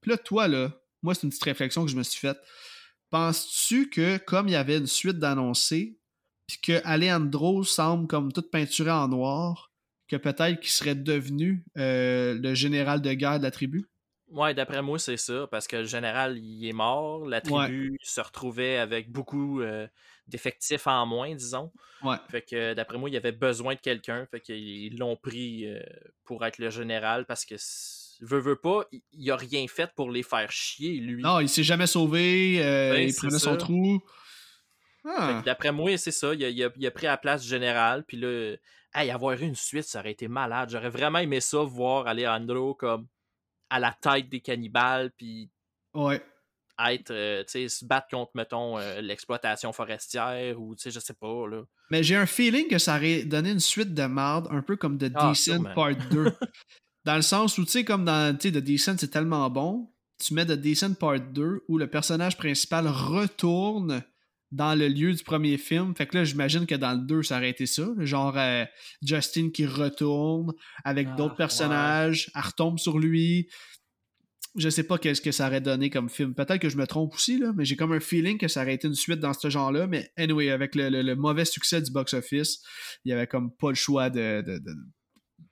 Puis là, toi, là, moi, c'est une petite réflexion que je me suis faite. Penses-tu que, comme il y avait une suite d'annoncés, puis que Alejandro semble comme toute peinturée en noir, que peut-être qu'il serait devenu euh, le général de guerre de la tribu? Ouais, d'après moi, c'est ça, parce que le général, il est mort. La tribu se retrouvait avec beaucoup euh, d'effectifs en moins, disons. Ouais. Fait que d'après moi, il y avait besoin de quelqu'un. Fait qu'ils l'ont pris euh, pour être le général parce que veut, veut pas, il a rien fait pour les faire chier, lui. Non, il s'est jamais sauvé, euh, Ouais, il prenait ça. son trou. Fait Ah. que D'après moi, c'est ça. Il a, il a- il a pris la place du général. Puis là, hey, avoir eu une suite, ça aurait été malade. J'aurais vraiment aimé ça, voir Alejandro comme à la tête des cannibales. Puis Ouais. être, euh, tu sais, se battre contre, mettons, euh, l'exploitation forestière ou, tu sais, je sais pas, là. Mais j'ai un feeling que ça aurait donné une suite de marde, un peu comme The Ah, Decent sûrement. Part 2. dans le sens où, tu sais, comme dans tu sais, The Decent, c'est tellement bon, tu mets The Decent Part 2 où le personnage principal retourne dans le lieu du premier film. Fait que là, j'imagine que dans le 2, ça aurait été ça. Genre euh, Justin qui retourne avec Ah, d'autres personnages, elle retombe sur lui. Je sais pas qu'est-ce que ça aurait donné comme film. Peut-être que je me trompe aussi, là, mais j'ai comme un feeling que ça aurait été une suite dans ce genre-là. Mais anyway, avec le, le- le mauvais succès du box-office, il y avait comme pas le choix de, de- de-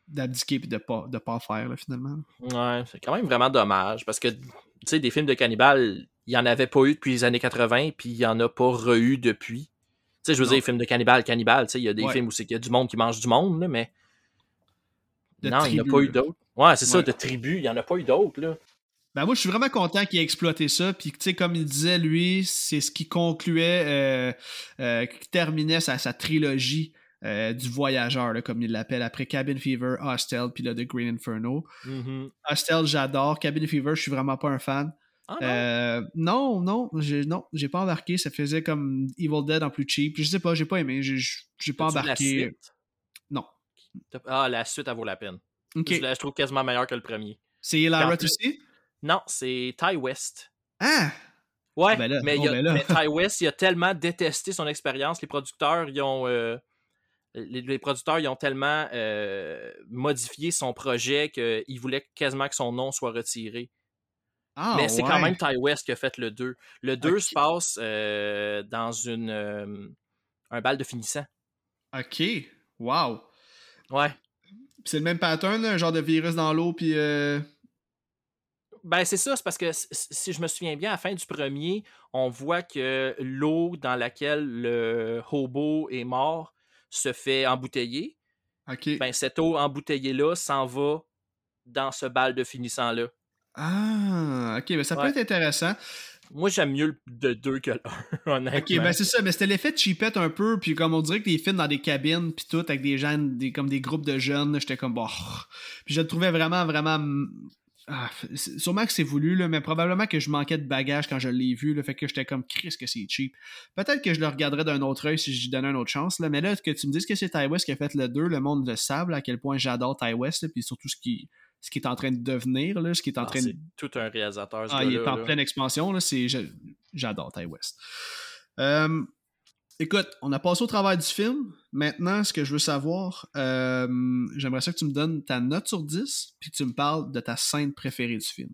d'abdiquer et de pas, de pas en faire, là, finalement. Ouais, c'est quand même vraiment dommage parce que, tu sais, des films de cannibales, il n'y en avait pas eu depuis les années 80, puis il n'y en a pas re-eu depuis. Tu sais, je veux Non. dire, films de cannibales, cannibales, tu sais, il y a des Ouais. films où c'est qu'il y a du monde qui mange du monde, là, mais. De non, il n'y en a tribu, pas eu d'autres. Ouais, c'est ça, de tribus, il n'y en a pas eu d'autres, là. Ben moi, je suis vraiment content qu'il ait exploité ça. Puis, tu sais, comme il disait, lui, c'est ce qui concluait, euh, euh, qui terminait sa, sa trilogie euh, du voyageur, là, comme il l'appelle, après Cabin Fever, Hostel, puis là, The Green Inferno. Mhm. Hostel, j'adore. Cabin Fever, je suis vraiment pas un fan. Ah non? Euh, non, non, j'ai, non, j'ai pas embarqué. Ça faisait comme Evil Dead en plus cheap. Je sais pas, j'ai pas aimé. J'ai, j'ai pas As-tu vu la embarqué. suite? Non. Ah, la suite, elle vaut la peine. Je, la- je trouve quasiment meilleure que le premier. C'est Lara aussi? Non, c'est Ty West. Ah! Ouais, Ben là, mais, oh, a- ben là. mais Ty West, il a tellement détesté son expérience. Les producteurs, ils ont. euh, les, les producteurs, ils ont tellement euh, modifié son projet qu'ils voulaient quasiment que son nom soit retiré. Ah, mais c'est quand même Ty West qui a fait le 2. Le 2 Ok. se passe euh, dans une, euh, un bal de finissant. Ok. Wow. Ouais. C'est le même pattern, un genre de virus dans l'eau, puis. euh, Ben, c'est ça, c'est parce que si- si je me souviens bien, à la fin du premier, on voit que l'eau dans laquelle le hobo est mort se fait embouteiller. Ok. Ben, cette eau embouteillée-là s'en va dans ce bal de finissant-là. Ah, ok, ben ça peut être intéressant. Moi, j'aime mieux le 2 que le 1, honnêtement. Ok, ben c'est ça, mais c'était l'effet de cheapette un peu, puis comme on dirait que les films dans des cabines, puis tout, avec des gens, des, comme des groupes de jeunes, j'étais comme, bon. Puis je le trouvais vraiment, vraiment. Ah, c'est- sûrement que c'est voulu, là, mais probablement que je manquais de bagages quand je l'ai vu, le fait que j'étais comme, Chris, que c'est cheap. Peut-être que je le regarderais d'un autre œil si je lui donnais une autre chance, là, mais là, que tu me dises que c'est Ty West qui a fait le 2, le monde le sable, à quel point j'adore Ty West, là, puis surtout ce qui, ce qui est en train de devenir, là, ce qui est en Ah, train de c'est tout un réalisateur, ce ah, il est en là. pleine expansion. Là, c'est, je- j'adore Ty West. Euh, écoute, on a passé au travail du film. Maintenant, ce que je veux savoir, euh, j'aimerais ça que tu me donnes ta note sur 10, puis que tu me parles de ta scène préférée du film.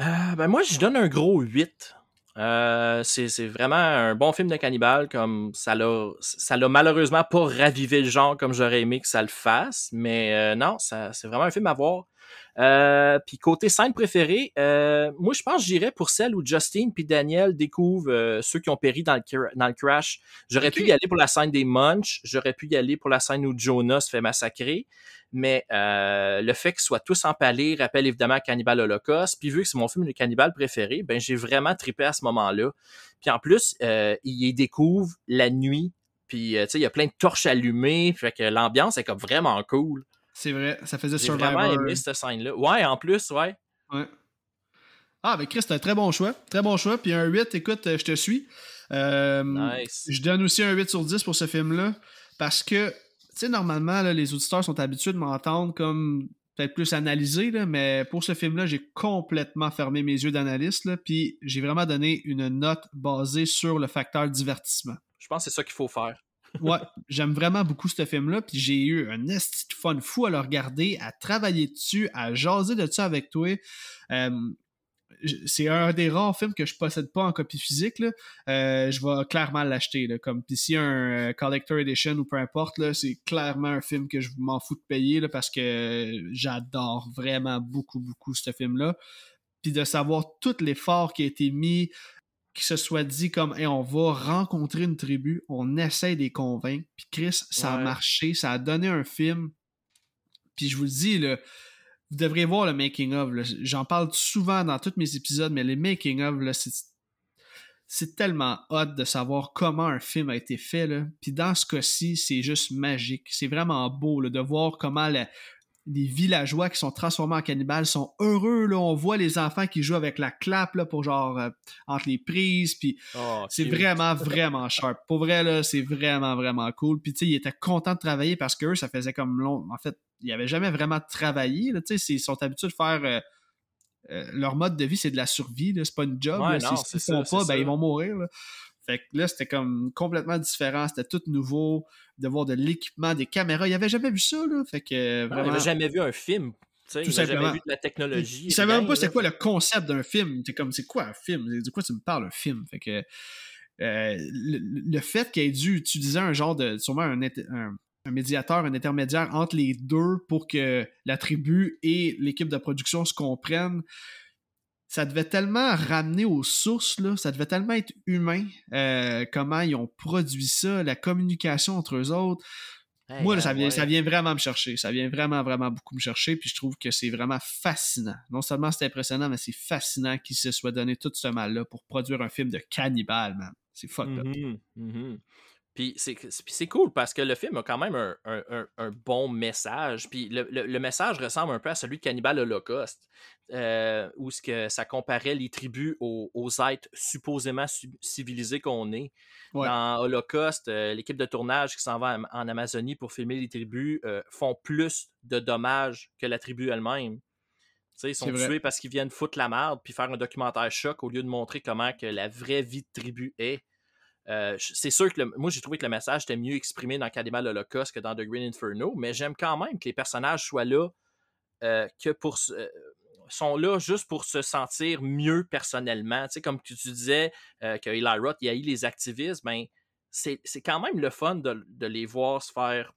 Euh, ben moi, je donne un gros 8. Euh, c'est vraiment un bon film de cannibale, comme ça l'a malheureusement pas ravivé le genre comme j'aurais aimé que ça le fasse, mais euh, non, c'est vraiment un film à voir. Euh, puis côté scène préférée, euh, moi je pense que j'irais pour celle où Justine puis Daniel découvrent euh, ceux qui ont péri dans le, cra- dans le crash. J'aurais pu y aller pour la scène des Munch, j'aurais pu y aller pour la scène où Jonah se fait massacrer, mais euh, le fait qu'ils soient tous empalés rappelle évidemment Cannibal Holocaust. Puis vu que c'est mon film de cannibale préféré, ben j'ai vraiment trippé à ce moment-là. Puis en plus, euh, il les découvre la nuit. Puis tu sais, il y a plein de torches allumées, fait que l'ambiance est comme vraiment cool. C'est vrai, ça faisait J'ai Survivor. vraiment aimé cette scène-là. Ouais, en plus, ouais. Ouais. Ah, ben Chris, c'est un très bon choix. Très bon choix. Puis un 8, écoute, euh, je te suis. Euh, Nice. Je donne aussi un 8 sur 10 pour ce film-là parce que, tu sais, normalement, là, les auditeurs sont habitués de m'entendre comme peut-être plus analysé, là, mais pour ce film-là, j'ai complètement fermé mes yeux d'analyste, là, puis j'ai vraiment donné une note basée sur le facteur divertissement. Je pense que c'est ça qu'il faut faire. Ouais, j'aime vraiment beaucoup ce film-là, puis j'ai eu un esti de fun fou à le regarder, à travailler dessus, à jaser de ça avec toi. Euh, c'est un des rares films que je possède pas en copie physique. Là. Euh, je vais clairement l'acheter. Comme a un euh, Collector Edition ou peu importe, c'est clairement un film que je m'en fous de payer là, parce que j'adore vraiment beaucoup, beaucoup ce film-là. Puis de savoir tout l'effort qui a été mis, qui se soit dit comme Hey, on va rencontrer une tribu, on essaie de les convaincre. Puis Chris, ça a marché, ça a donné un film. Puis je vous le dis, là, vous devriez voir le making of. J'en parle souvent dans tous mes épisodes, mais les making of, c'est c'est tellement hot de savoir comment un film a été fait. Là. Puis dans ce cas-ci, c'est juste magique. C'est vraiment beau là, de voir comment la- les villageois qui sont transformés en cannibales sont heureux. Là. On voit les enfants qui jouent avec la clap là, pour genre euh, entre les prises. Puis Oh, c'est vraiment, vraiment sharp. Pour vrai, là, c'est vraiment, vraiment cool. Puis, tu sais, ils étaient contents de travailler parce qu'eux, ça faisait comme long. En fait, ils n'avaient jamais vraiment travaillé. là. Ils sont habitués de faire. euh, euh, leur mode de vie, c'est de la survie. C'est pas une job. Ouais, là. non, Si- c'est S'ils font pas, ben, ils vont mourir. là. Fait que là, c'était comme complètement différent. C'était tout nouveau. De voir de l'équipement, des caméras. Ils n'avaient jamais vu ça. Là. Fait que Non, il vraiment. n'avait jamais vu un film. Tout il n'avait simplement. jamais vu de la technologie. Il savait même pas c'était quoi le concept d'un film. C'est comme, c'est quoi un film? De quoi tu me parles, un film? Fait que euh, le, le fait qu'il ait dû utiliser un genre de, sûrement un, inter- un- un médiateur, un intermédiaire entre les deux pour que la tribu et l'équipe de production se comprennent, ça devait tellement ramener aux sources, là, ça devait tellement être humain, euh, comment ils ont produit ça, la communication entre eux autres. Hey, Moi, là, ça, vient, ouais. ça vient vraiment me chercher. Ça vient vraiment, vraiment beaucoup me chercher. Puis je trouve que c'est vraiment fascinant. Non seulement c'est impressionnant, mais c'est fascinant qu'il se soit donné tout ce mal-là pour produire un film de cannibale, man. C'est fucked up. Mhm, mhm. Puis c'est puis c'est cool parce que le film a quand même un, un- un- un bon message. Puis le, le- le message ressemble un peu à celui de Cannibal Holocaust, euh, où ce que ça comparait les tribus aux, aux êtres supposément su- civilisés qu'on est. Ouais. Dans Holocaust, euh, l'équipe de tournage qui s'en va en, Amazonie pour filmer les tribus euh, font plus de dommages que la tribu elle-même. Ils sont vrai. tués parce qu'ils viennent foutre la merde puis faire un documentaire choc au lieu de montrer comment que la vraie vie de tribu est. Euh, c'est sûr que le- moi j'ai trouvé que le message était mieux exprimé dans Cannibal Holocaust que dans The Green Inferno, mais j'aime quand même que les personnages soient là euh, que pour euh, sont là juste pour se sentir mieux personnellement. Tu sais, comme tu, tu disais que Eli Roth, il a eu les activistes, ben c'est c'est quand même le fun de, de les voir se faire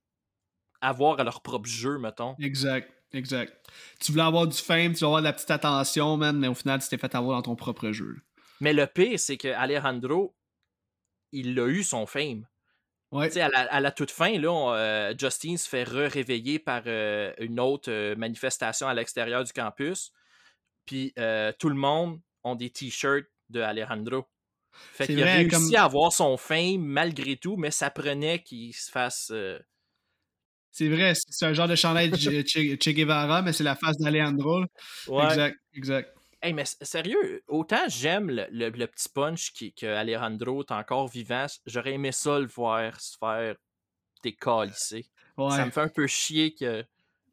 avoir à leur propre jeu, mettons. Exact, exact. Tu voulais avoir du fame, tu voulais avoir de la petite attention, man, mais au final, tu t'es fait avoir dans ton propre jeu. Mais le pire, c'est que Alejandro, il a eu son fame. Ouais. À la, à la toute fin, là, on, euh, Justin se fait re-réveiller par euh, une autre euh, manifestation à l'extérieur du campus. Puis tout le monde ont des t-shirts de Alejandro. Fait qu'il a réussi comme- à avoir son fame malgré tout, mais ça prenait qu'il se fasse. C'est vrai, c'est un genre de chandail de Che, Guevara, mais c'est la face d'Alejandro. ouais. Exact, exact. Hey, mais sérieux, autant j'aime le, le- le petit punch qui, que Alejandro est encore vivant, j'aurais aimé ça le voir se faire décalisser. Ouais. Ça me fait un peu chier que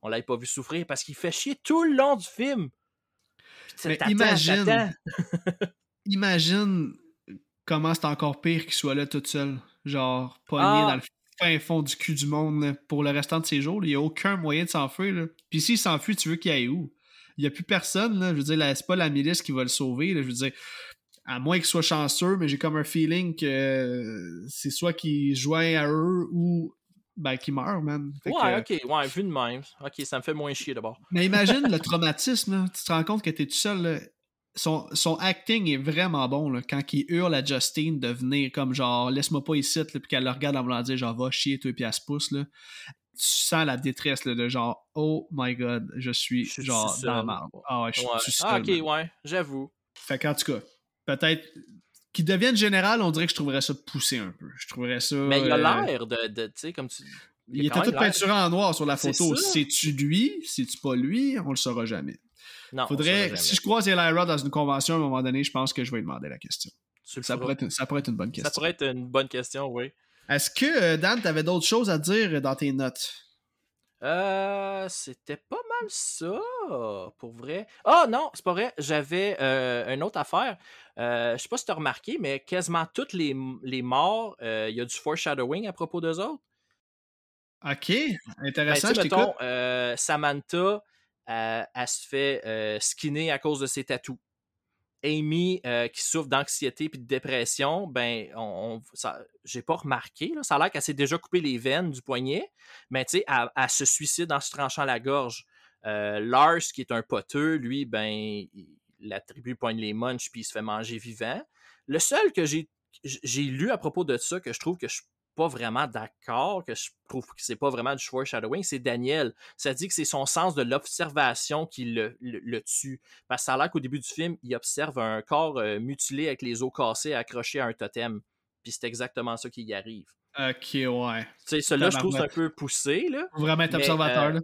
on l'ait pas vu souffrir parce qu'il fait chier tout le long du film. Mais imagine-. Imagine comment c'est encore pire qu'il soit là tout seul. Genre, pogné Ah. dans le fin fond du cul du monde pour le restant de ses jours. Il n'y a aucun moyen de s'enfuir. Puis s'il s'enfuit, tu veux qu'il aille où? Il n'y a plus personne. Là. Je veux dire, c'est pas la milice qui va le sauver. là. Je veux dire, à moins qu'il soit chanceux, mais j'ai comme un feeling que c'est soit qu'il se joint à eux ou ben, qu'il meurt, man. Fait Ouais, ok, ouais, vu de même. Ok, ça me fait moins chier d'abord. mais imagine le traumatisme, là. tu te rends compte que t'es tout seul. là. Son, son acting est vraiment bon là, quand il hurle à Justine de venir comme genre laisse-moi pas ici, là, puis qu'elle le regarde en voulant dire genre va chier toi puis elle se pousse. Là. Tu sens la détresse là, de genre oh my god, je suis Je suis genre dans la merde. Ah ouais, je suis Ouais. Ah, ok, ouais, j'avoue. Fait qu'en tout cas, peut-être qu'il devienne général, on dirait que je trouverais ça poussé un peu. Je trouverais ça. Mais il a euh, l'air de, de tu sais, comme tu. Il quand était tout peinturé en noir sur la photo. C'est-tu lui? C'est-tu pas lui? On le saura jamais. Non, on Faudrait, si je croise Eli Roth dans une convention à un moment donné, je pense que je vais lui demander la question. Ça pourrait, être, ça pourrait être une bonne question. Ça pourrait être une bonne question, oui. Est-ce que, euh, Dan, tu avais d'autres choses à dire dans tes notes? Euh, c'était pas mal ça, pour vrai. Ah non, c'est pas vrai. J'avais euh, une autre affaire. Euh, je sais pas si tu as remarqué, mais quasiment toutes les, les morts, euh, il y a du foreshadowing à propos d'eux autres. OK, Ben, intéressant, je t'écoute. mettons, Samantha, euh, elle se fait skinner à cause de ses tatous. Amy, euh, qui souffre d'anxiété et de dépression, ben, on, j'ai pas remarqué. là. Ça a l'air qu'elle s'est déjà coupé les veines du poignet, mais tu sais, elle, se suicide en se tranchant la gorge. Euh, Lars, qui est un poteux, lui, ben, la tribu poigne les munchs puis il se fait manger vivant. Le seul que j'ai lu à propos de ça que je trouve que je pas vraiment d'accord, que je trouve que c'est pas vraiment du foreshadowing, c'est Daniel. Ça dit que c'est son sens de l'observation qui le, le- le tue. Parce que ça a l'air qu'au début du film, il observe un corps euh, mutilé avec les os cassés accroché à un totem. Puis c'est exactement ça qui y arrive. OK, ouais. Tu sais, celui-là, je trouve c'est un peu poussé, là. Faut vraiment être observateur, euh, là.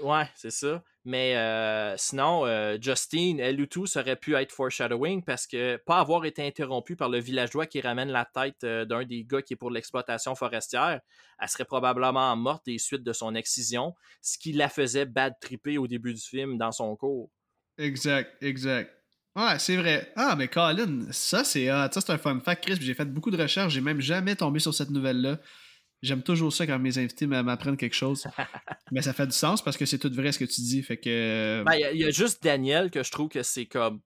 Ouais, c'est ça. Mais euh, sinon, euh, Justine, elle ou tout, aurait pu être foreshadowing parce que pas avoir été interrompue par le villageois qui ramène la tête euh, d'un des gars qui est pour l'exploitation forestière, elle serait probablement morte des suites de son excision, ce qui la faisait bad tripper au début du film dans son cours. Exact, exact. Ouais, c'est vrai. Ah, mais Colin, ça, c'est un fun fact, Chris. J'ai fait beaucoup de recherches. J'ai même jamais tombé sur cette nouvelle-là. J'aime toujours ça quand mes invités m'a- m'apprennent quelque chose. mais ça fait du sens parce que c'est tout vrai ce que tu dis. Fait que. Ben, Il y, a- y juste Daniel que je trouve que c'est comme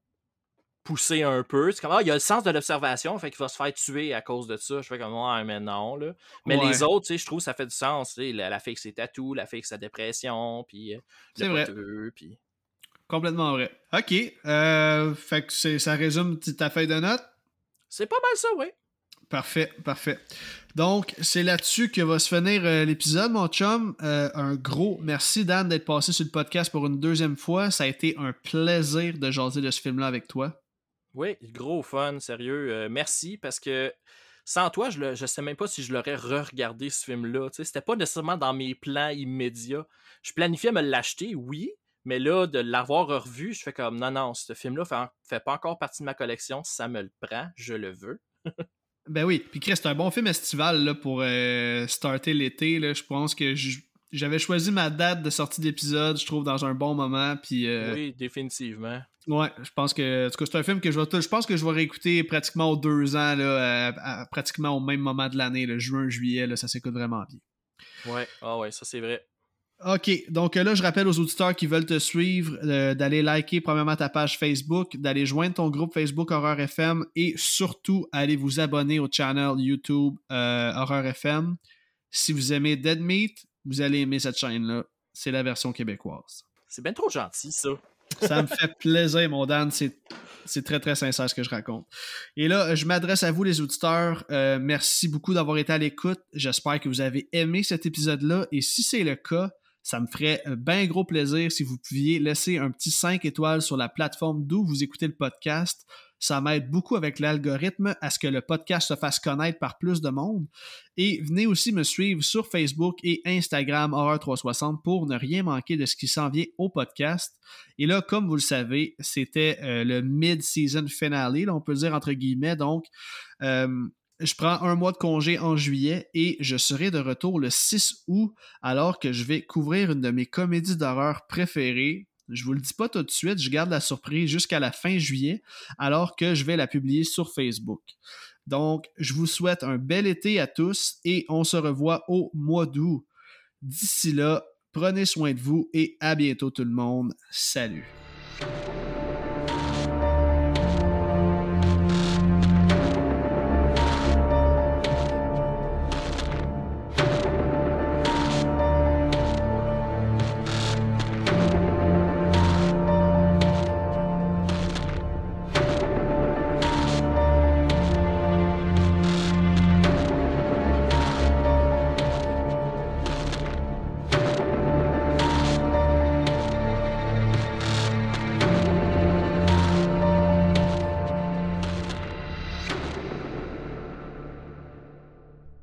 poussé un peu. C'est comme, ah, il a le sens de l'observation, fait qu'il va se faire tuer à cause de ça. Je fais comme, ouais, mais non, là. Mais Ouais. les autres, tu sais, je trouve que ça fait du sens. La, la fille ses tatous, la fille sa dépression, puis euh, C'est le vrai. poteux, puis... Complètement vrai. OK. Euh, fait que ça résume ta feuille de notes? C'est pas mal ça, oui. Parfait, parfait. Donc, c'est là-dessus que va se finir euh, l'épisode, mon chum. Euh, un gros merci, Dan, d'être passé sur le podcast pour une deuxième fois. Ça a été un plaisir de jaser de ce film-là avec toi. Oui, gros fun, sérieux. Euh, merci, parce que sans toi, je, je sais même pas si je l'aurais re-regardé ce film-là. C'était pas nécessairement dans mes plans immédiats. Je planifiais me l'acheter, oui, mais là, de l'avoir revu, je fais comme non, non, ce film-là fait, fait pas encore partie de ma collection. Ça me le prend, je le veux. Ben oui, puis Chris, c'est un bon film estival là, pour euh, starter l'été. Je pense que j'avais choisi ma date de sortie d'épisode, je trouve, dans un bon moment. Puis, euh, Oui, définitivement. ouais, je pense que, en tout cas, c'est un film que je vais, je pense que je vais réécouter pratiquement aux deux ans, là, à- à- pratiquement au même moment de l'année, là, juin, juillet, là, ça s'écoute vraiment bien. Ouais, ah ouais, ça c'est vrai. OK, donc là, je rappelle aux auditeurs qui veulent te suivre euh, d'aller liker premièrement ta page Facebook, d'aller joindre ton groupe Facebook Horreur FM et surtout aller vous abonner au channel YouTube euh, Horreur FM. Si vous aimez Dead Meat, vous allez aimer cette chaîne-là. C'est la version québécoise. C'est bien trop gentil, ça. Ça me fait plaisir, mon Dan. C'est, c'est très, très sincère ce que je raconte. Et là, je m'adresse à vous, les auditeurs. Euh, merci beaucoup d'avoir été à l'écoute. J'espère que vous avez aimé cet épisode-là. Et si c'est le cas, ça me ferait un bien gros plaisir si vous pouviez laisser un petit 5 étoiles sur la plateforme d'où vous écoutez le podcast. Ça m'aide beaucoup avec l'algorithme à ce que le podcast se fasse connaître par plus de monde. Et venez aussi me suivre sur Facebook et Instagram Horreur360 pour ne rien manquer de ce qui s'en vient au podcast. Et là, comme vous le savez, c'était euh, le mid-season finale, là, on peut le dire entre guillemets. Donc, euh, je prends un mois de congé en juillet et je serai de retour le 6 août alors que je vais couvrir une de mes comédies d'horreur préférées. Je vous le dis pas tout de suite, je garde la surprise jusqu'à la fin juillet alors que je vais la publier sur Facebook. Donc, je vous souhaite un bel été à tous et on se revoit au mois d'août. D'ici là, prenez soin de vous et à bientôt tout le monde. Salut.